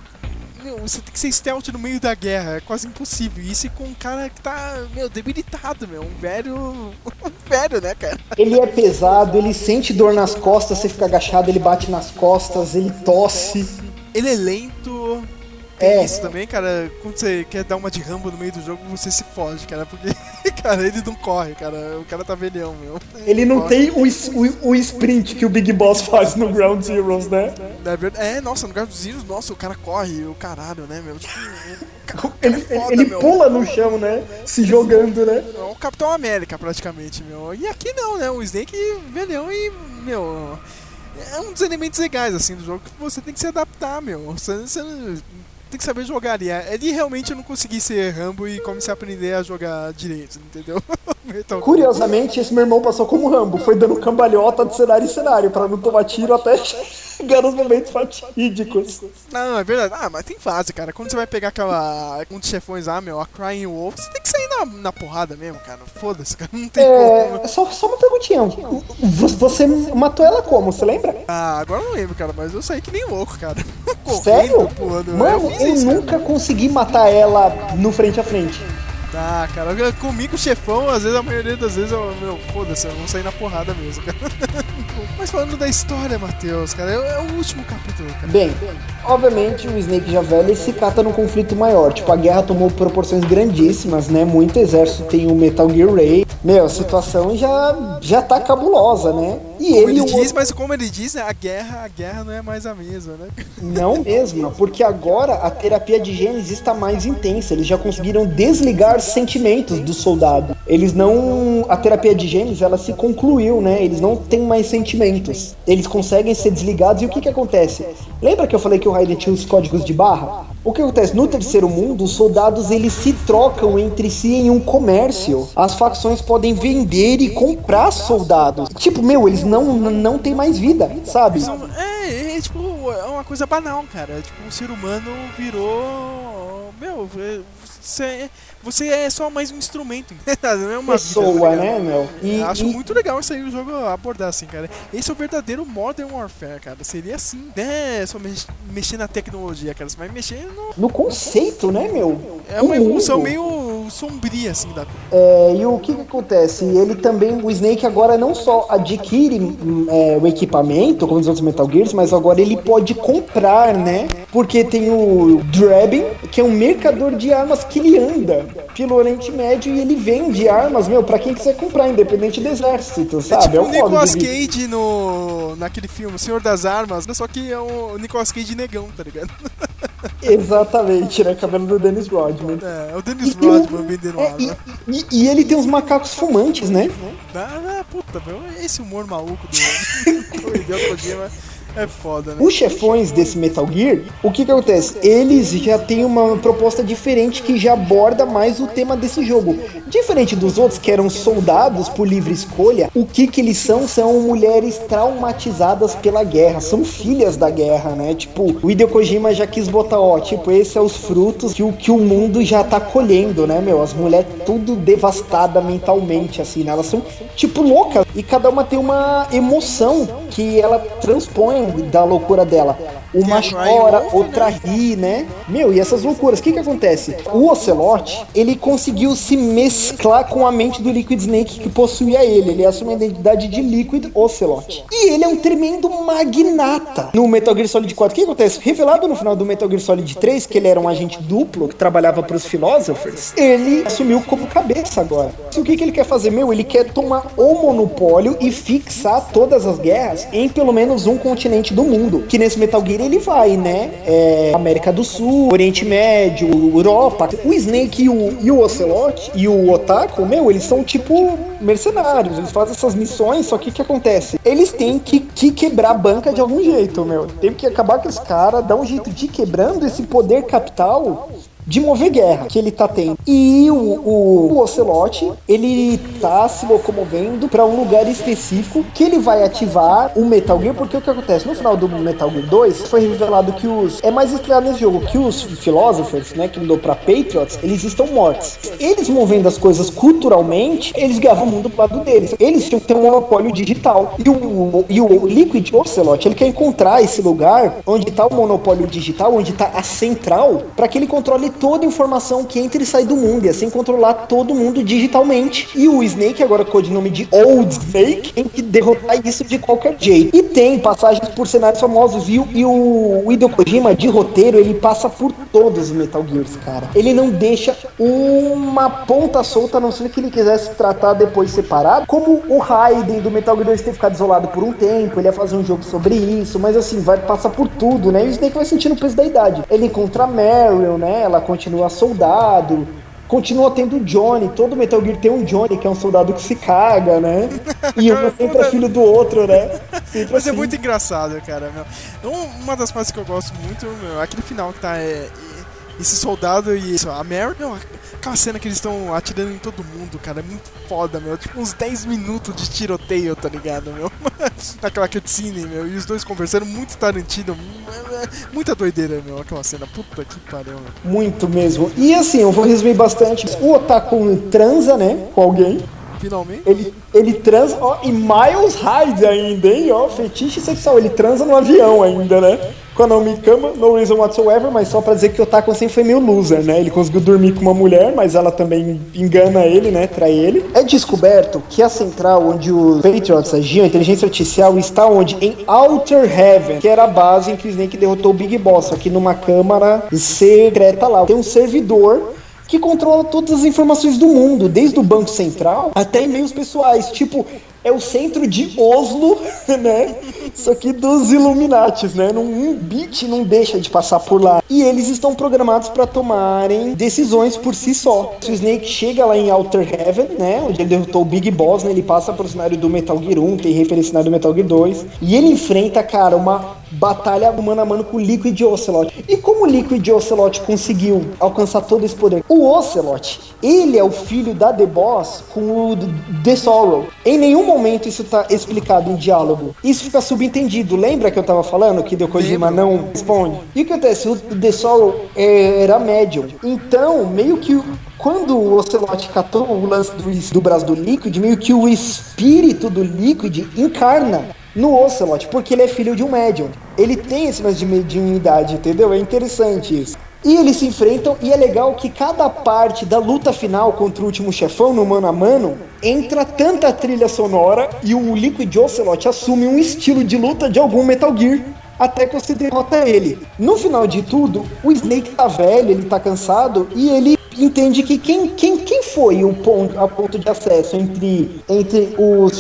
Meu, você tem que ser stealth no meio da guerra, é quase impossível. E Isso com um cara que tá, meu, debilitado, meu. Um velho. Um velho, né, cara? Ele é pesado, ele sente dor nas costas, você fica agachado, ele bate nas costas, ele tosse. Ele é lento. Tem É. isso também, cara. Quando você quer dar uma de rambo no meio do jogo, você se foge, cara. Porque, cara, ele não corre, cara. O cara tá velhão, meu. Ele não corre. tem o, o, o sprint que o Big Boss faz no Ground Zeroes, né? É, nossa, no dos Zeros, nossa, o cara corre, o caralho, né, meu? Tipo, cara Ele, é foda, ele meu. pula no chão, né? Se jogando, né? É o Capitão América, praticamente, meu. E aqui não, né? O Snake velhão e, meu. É um dos elementos legais, assim, do jogo que você tem que se adaptar, meu. Você, você tem que saber jogar ali. Ele realmente não consegui ser Rambo e comecei a aprender a jogar direito, entendeu? Metal Gear. Curiosamente, esse meu irmão passou como Rambo, foi dando cambalhota de cenário em cenário, pra não tomar tiro até chegar nos momentos fatídicos. Não, é verdade. Ah, mas tem fase, cara. Quando você vai pegar aquela. Um dos chefões lá, meu, a Crying Wolf, você tem que sair na, na porrada mesmo, cara. Foda-se, cara. Não tem como. É, só, só uma perguntinha. Vo- Você matou ela como, você lembra? Ah, agora eu não lembro, cara, mas eu saí que nem louco, cara. Sério? Correndo, pulando. Mano, eu isso, cara. nunca consegui matar ela no frente a frente. Tá, cara, comigo chefão, às vezes, a maioria das vezes, eu, meu, foda-se, eu vou sair na porrada mesmo, cara. Mas falando da história, Matheus, cara, é, é o último capítulo, cara. Bem, obviamente o Snake já velho se cata num conflito maior. Tipo, a guerra tomou proporções grandíssimas, né? Muito exército tem o Metal Gear Ray. Meu, a situação já, já tá cabulosa, né? E Como ele, ele diz, mas como ele diz, né, a guerra, a guerra não é mais a mesma, né? Não mesmo, porque agora a terapia de Gênesis está mais intensa. Eles já conseguiram desligar sentimentos do soldado. Eles não. A terapia de Gênesis ela se concluiu, né? Eles não têm mais sentimentos. Eles conseguem ser desligados. E o que que acontece? Lembra que eu falei que o Raiden tinha os códigos de barra? O que acontece? No terceiro mundo, os soldados eles se trocam entre si em um comércio. As facções podem vender e comprar soldados. Tipo, meu, eles não, não têm mais vida, sabe? São- É, é, tipo, é uma coisa banal, cara. É, Tipo, o ser humano virou. Meu, é, você, é- você é só mais um instrumento, não é uma Pessoa, vida, tá né, meu? E, acho e- muito legal isso aí o jogo abordar assim, cara. Esse é o verdadeiro Modern Warfare, cara. Seria assim, né? Só mex- mexer na tecnologia, cara. Você vai mexer no. no conceito, né, meu? É uma evolução meio sombria, assim, da É, e o que, que acontece? Ele também, o Snake agora não só adquire é, o equipamento, como os outros Metal Gears, mas agora ele pode comprar, né? Porque tem o Draben, que é um mercador de armas que ele anda pelo Oriente Médio e ele vende armas, meu, pra quem quiser comprar, independente do exército, É sabe? tipo É o Nicolas. Cage no, naquele filme, O Senhor das Armas, né? só que é o Nicolas Cage negão, tá ligado? Exatamente, né? Cabelo do Dennis Rodman. É, é o Dennis E- e Rodman vendendo É, arma. e, e- e ele tem uns macacos fumantes, né? Ah, puta, meu, esse humor maluco do, do Hideo Kojima é foda, né? Os chefões desse Metal Gear, o que que acontece? Eles já têm uma proposta diferente que já aborda mais o tema desse jogo. Diferente dos outros que eram soldados por livre escolha, o que que eles são? São mulheres traumatizadas pela guerra, são filhas da guerra, né? Tipo, o Hideo Kojima já quis botar, ó, tipo, esses são os frutos que o, que o mundo já tá colhendo, né, meu? As mulheres tudo devastada mentalmente, assim, né? Elas são, tipo, loucas. E cada uma tem uma emoção que ela transpõe da loucura dela. Uma a Crying chora, Wolf, outra né? ri, né? Meu, e essas loucuras. O que que acontece? O Ocelot, ele conseguiu se mesclar com a mente do Liquid Snake que possuía ele. Ele assume a identidade de Liquid Ocelot. E ele é um tremendo magnata no Metal Gear Solid 4. O que acontece? Revelado no final do Metal Gear Solid 3 que ele era um agente duplo que trabalhava para os Philosophers, ele assumiu como cabeça agora. E o que, que ele quer fazer? Meu, ele quer tomar o monopólio e fixar todas as guerras em pelo menos um continente do mundo. Que nesse Metal Gear ele vai, né? É, América do Sul, Oriente Médio, Europa. O Snake e o, e o Ocelot e o Otaku, meu, eles são tipo mercenários. Eles fazem essas missões, só que o que acontece? Eles têm que, que quebrar a banca de algum jeito, meu. Tem que acabar com os caras, dar um jeito de quebrando esse poder capital de mover guerra que ele tá tendo. E o, o, o Ocelot, ele tá se locomovendo para um lugar específico que ele vai ativar o Metal Gear, porque o que acontece? No final do Metal Gear 2, foi revelado que os. É mais explicado nesse jogo que os Philosophers, né, que mudou pra Patriots, eles estão mortos. Eles movendo as coisas culturalmente, eles ganham o mundo pro lado deles. Eles tinham que ter um monopólio digital. E o, e o Liquid Ocelot, ele quer encontrar esse lugar onde tá o monopólio digital, onde tá a central, para que ele controle toda a informação que entra e sai do mundo, e assim controlar todo mundo digitalmente. E o Snake, agora com o codinome de Old Snake, tem que derrotar isso de qualquer jeito. E tem passagens por cenários famosos, e, e o, o Hideo Kojima, de roteiro, ele passa por todos os Metal Gears, cara. Ele não deixa uma ponta solta, a não ser que ele quisesse tratar depois separado, como o Raiden do Metal Gear 2 ter ficado isolado por um tempo, ele ia fazer um jogo sobre isso, mas assim, vai passar por tudo, né? E o Snake vai sentindo o peso da idade. Ele encontra a né? Ela continua soldado. Continua tendo o Johnny, todo Metal Gear tem um Johnny, que é um soldado que se caga, né? E um sempre é filho do outro, né? Sempre Mas é assim. muito engraçado, cara, meu. Um- Uma das partes que eu gosto muito, meu, é aquele final que tá é, é, esse soldado e isso, a Mary, meu, aquela cena que eles estão atirando em todo mundo, cara, é muito foda, meu. Tipo uns 10 minutos de tiroteio, tá ligado, meu? Naquela cutscene, meu, e os dois conversando, muito Tarantino, muita doideira, meu, aquela cena, puta que pariu, meu. Muito mesmo. E assim, eu vou resumir bastante. O Otaku transa, né? Com alguém. Finalmente. Ele, ele transa, ó, e Miles Hyde ainda, hein? Ó, fetiche sexual. Ele transa no avião ainda, né? Com a Naomi Kama, no reason whatsoever, mas só pra dizer que o Otaku sempre foi meio loser, né? Ele conseguiu dormir com uma mulher, mas ela também engana ele, né? Trai ele. É descoberto que a central onde os Patriots agiam, a inteligência artificial, está onde? Em Outer Heaven, que era a base em que o Snake derrotou o Big Boss, aqui numa câmara secreta lá. Tem um servidor que controla todas as informações do mundo, desde o Banco Central até e-mails pessoais. Tipo, é o centro de Oslo, né? Isso aqui dos Illuminatis, né? Um bit não deixa de passar por lá. E eles estão programados para tomarem decisões por si só. Se o Snake chega lá em Outer Heaven, né? Onde ele derrotou o Big Boss, né? Ele passa pro cenário do Metal Gear 1, tem referência ao cenário do Metal Gear 2. E ele enfrenta, cara, uma batalha mano a mano com o Liquid Ocelot. E como o Liquid Ocelot conseguiu alcançar todo esse poder? O Ocelot, ele é o filho da The Boss com o The Sorrow. Em nenhum momento isso tá explicado em diálogo. Isso fica subentendido. Lembra que eu tava falando que o Kojima não responde? E o que acontece? O The Sorrow é, era médium. Então, meio que quando o Ocelot catou o lance do, do braço do Liquid, meio que o espírito do Liquid encarna no Ocelot, porque ele é filho de um médium. Ele tem esse lance de mediunidade, entendeu? É interessante isso. E eles se enfrentam, e é legal que cada parte da luta final contra o último chefão, no mano a mano, entra tanta trilha sonora e o Liquid Ocelot assume um estilo de luta de algum Metal Gear até que você derrota ele. No final de tudo, o Snake tá velho, ele tá cansado e ele entende que quem, quem, quem foi o ponto, a ponto de acesso entre, entre os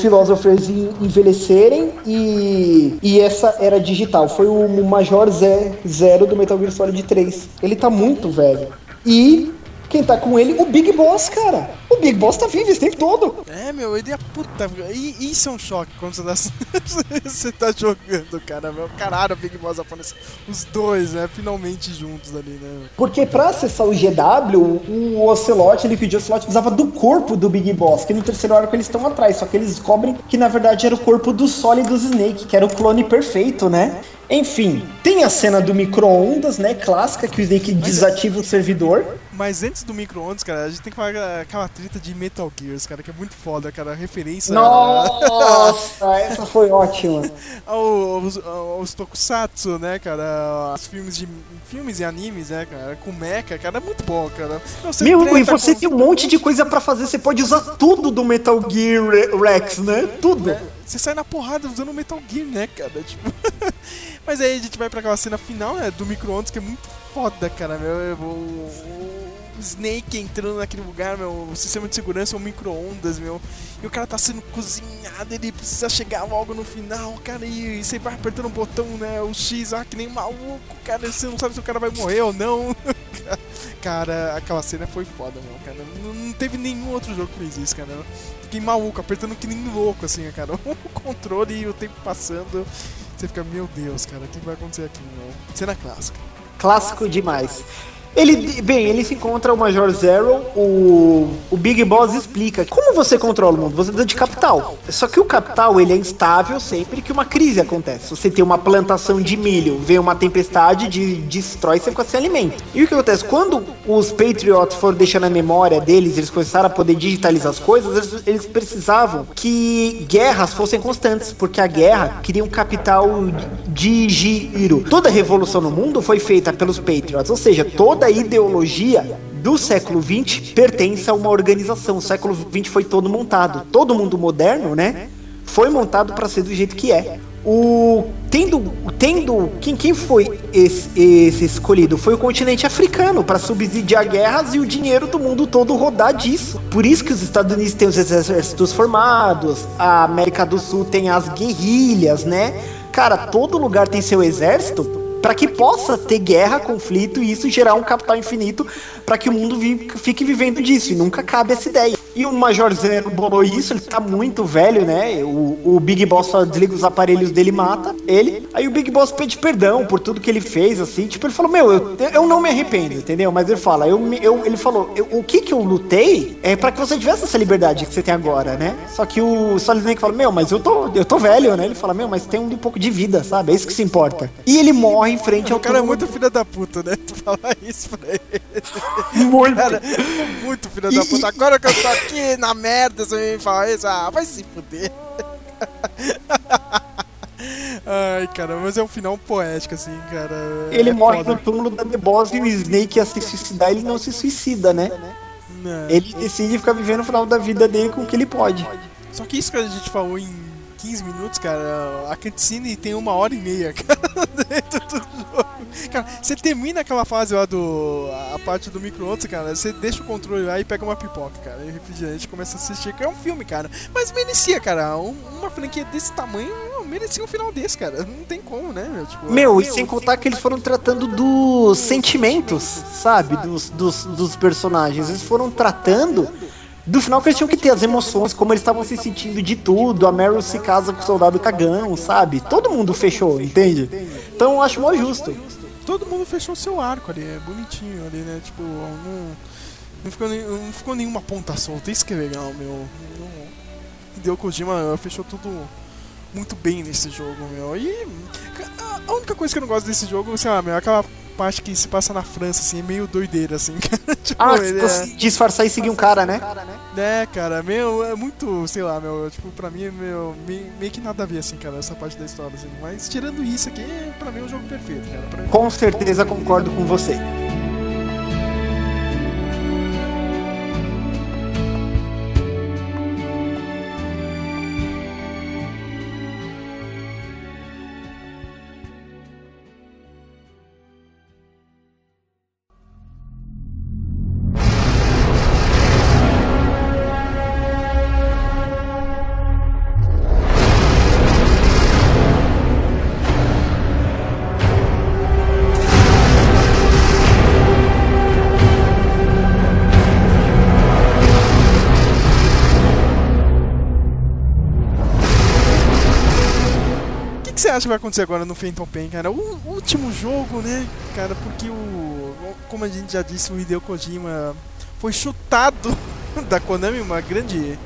en- envelhecerem e, e essa era digital. Foi o Major Zé, Zero do Metal Gear Solid 3. Ele tá muito velho. E quem tá com ele? O Big Boss, cara. O Big Boss tá vivo esse tempo todo. É, meu, ele é puta. E isso é um choque quando você tá, você tá jogando, cara, meu. Caralho, o Big Boss aparece. Os dois, né? Finalmente juntos ali, né? Porque pra acessar o GW, o Ocelot, ele pediu o Ocelot precisava do corpo do Big Boss, que no terceiro arco eles estão atrás, só que eles descobrem que na verdade era o corpo do Solidus Snake, que era o clone perfeito, né? Enfim, tem a cena do micro-ondas, né? Clássica, que o Snake desativa o servidor. Mas antes do micro-ondas, cara, a gente tem que falar aquela treta de Metal Gears, cara, que é muito foda, cara. A referência. Nossa, essa foi ótima. aos, aos tokusatsu, né, cara? Os filmes de filmes e animes, né, cara? Com mecha, cara, é muito bom, cara. Não, você Meu, e você com- tem um monte de coisa pra fazer, você pode usar tudo do Metal Gear Re- Rex, né? Tudo. Você sai na porrada usando Metal Gear, né, cara? Tipo. Mas aí a gente vai pra aquela cena final, né? Do micro-ondas, que é muito foda, cara, meu. O, o Snake entrando naquele lugar, meu. O sistema de segurança é um micro-ondas, meu. E o cara tá sendo cozinhado, ele precisa chegar logo no final, cara. E, você vai apertando o botão, né? O X, ah, que nem maluco, cara. Você não sabe se o cara vai morrer ou não. cara, aquela cena foi foda, meu, cara. Não, não teve nenhum outro jogo que fez isso, cara. Fiquei maluco, apertando que nem louco, assim, cara. O controle e o tempo passando. Você fica, meu Deus, cara, o que vai acontecer aqui, meu? Cena clássica. Clássico demais. Ele, bem, ele se encontra o Major Zero, o, o Big Boss explica como você controla o mundo, você precisa de capital. Só que o capital ele é instável sempre que uma crise acontece. Você tem uma plantação de milho, vem uma tempestade, de, destrói, você fica sem alimento. E o que acontece? Quando os Patriots foram deixando a memória deles, eles começaram a poder digitalizar as coisas, eles, eles precisavam que guerras fossem constantes, porque a guerra cria um capital de giro. Toda revolução no mundo foi feita pelos Patriots, ou seja, toda a ideologia do século XX pertence a uma organização. O século XX foi todo montado. Todo mundo moderno, né? Foi montado para ser do jeito que é. O tendo tendo quem, quem foi esse, esse escolhido foi o continente africano para subsidiar guerras e o dinheiro do mundo todo rodar disso. Por isso que os Estados Unidos têm os exércitos formados, a América do Sul tem as guerrilhas, né? Cara, todo lugar tem seu exército para que possa ter guerra, conflito e isso gerar um capital infinito para que o mundo vi- fique vivendo disso e nunca cabe essa ideia. E o Major Zero bolou isso, ele tá muito velho, né? O, o Big Boss só desliga os aparelhos dele e mata ele. Aí o Big Boss pede perdão por tudo que ele fez, assim. Tipo, ele falou, meu, eu, eu não me arrependo, entendeu? Mas ele fala, eu, eu ele falou, eu- o que que eu lutei é para que você tivesse essa liberdade que você tem agora, né? Só que o Solid Snake fala, meu, mas eu tô, eu tô velho, né? Ele fala, meu, mas tem um pouco de vida, sabe? É isso que se importa. E ele morre em frente ao O cara é muito filho da puta, né? Tu falar isso pra ele. Muito. Cara, muito filho da puta. Agora que eu tô aqui na merda, você me fala isso, ah, vai se fuder. Ai, cara, mas é um final poético, assim, cara. Ele é morre foda. no túmulo da The Boss e o Snake ia se suicidar, ele não se suicida, né? Não. Ele decide ficar vivendo o final da vida dele com o que ele pode. Só que isso que a gente falou em 15 minutos, cara, a cutscene tem uma hora e meia, cara, dentro do jogo. Cara, você termina aquela fase lá do. a parte do micro-ondas, cara, você deixa o controle lá e pega uma pipoca, cara, e refrigerante começa a assistir, que é um filme, cara. Mas merecia, cara, um- uma franquia desse tamanho merecia um final desse, cara. Não tem como, né, meu? Tipo, Meu, e sem contar que eles foram tratando dos sentimentos, sabe? Dos, dos, dos personagens. Eles foram tratando do final que eles tinham que ter as emoções, como eles estavam se sentindo de tudo. A Meryl se casa com o soldado cagão, sabe? Todo mundo fechou, entende? Então eu acho mó justo. todo mundo fechou seu arco ali, é bonitinho ali, né? Tipo, não, não, ficou, não ficou nenhuma ponta solta, isso que é legal, meu. Hideo Kojima fechou tudo muito bem nesse jogo, meu. E a única coisa que eu não gosto desse jogo, sei lá, meu, é aquela parte que se passa na França, assim, é meio doideira, assim, cara. tipo, Ah, ele você é, disfarçar e seguir um cara, né? né, cara, meu, é muito, sei lá, meu, tipo, pra mim, meu, me- meio que nada a ver, assim, cara, essa parte da história, assim. Mas tirando isso aqui, pra mim é um jogo perfeito, cara. Mim, Com certeza concordo com você. Acha que vai acontecer agora no Phantom Pain, cara? O último jogo, né, cara? Porque o. Como a gente já disse, o Hideo Kojima foi chutado da Konami, uma grande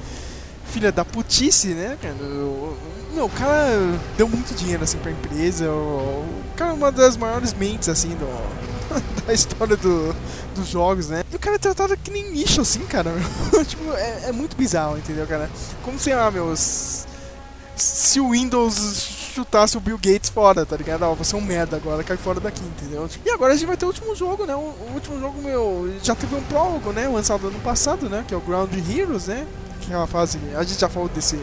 filha da putice, né, cara? O- meu, o cara deu muito dinheiro assim pra empresa. O, cara é uma das maiores mentes assim do, da história do, dos jogos, né? E o cara é tratado que nem nicho assim, cara. tipo, é, é muito bizarro, entendeu, cara? Como se, ah, meus. Se o Windows chutasse o Bill Gates fora, tá ligado? Ó, você é um merda agora, cai fora daqui, entendeu? E agora a gente vai ter o último jogo, né? O, o último jogo, meu, já teve um prólogo, né? Lançado ano passado, né? Que é o Ground Heroes, né? Que é uma fase. A gente já falou desse,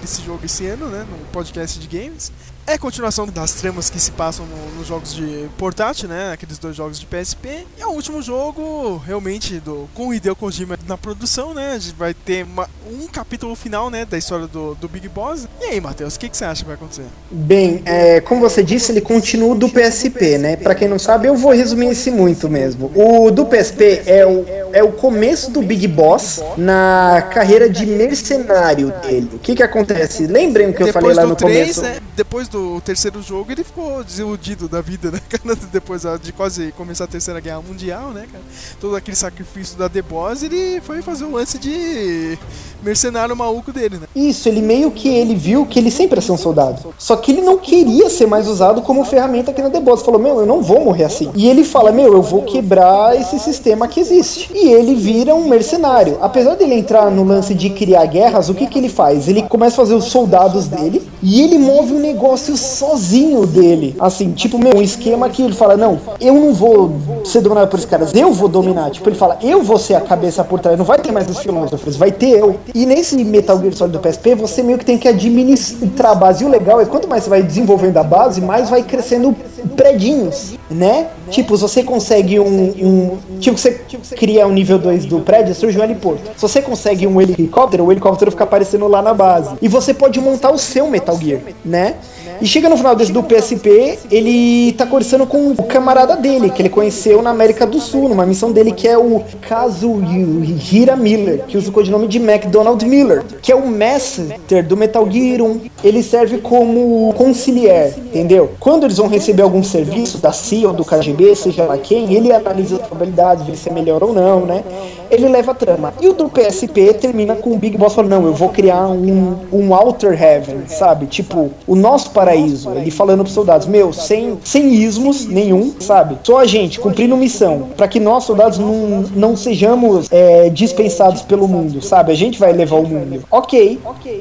desse jogo esse ano, né? No podcast de games. É a continuação das tramas que se passam no- nos jogos de portátil, né? Aqueles dois jogos de PSP. E é o último jogo, realmente, do, com o Hideo Kojima na produção, né? A gente vai ter uma- um capítulo final, né? Da história do, do Big Boss. E aí, Matheus, o que, que você acha que vai acontecer? Bem, é, como você disse, ele continua o do PSP, né? Pra quem não sabe, eu vou resumir esse muito mesmo. O do PSP é o, é o começo do Big Boss na carreira de mercenário dele. O que que acontece? Lembrem o que eu falei lá no 3, começo? né? Depois do terceiro jogo, ele ficou desiludido da vida, né, cara? Depois de quase começar a Terceira Guerra Mundial, né, cara? Todo aquele sacrifício da The Boss, ele foi fazer o lance de mercenário maluco dele, né? Isso, ele meio que ele viu que ele sempre ia ser um soldado. Só que ele não queria ser mais usado como ferramenta aqui na The Boss. Falou, meu, eu não vou morrer assim. E ele fala, meu, eu vou quebrar esse sistema que existe. E ele vira um mercenário. Apesar dele entrar no lance de criar guerras, o que que ele faz? Ele começa a fazer os soldados dele e ele move um negócio sozinho dele. Assim, tipo, meu, um esquema que ele fala, não, eu não vou ser dominado por esses caras, eu vou dominar. Tipo, ele fala, eu vou ser a cabeça por trás, não vai ter mais os filósofos, vai ter eu. E nesse Metal Gear Solid do PSP, você meio que tem que administrar a base. E o legal é quanto mais você vai desenvolvendo a base, mais vai crescendo predinhos, né? Tipo, você consegue um. um tipo, você cria um nível 2 do prédio, surge um heliporto. Se você consegue um helicóptero, o helicóptero fica aparecendo lá na base. E você pode montar o seu Metal Gear, né? E chega no final desse do PSP, ele tá conversando com o camarada dele, que ele conheceu na América do Sul, numa missão dele que é o Kazuhira Miller, que usa o codinome de McDonald Miller, que é o Master do Metal Gear 1. Ele serve como conciliar, entendeu? Quando eles vão receber algum serviço da CIA ou do KGB, seja lá quem, ele analisa as probabilidades, vê se é melhor ou não, né? Ele leva a trama. E o do PSP termina com o Big Boss falando, não, eu vou criar um, um Outer Heaven, sabe? Tipo, o nosso paraíso. Ele falando pros soldados, meu, sem, sem ismos nenhum, sabe? Só a gente cumprindo missão, para que nós, soldados, não, não sejamos é, dispensados pelo mundo, sabe? A gente vai levar o mundo. Ok,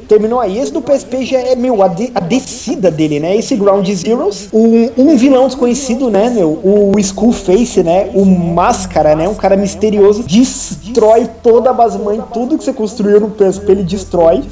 terminou aí. Esse do PSP já é, meu, a, de- a descida dele, né? Esse Ground Zeroes, um, um vilão desconhecido, né, meu? O Skullface, né? O Máscara, né? Um cara misterioso, destrói toda a base mãe, tudo que você construiu no PSP, ele destrói.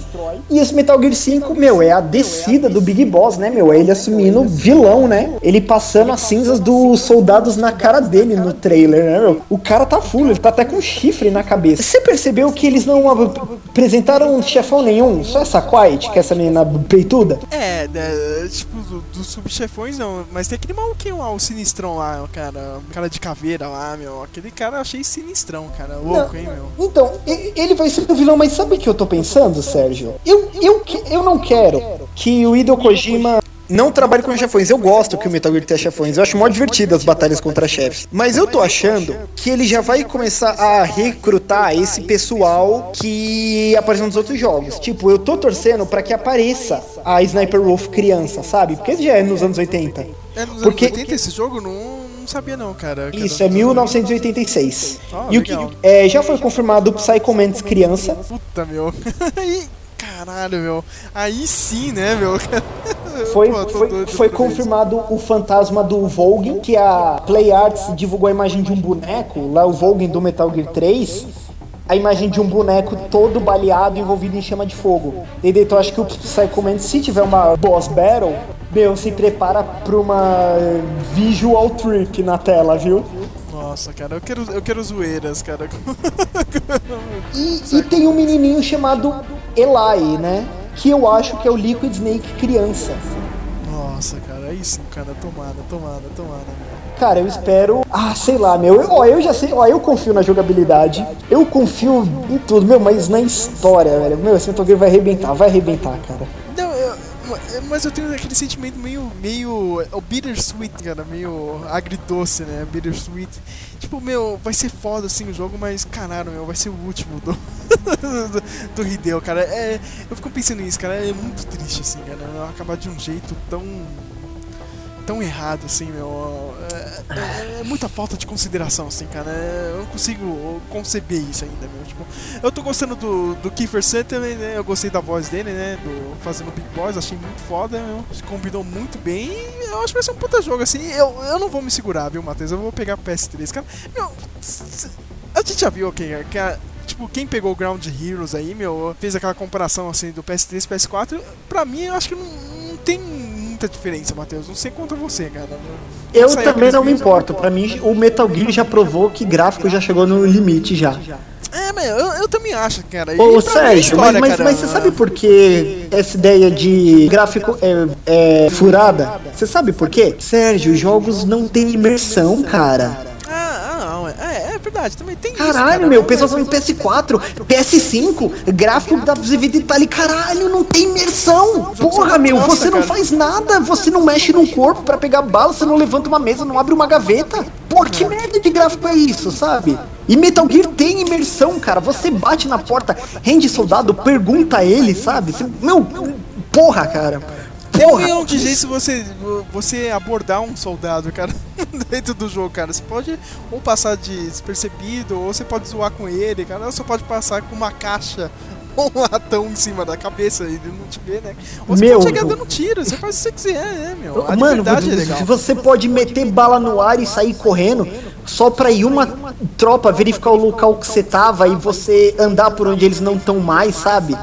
E esse Metal Gear 5, meu, é a descida do Big Boss, né, meu? É ele assumindo vilão, né? Ele passando as cinzas dos soldados na cara dele no trailer, né, meu? O cara tá full, ele tá até com chifre na cabeça. Você percebeu que eles não ap- apresentaram chefão nenhum? Só essa Quiet, que é essa menina peituda? É, né, tipo, do- dos subchefões não, mas tem aquele maluquinho lá, o sinistrão lá, o cara, o cara de caveira lá, meu. Aquele cara eu achei sinistrão, cara. Louco, hein, meu. Então, ele vai ser o vilão, mas sabe o que eu tô pensando, Sérgio? Eu, eu, eu não quero que o Hideo Kojima não trabalhe com chefões. Eu gosto que o Metal Gear tenha chefões. Eu acho mó divertido as batalhas contra chefes. Mas eu tô achando que ele já vai começar a recrutar esse pessoal que apareceu nos outros jogos. Tipo, eu tô torcendo pra que apareça a Sniper Wolf criança, sabe? Porque já é nos anos 80. É nos Porque- anos 80 esse jogo? Não, não sabia não, cara. Isso, é nos 1986. Ah, e o que é, já foi confirmado o Psycho Mantis criança. Puta, meu. Caralho, meu. Aí sim, né, meu? Foi, Pô, foi, foi confirmado o fantasma do Volgin, que a Play Arts divulgou a imagem de um boneco, lá o Volgin do Metal Gear 3, a imagem de um boneco todo baleado envolvido em chama de fogo. E eu acho que o Psycho Mantis, se tiver uma boss battle, meu, se prepara pra uma visual trip na tela, viu? Nossa, cara, eu quero, eu quero zoeiras, cara. E, e tem um menininho chamado Eli, né? Que eu acho que é o Liquid Snake criança. Nossa, cara, aí sim, cara. Tomada, tomada, tomada, meu. Cara, eu espero. Ah, sei lá, meu. Eu- Ó, eu já sei. Ó, eu confio na jogabilidade. Eu confio em tudo, meu, mas na história, velho. Meu, esse Metal Gear vai arrebentar, vai arrebentar, cara. Eu, mas eu tenho aquele sentimento meio. meio. é o bittersweet, cara, meio agridoce, né? Bittersweet. Tipo, meu, vai ser foda assim o jogo, mas caralho, meu, vai ser o último do. do, do Hideo, cara. É, eu fico pensando nisso, cara. É muito triste, assim, cara. Acabar de um jeito tão. Tão errado, assim, meu. É, é- é muita falta de consideração, assim, cara. É, eu não consigo conceber isso ainda, meu. Tipo, eu tô gostando do, do Kiefer Sutherland, né? Eu gostei da voz dele, né? Do, fazendo Big Boys, achei muito foda, meu. Combinou muito bem. Eu acho que vai ser um puta jogo, assim. Eu, eu não vou me segurar, viu, Matheus? Eu vou pegar o PS3, cara. Meu, a gente já viu, ok, que Tipo, quem pegou Ground Heroes aí, meu, fez aquela comparação assim do PS3 e PS4, pra mim eu acho que não, não tem muita diferença, Matheus. Não sei contra você, cara. Eu Saiu também não me vídeos- importo. Pra mim, o Metal Gear já provou que gráfico já chegou no limite já. É, mas eu, eu também acho, cara. E Ô, é Sérgio, mas, história, mas, cara. mas você sabe por que essa ideia de gráfico é, é furada? Você sabe por quê? Sérgio, jogos não têm imersão, cara. É, é verdade, também tem isso. Caralho, cara, meu, o pessoal falando PS4, PS5, gráfico da de detalhe, caralho, não tem imersão. Porra, meu, você não faz nada, você não mexe no corpo pra pegar bala, você não levanta uma mesa, não abre uma gaveta. Porra, que merda de gráfico é isso, sabe? E Metal Gear tem imersão, cara. Você bate na porta, rende soldado, pergunta a ele, sabe? Você- meu, porra, cara. Tem um de jeitos você, você abordar um soldado, cara, dentro do jogo, cara. Você pode ou passar despercebido, ou você pode zoar com ele, cara. Ou você pode passar com uma caixa ou um latão em cima da cabeça e ele não te vê, né? Ou você Meu, pode chegar dando tiro, você faz o que você quiser, né, meu? A Mano, liberdade é você- legal. você pode meter bala no ar e sair correndo só pra ir uma tropa verificar o local que você tava e você andar por onde eles não estão mais, sabe?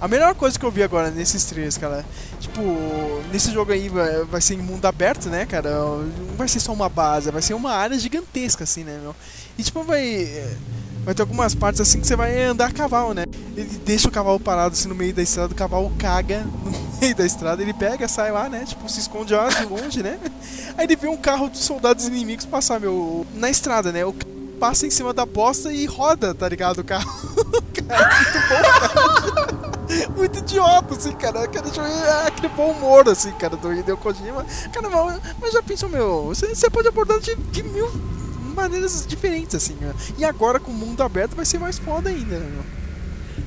A melhor coisa que eu vi agora nesses três, cara, tipo, nesse jogo aí vai, vai ser em mundo aberto, né, cara? Não vai ser só uma base, vai ser uma área gigantesca, assim, né, meu? E tipo, vai. Vai ter algumas partes assim que você vai andar a cavalo, né? Ele deixa o cavalo parado assim no meio da estrada, o cavalo caga no meio da estrada, ele pega, sai lá, né? Tipo, se esconde lá de longe, né? Aí ele vê um carro de soldados inimigos passar, meu, na estrada, né? O passa em cima da bosta e roda, tá ligado? O carro. cara, muito bom, cara. Muito idiota, assim, cara. Cara, é aquele bom humor, assim, cara, do Hideo Kojima. Cara, mas, mas já pensou, meu, você, você pode abordar de, de mil maneiras diferentes, assim, né? E agora com o mundo aberto vai ser mais foda ainda, né, meu?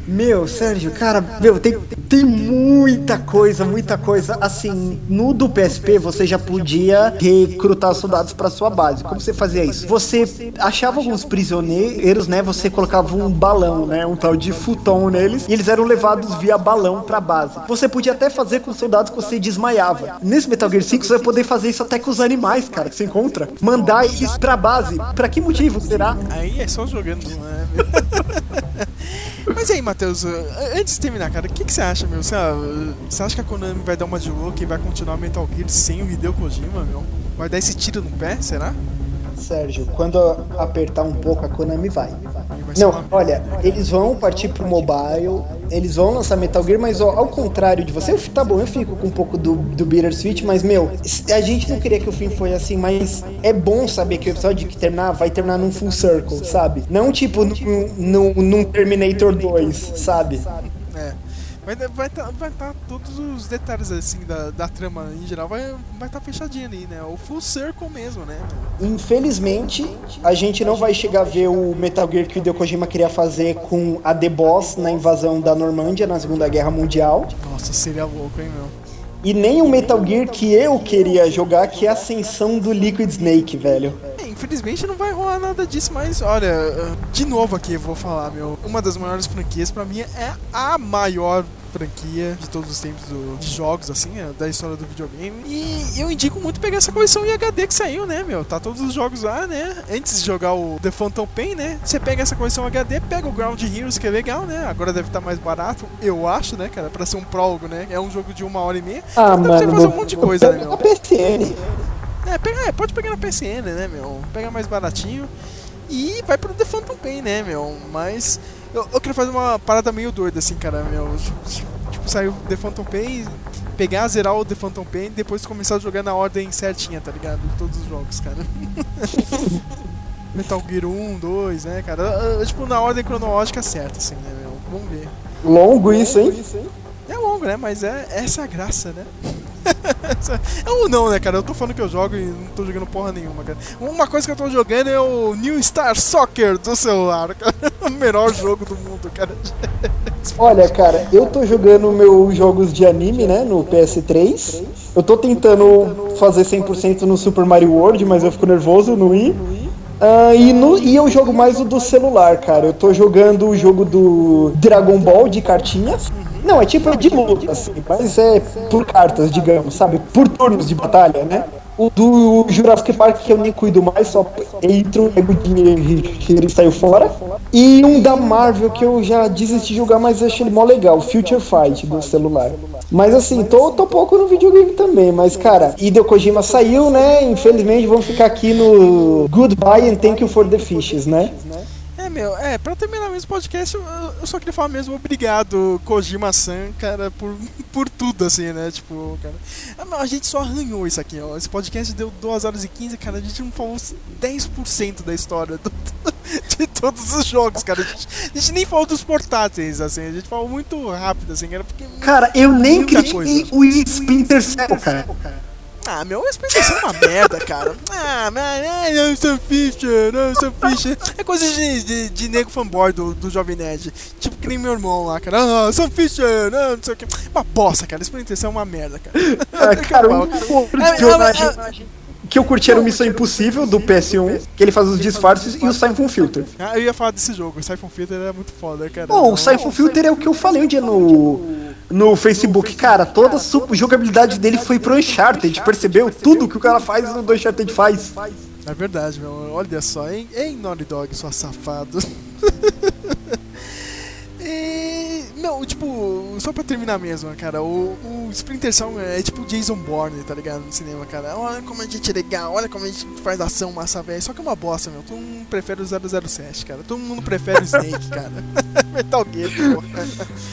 Meu, Sérgio, cara, meu, tem, tem muita coisa, muita coisa. Assim, no do PSP você já podia recrutar soldados pra sua base. Como você fazia isso? Você achava alguns prisioneiros, né? Você colocava um balão, né? Um tal de futon neles, e eles eram levados via balão pra base. Você podia até fazer com soldados que você desmaiava. Nesse Metal Gear 5 você vai poder fazer isso até com os animais, cara, que você encontra. Mandar eles pra base. Pra que motivo será? Aí é só jogando, né? Mas aí, Matheus, uh, antes de terminar, cara, o que, que você acha, meu? Você, uh, você acha que a Konami vai dar uma de louca e vai continuar Metal Gear sem o Hideo Kojima, meu? Vai dar esse tiro no pé, será? Sérgio, quando apertar um pouco, a Konami vai. Não, olha, eles vão partir pro mobile, eles vão lançar Metal Gear, mas ó, ao contrário de você, eu, tá bom, eu fico com um pouco do, do Bittersweet, mas meu, a gente não queria que o fim fosse assim, mas é bom saber que o episódio que terminar vai terminar num full circle, sabe? Não tipo num, num, num Terminator 2, sabe? Vai estar vai tá, vai tá todos os detalhes assim da, da trama em geral, vai vai tá fechadinho ali, né? O full circle mesmo, né? Infelizmente, a gente não vai chegar a ver o Metal Gear que o Hideo Kojima queria fazer com a The Boss na invasão da Normândia na Segunda Guerra Mundial. Nossa, seria louco, hein, meu? E nem o Metal Gear que eu queria jogar, que é a Ascensão do Liquid Snake, velho. É, infelizmente não vai rolar nada disso, mas olha, de novo aqui eu vou falar, meu. Uma das maiores franquias pra mim é a maior franquia de todos os tempos do- de jogos, assim, é, da história do videogame. E eu indico muito pegar essa coleção em HD que saiu, né, meu? Tá todos os jogos lá, né? Antes de jogar o The Phantom Pain, né? Você pega essa coleção HD, pega o Ground Heroes, que é legal, né? Agora deve estar mais barato, eu acho, né, cara? Pra ser um prólogo, né? É um jogo de uma hora e meia. Ah, Então dá pra você mano, fazer um monte de coisa, né, meu? na PSN. É, pega, é, pode pegar na PSN, né, meu? Pega mais baratinho. E vai pro The Phantom Pain, né, meu? Mas eu, eu quero fazer uma parada meio doida, assim, cara, meu. Tipo, tipo, sair o The Phantom Pain, pegar, zerar o The Phantom Pain e depois começar a jogar na ordem certinha, tá ligado? Todos os jogos, cara. Metal Gear 1, 2, né, cara? Eu- eu, Tipo, na ordem cronológica certa, assim, né, meu? Vamos ver. Longo isso, hein? É longo, né? Mas é essa é a graça, né? Ou não, né, cara? Eu tô falando que eu jogo e não tô jogando porra nenhuma, cara. Uma coisa que eu tô jogando é o New Star Soccer do celular, cara. O melhor jogo do mundo, cara. Olha, cara, eu tô jogando meus jogos de anime, né, no PS3. Eu tô tentando fazer 100% no Super Mario World, mas eu fico nervoso no Wii. Ah, e, no, e eu jogo mais o do celular, cara. Eu tô jogando o jogo do Dragon Ball de cartinhas. Não, é tipo de luta, assim, mas é por cartas, digamos, sabe? Por turnos de batalha, né? O do Jurassic Park que eu nem cuido mais, só entro, pego o dinheiro que ele saiu fora. E um da Marvel que eu já desisti de jogar, mas achei ele mó legal, Future Fight do celular. Mas assim, tô, tô pouco no videogame também, mas cara, Hideo Kojima saiu, né? Infelizmente vamos ficar aqui no Goodbye and Thank You for the Fishes, né? É, meu, é, pra terminar mesmo o podcast, eu, eu só queria falar mesmo obrigado, Kojima-san, cara, por, por tudo, assim, né? Tipo, cara. Ah, A gente só arranhou isso aqui, ó. Esse podcast deu 2 horas e 15, cara. A gente não falou 10% da história do- de todos os jogos, cara. A gente, a gente nem falou dos portáteis, assim. A gente falou muito rápido, assim, cara, porque. Cara, eu nem critiquei o Splinter Cell, cara. Ah, meu, a explicação é uma merda, cara. Ah, mas ah, não, Sam Fisher, não, Sam Fisher. É coisa de, de, de nego fanboy do, do Jovem Nerd. Tipo que nem meu irmão lá, cara. Ah, Sam Fisher, não, não sei o que. Uma bosta, cara. Cell é uma merda, cara. Ah, cara, único outro É, personagem é, que eu curti era o Missão Impossível do PS1, que ele faz os disfarces, e o Siphon Filter. Ah, eu ia falar desse jogo. O Siphon Filter é muito foda, cara. Pô, o Siphon Filter é o que eu falei um dia no, no Facebook. Cara, toda a jogabilidade dele foi pro Uncharted. Percebeu? Tudo que o cara faz no do Uncharted faz. É verdade, meu. Olha só, hein? Ei, Naughty Dog, sua safado. E, meu, tipo, só pra terminar mesmo, cara, o, o Splinter Cell é tipo Jason Bourne, tá ligado? No cinema, cara. Olha como a gente é legal, olha como a gente faz ação massa velha. Só que é uma bosta, meu. Todo mundo prefere o 007, cara. Todo mundo prefere o Snake, cara. Metal Gear.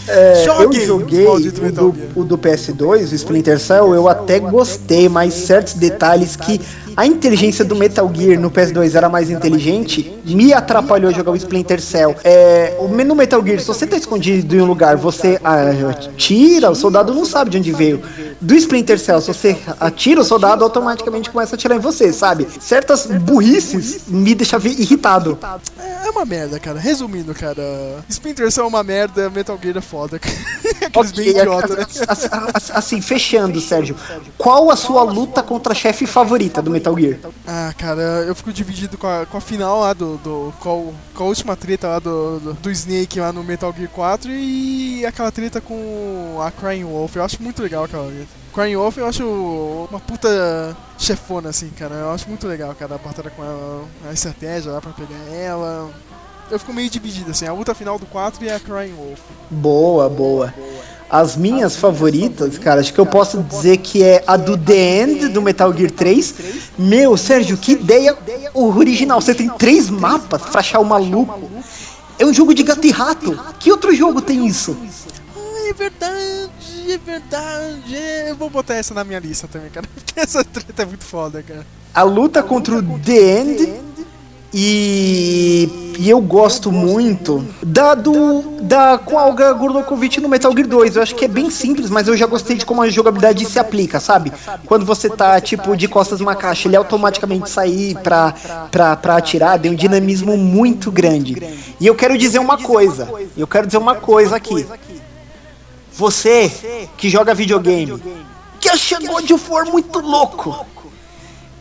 É, eu joguei o do, o do PS2, o Splinter Cell, eu até gostei, mas certos detalhes que a inteligência do Metal Gear no PS2 era mais inteligente, me atrapalhou jogar o Splinter Cell. É, no Metal Gear, se você tá escondido em um lugar, você atira, o soldado não sabe de onde veio. Do Splinter Cell, se você atira, o soldado automaticamente começa a atirar em você, sabe? Certas burrices me deixavam irritado. É é uma merda, cara. Resumindo, cara, Splinter Cell é uma merda, Metal Gear é foda. Aqueles bem Ok, idiota, né? assim, fechando, Sérgio. Qual a sua luta contra a chefe favorita do Metal Gear? Ah, cara, eu fico dividido com a, com a final lá do. do com, com a última treta lá do, do, do Snake lá no Metal Gear 4 e aquela treta com a Crying Wolf. Eu acho muito legal aquela treta. Crying Wolf eu acho uma puta chefona, assim, cara. Eu acho muito legal, cara, a batalha com ela, a estratégia lá pra pegar ela. Eu fico meio dividido, assim, a luta final do 4 e a Crying Wolf. Boa, boa. As minhas favoritas, cara, acho que eu posso dizer que é a do The End do Metal Gear 3. Meu, Sérgio, que ideia original. Você tem três mapas pra achar o maluco. É um jogo de gato e rato. Que outro jogo tem isso? É verdade, é verdade. Eu vou botar essa na minha lista também, cara. Porque essa treta é muito foda, cara. a luta contra o The End e, e eu gosto muito da do da com a Olga no Metal Gear 2. Eu acho que é bem simples, mas eu já gostei de como a jogabilidade se aplica, sabe? Quando você tá tipo de costas numa caixa, ele automaticamente sair pra, pra, pra atirar, tem um dinamismo muito grande. E eu quero dizer uma coisa, eu quero dizer uma coisa aqui. Você que joga videogame, que acha God of War muito louco,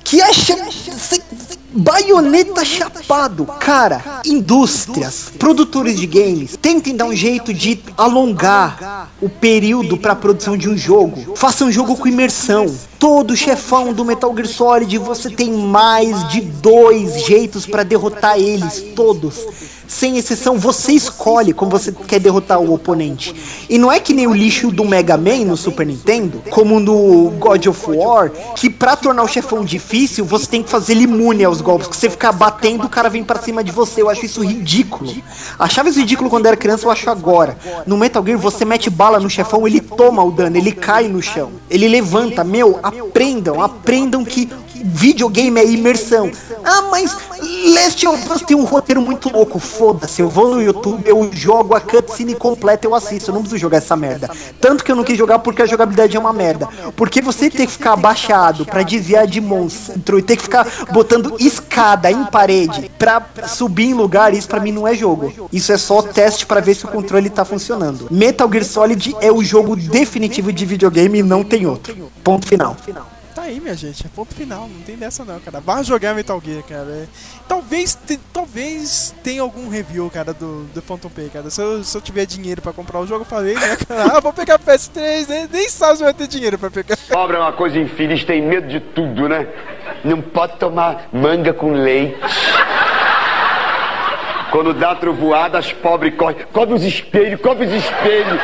que acha baioneta chapado. Cara, indústrias, produtores de games, tentem dar um jeito de alongar o período para produção de um jogo. Faça um jogo com imersão. Todo chefão do Metal Gear Solid você tem mais de dois jeitos para derrotar eles, todos. Sem exceção, você escolhe como você quer derrotar o oponente. E não é que nem o lixo do Mega Man no Super Nintendo, como no God of War, que pra tornar o chefão difícil, você tem que fazer ele imune aos golpes. Que você ficar batendo, o cara vem pra cima de você. Eu acho isso ridículo. Achava isso ridículo quando era criança, eu acho agora. No Metal Gear, você mete bala no chefão, ele toma o dano, ele cai no chão. Ele levanta. Meu, aprendam, aprendam que videogame é imersão. Ah, mas Last of Us tem um roteiro muito louco. Foda-se, eu vou no YouTube, eu jogo a cutscene completa, eu assisto. Eu não preciso jogar essa merda. Tanto que eu não quis jogar porque a jogabilidade é uma merda. Porque você tem que ficar abaixado pra desviar de monstro e ter que ficar botando escada em parede pra subir em lugar, isso pra mim não é jogo. Isso é só teste pra ver se o controle tá funcionando. Metal Gear Solid é o jogo definitivo de videogame e não tem outro. Ponto final. Aí, minha gente, é ponto final, não tem dessa não, cara. Vá jogar Metal Gear, cara. É- Talvez, te- talvez tenha algum review, cara, do, do Phantom Pain, cara. Se eu, se eu tiver dinheiro pra comprar o jogo, eu falei, né, cara, ah, vou pegar PS3, né? nem sabe se vai ter dinheiro pra pegar. Pobre é uma coisa infeliz, tem medo de tudo, né? Não pode tomar manga com leite. Quando dá trovoada, as pobres correm. Cobre os espelhos, cobre os espelhos.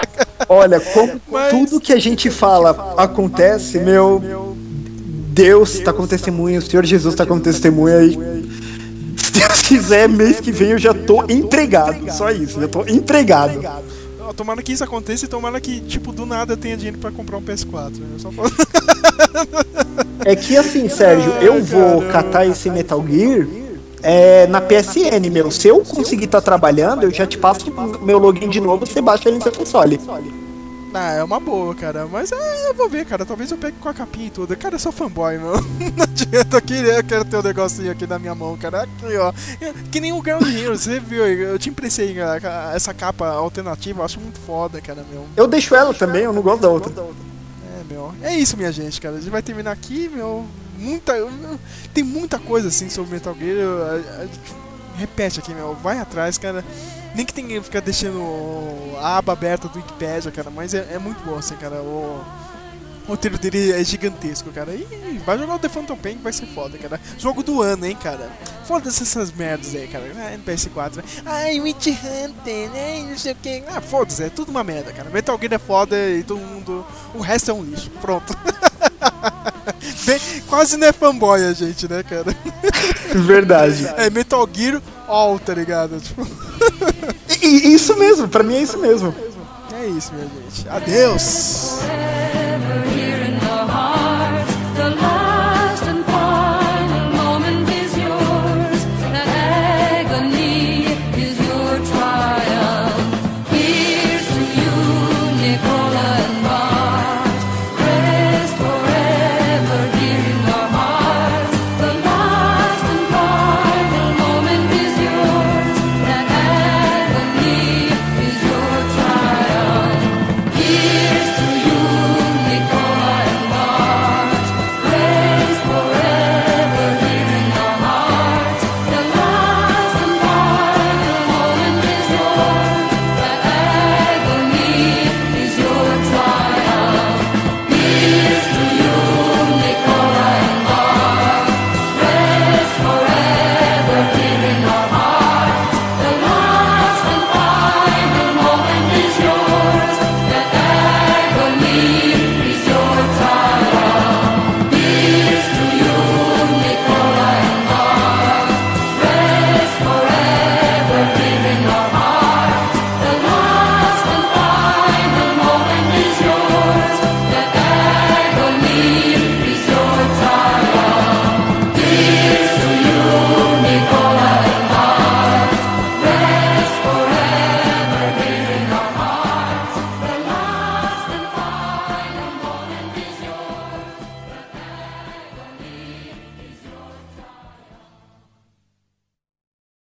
Olha, como tudo que a gente fala acontece, meu. Deus tá com testemunha, o Senhor Jesus tá com testemunha aí. Se Deus quiser, mês que vem eu já tô entregado. Só isso, já tô entregado. Ó, Tomara que isso aconteça e tomara que, tipo, do nada eu tenha dinheiro pra comprar um PS4. Né? Só. É que assim, Sérgio, eu vou catar esse Metal Gear é, na PSN, meu. Se eu conseguir estar trabalhando, eu já te passo meu login de novo, você baixa ele no seu console. Ah, é uma boa, cara. Mas é, eu vou ver, cara. Talvez eu pegue com a capinha e tudo. Cara, eu sou fanboy, meu. Não adianta. Eu queria, eu quero ter um negocinho aqui na minha mão, cara. Aqui, ó. Que nem o Ground Hero. Você viu? Eu te emprestei cara, essa capa alternativa. Eu acho muito foda, cara, meu. Eu deixo ela também, eu não gosto da outra. É, meu. É isso, minha gente, cara. A gente vai terminar aqui, meu. Muita. Tem muita coisa assim sobre Metal Gear. eu- Repete aqui, meu. Vai atrás, cara. Nem que tenha que ficar deixando a aba aberta do Wikipedia, cara. Mas é, é muito bom, assim, cara. O o roteiro dele é gigantesco, cara. E vai jogar o The Phantom Pain que vai ser foda, cara. Jogo do ano, hein, cara. Foda-se essas merdas aí, cara. Ah, no PS4, né? Ai, Witch Hunter, né? Não sei o que. Ah, foda-se, é tudo uma merda, cara. Metal Gear é foda e todo mundo. O resto é um lixo. Pronto. Bem, quase não é fanboy a gente, né, cara? Verdade. É Metal Gear all, tá ligado? Tipo... e, e, isso mesmo, pra mim é isso mesmo. É isso, minha gente. Adeus!